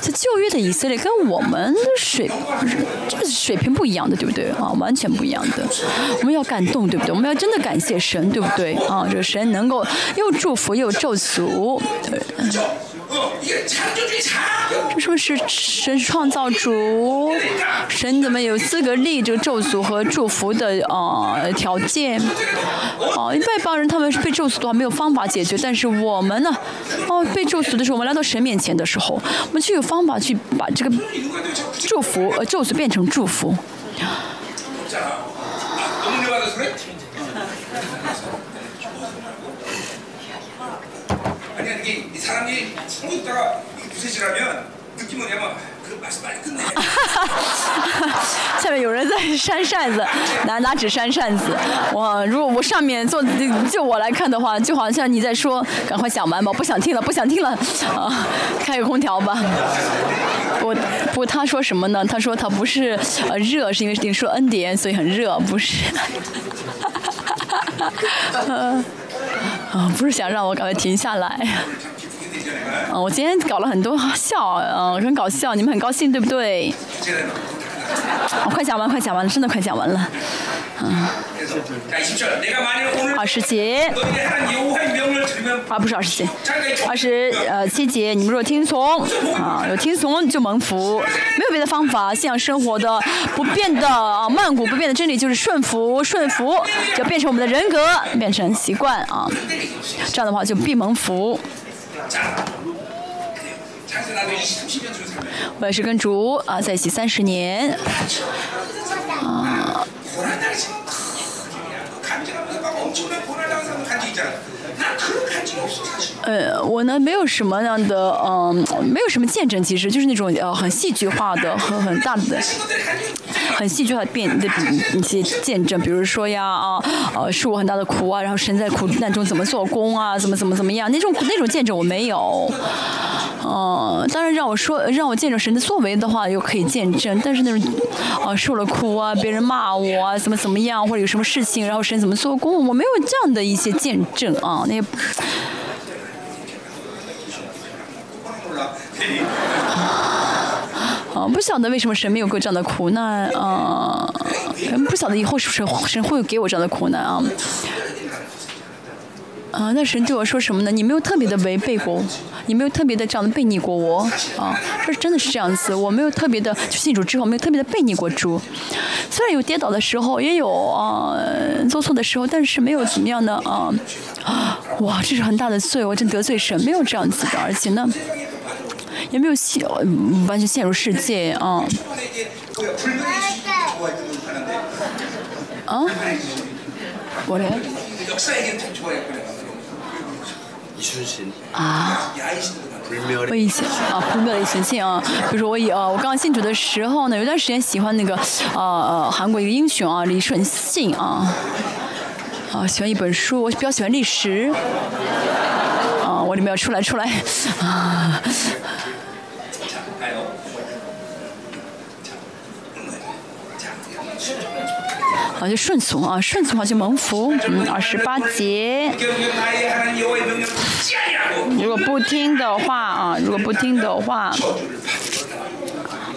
这旧约的以色列跟我们的水这个水平不一样的，对不对啊？完全不一样的。我们要感动，对不对？我们要真的感谢神，对不对啊？这个神能够又祝福又咒诅，对。这是不是神创造主，神怎么有资格立这个咒诅和祝福的呃条件？哦，外邦人他们是被咒诅的话没有方法解决，但是我们呢？哦，被咒诅的时候，我们来到神面前的时候，我们就有方法去把这个祝福呃咒诅变成祝福。*laughs* 下面有人在扇扇子，*laughs* 拿拿纸扇扇子。我如果我上面坐，就我来看的话，就好像你在说，赶快讲完吧，不想听了，不想听了，啊，开个空调吧。不不，他说什么呢？他说他不是呃热，是因为你说恩典，所以很热，不是。*laughs* 啊，不是想让我赶快停下来。嗯，我今天搞了很多笑，嗯，很搞笑，你们很高兴对不对？快讲完，快讲完了，真的快讲完了。嗯。二十节。啊，不是二十节，二十呃七节。你们若听从，啊，有听从就蒙福，没有别的方法。信仰生活的不变的啊，曼谷不变的真理就是顺服，顺服就变成我们的人格，变成习惯啊。这样的话就必蒙福。我也是跟主啊在一起三十年，啊。呃，我呢没有什么样的，嗯，没有什么见证，其实就是那种呃很戏剧化的和很大的、很戏剧化的变的一些见证，比如说呀啊，呃受过很大的苦啊，然后神在苦难中怎么做工啊，怎么怎么怎么样，那种那种见证我没有。嗯，当然让我说让我见证神的作为的话，又可以见证，但是那种啊受了苦啊，别人骂我啊，怎么怎么样，或者有什么事情，然后神怎么做工，我没有这样的一些见证啊，那。*laughs* 啊，不晓得为什么神没有过这样的苦难啊，不晓得以后是不是神会给我这样的苦难啊。啊，那神对我说什么呢？你没有特别的违背过，你没有特别的这样的背逆过我啊，这真的是这样子。我没有特别的就信主之后没有特别的背逆过主，虽然有跌倒的时候，也有啊做错的时候，但是没有怎么样的啊，*gasps* 哇，这是很大的罪，我真得罪神，没有这样子的，而且呢，也没有陷完全陷入世界啊。*laughs* 啊？我嘞？啊，我以前啊，不妙的神性啊，比如说我以啊，我刚刚信主的时候呢，有段时间喜欢那个呃呃韩国一个英雄啊，李顺信啊，啊喜欢一本书，我比较喜欢历史，啊我里面要出来出来啊。好，就顺从啊，顺从好就蒙福。嗯，二十八节。如果不听的话啊，如果不听的话。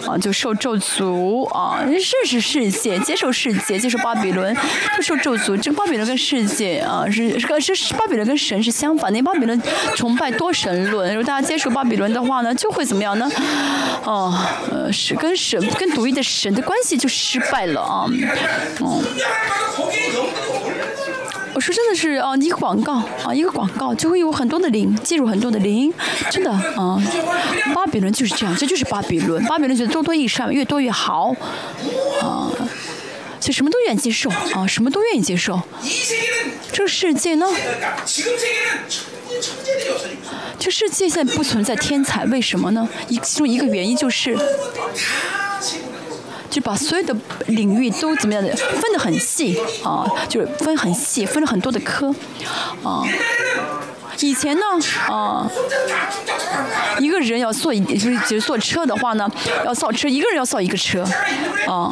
啊，就受咒诅啊！认识世界，接受世界，接受巴比伦，就受咒诅。这个巴比伦跟世界啊，是是个是巴比伦跟神是相反的。巴比伦崇拜多神论，如果大家接受巴比伦的话呢，就会怎么样呢？哦，呃，是跟神跟独一的神的关系就失败了啊，嗯。说真的是啊，一个广告啊，一个广告就会有很多的零，进入很多的零，真的啊，巴比伦就是这样，这就是巴比伦，巴比伦觉得多多益善，越多越好，啊，所以什么都愿意接受啊，什么都愿意接受。这个世界呢？这世界现在不存在天才，为什么呢？一其中一个原因就是。就把所有的领域都怎么样的，分得很细啊，就是分很细，分了很多的科啊。以前呢，啊一个人要坐一，就是坐车的话呢，要造车，一个人要造一个车啊。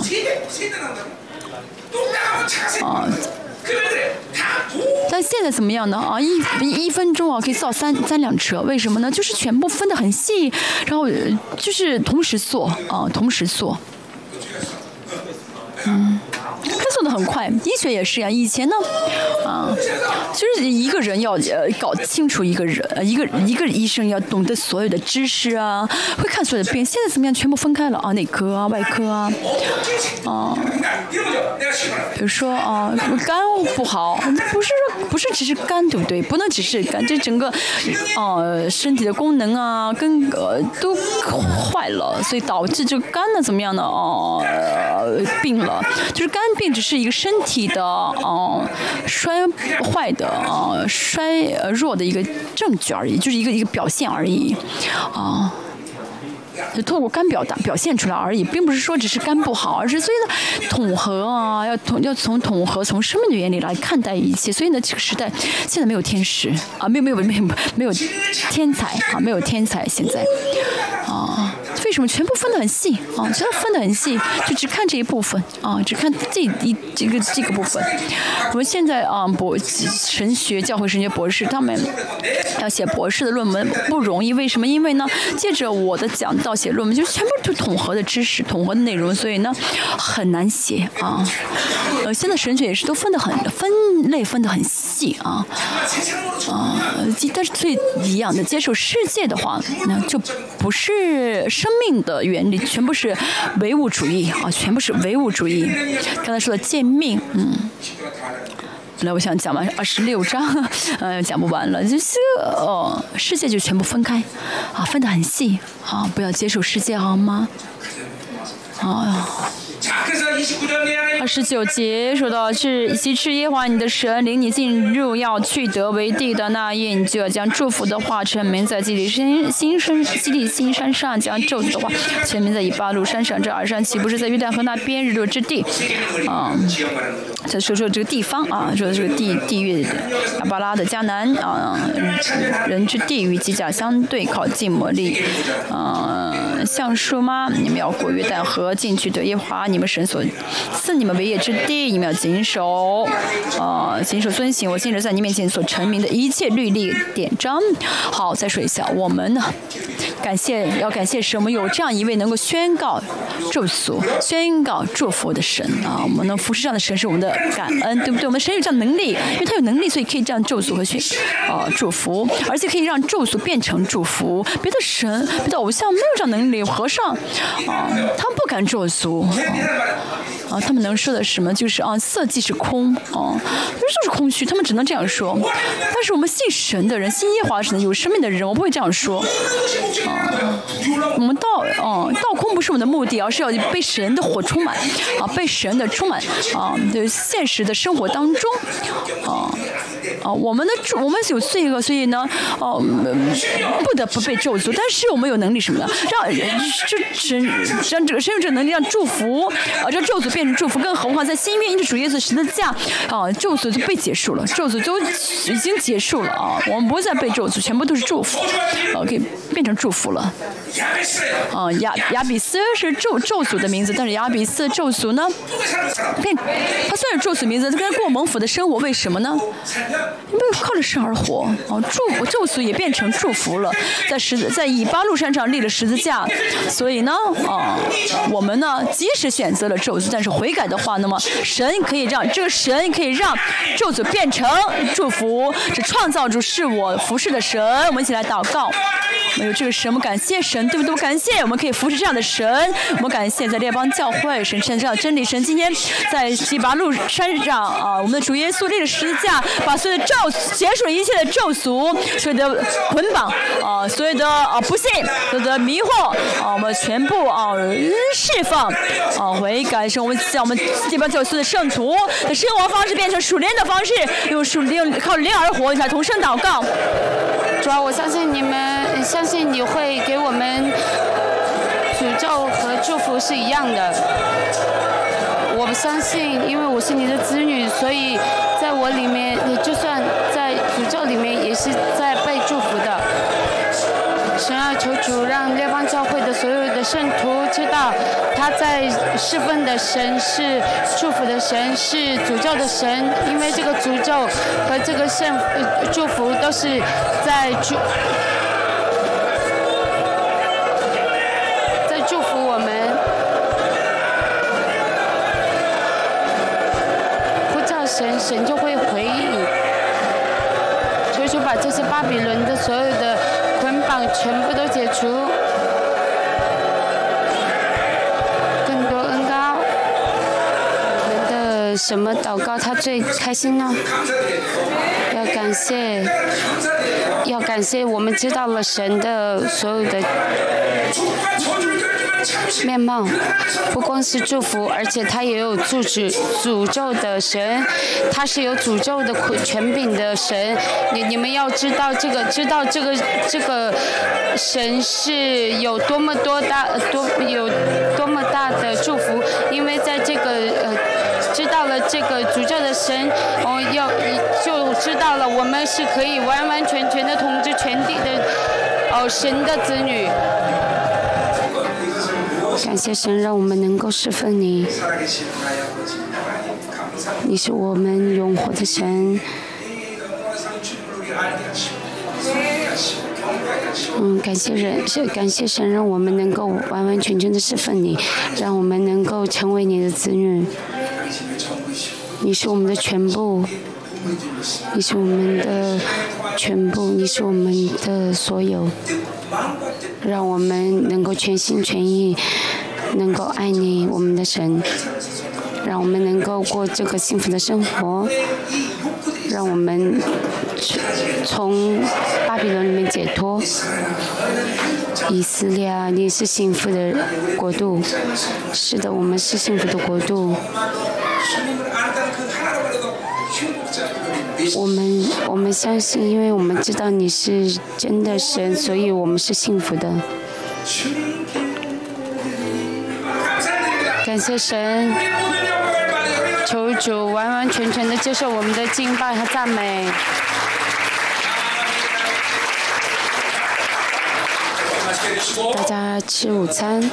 但现在怎么样呢？啊一一分钟啊，可以造三三辆车。为什么呢？就是全部分得很细，然后就是同时做啊，同时做。嗯，他做的很快，医学也是呀。以前呢，啊，就是一个人要呃搞清楚一个人，一个一个医生要懂得所有的知识啊，会看所有的病。现在怎么样？全部分开了啊，内科啊，外科啊，啊。比如说啊，肝不好，不是不是只是肝对不对？不能只是肝，这整个啊身体的功能啊跟呃都坏了，所以导致就肝呢怎么样呢？哦，病了，就是肝病只是一个。身体的哦、衰坏的啊、衰弱的一个证据而已，就是一个一个表现而已啊。就透过肝表达表现出来而已，并不是说只是肝不好，而是所以呢，统合啊，要统要从统合从生命的原理来看待一切。所以呢，这个时代现在没有天使啊，没有没有没有没有天才啊，没有天才现在啊，为什么全部分得很细？啊全都分得很细就只看这一部分。啊只看这一这个这个部分。我们现在啊博神学教会神学博士他们要写博士的论文不容易为什么？因为呢借着我的讲道写论文就全部就统合的知识统合的内容所以呢很难写啊。呃现在神学也是都分得很分类分得很细啊。啊但是最一样的接受世界的话那就不是生生命的原理全部是唯物主义啊，全部是唯物主义。刚才说了，贱命。嗯，来我想讲完二十六章，嗯，*laughs* 讲不完了。就是哦，世界就全部分开啊，分得很细啊。不要接受世界好吗？哎呀。二十九节说到是西去耶华你的神领你进入要去得为地的那夜，你就要将祝福的话臣名在基里新新生基里新山上，将咒诅的话臣名在以巴路山上。这二山岂不是在约旦河那边日落之地？啊、再说说这个地方啊，说这个地地域亚巴拉的迦南啊，人之地与基甲相对，靠近魔力，嗯、啊，像树吗？你们要过约旦河进去的耶华你们神所赐你们为业之地，你们要谨守啊，谨守遵行我今日在你面前所成名的一切律例典章。好，再说一下，我们呢，感谢要感谢神，我们有这样一位能够宣告祝福、宣告祝福的神啊，我们能服侍这样的神是我们的感恩，对不对？我们神有这样能力，因为他有能力，所以可以这样咒诅和宣啊祝福，而且可以让咒诅变成祝福。别的神、别的偶像没有这样能力，和尚啊，他们不敢咒诅啊。他们能说的什么？就是啊，色即是空，啊，就是空虚，他们只能这样说。但是我们信神的人，信耶和华神有生命的人，我不会这样说。啊，我们道，啊，道空不是我们的目的，而是要被神的火充满，啊，被神的充满，啊，对现实的生活当中，啊。哦，我们的祝，我们有罪恶，所以呢，哦、不得不被咒诅。但是我们有能力什么的，让这神让这个神有这能力让祝福，啊，让咒诅变成祝福。更何况在新约，因着主耶稣十字架，啊，咒诅就被结束了，咒诅都已经结束了啊，我们不再被咒诅，全部都是祝福，啊，可以变成祝福了。啊，亚亚比斯是咒咒诅的名字，但是亚比斯咒诅呢，变他算是咒诅名字，他跟过蒙府的生活，为什么呢？没有靠着神而活啊，祝福咒诅也变成祝福了，在十字在以巴路山上立了十字架，所以呢，啊，我们呢即使选择了咒诅，但是悔改的话，那么神可以让这个神可以让咒诅变成祝福，这创造主是我服侍的神，我们一起来祷告。没有这个神，我们感谢神，对不对？感谢，我们可以服侍这样的神。我们感谢在列邦教会，神称这样真理。神今天在西拔路山上啊，我们的主耶稣立了十字架，把所的咒结束一切的咒俗，所有的捆绑啊，所有的啊不幸，所有的迷惑啊，我们全部啊释放啊悔改，是我们将我们列邦教会的圣徒的生活方式变成属灵的方式，用属灵靠灵而活，一下同声祷告。主要我相信你们，相信你会给我们诅咒和祝福是一样的。我相信，因为我是你的子女，所以在我里面，你就算在诅咒里面，也是在被祝福的。神要求主让列邦教会的所有的圣徒知道，他在侍奉的神是祝福的神，是诅咒的神，因为这个诅咒和这个圣祝福都是在祝神，神就会回应。求求把这些巴比伦的所有的捆绑全部都解除。更多恩高，我们的什么祷告他最开心呢？要感谢，要感谢我们知道了神的所有的面貌，不光是祝福，而且他也有阻止诅咒的神，他是有诅咒的权柄的神。你你们要知道这个，知道这个这个神是有多么多大多有多么大的祝福，因为在这个呃知道了这个诅咒的神，哦要就知道了我们是可以完完全全的统治全地的哦神的子女。感谢神，让我们能够侍奉你。你是我们永活的神。嗯，感谢人，感谢神，让我们能够完完全全的侍奉你，让我们能够成为你的子女。你是我们的全部，你是我们的全部，你是我们的所有。让我们能够全心全意，能够爱你，我们的神。让我们能够过这个幸福的生活。让我们从巴比伦里面解脱。以色列啊，你是幸福的国度。是的，我们是幸福的国度。我们我们相信，因为我们知道你是真的神，所以我们是幸福的。感谢神，求主完完全全的接受我们的敬拜和赞美。大家吃午餐。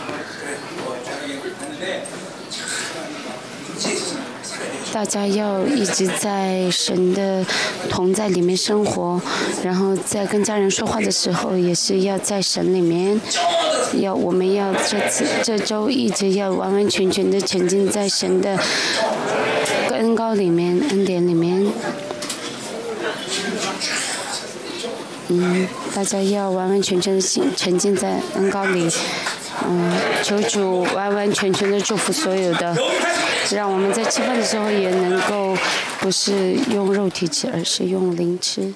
大家要一直在神的同在里面生活，然后在跟家人说话的时候，也是要在神里面。要我们要这次这周一直要完完全全的沉浸在神的恩高里面、恩典里面。嗯，大家要完完全全的沉浸在恩高里。嗯，求主完完全全的祝福所有的。让我们在吃饭的时候也能够不是用肉体吃，而是用灵吃。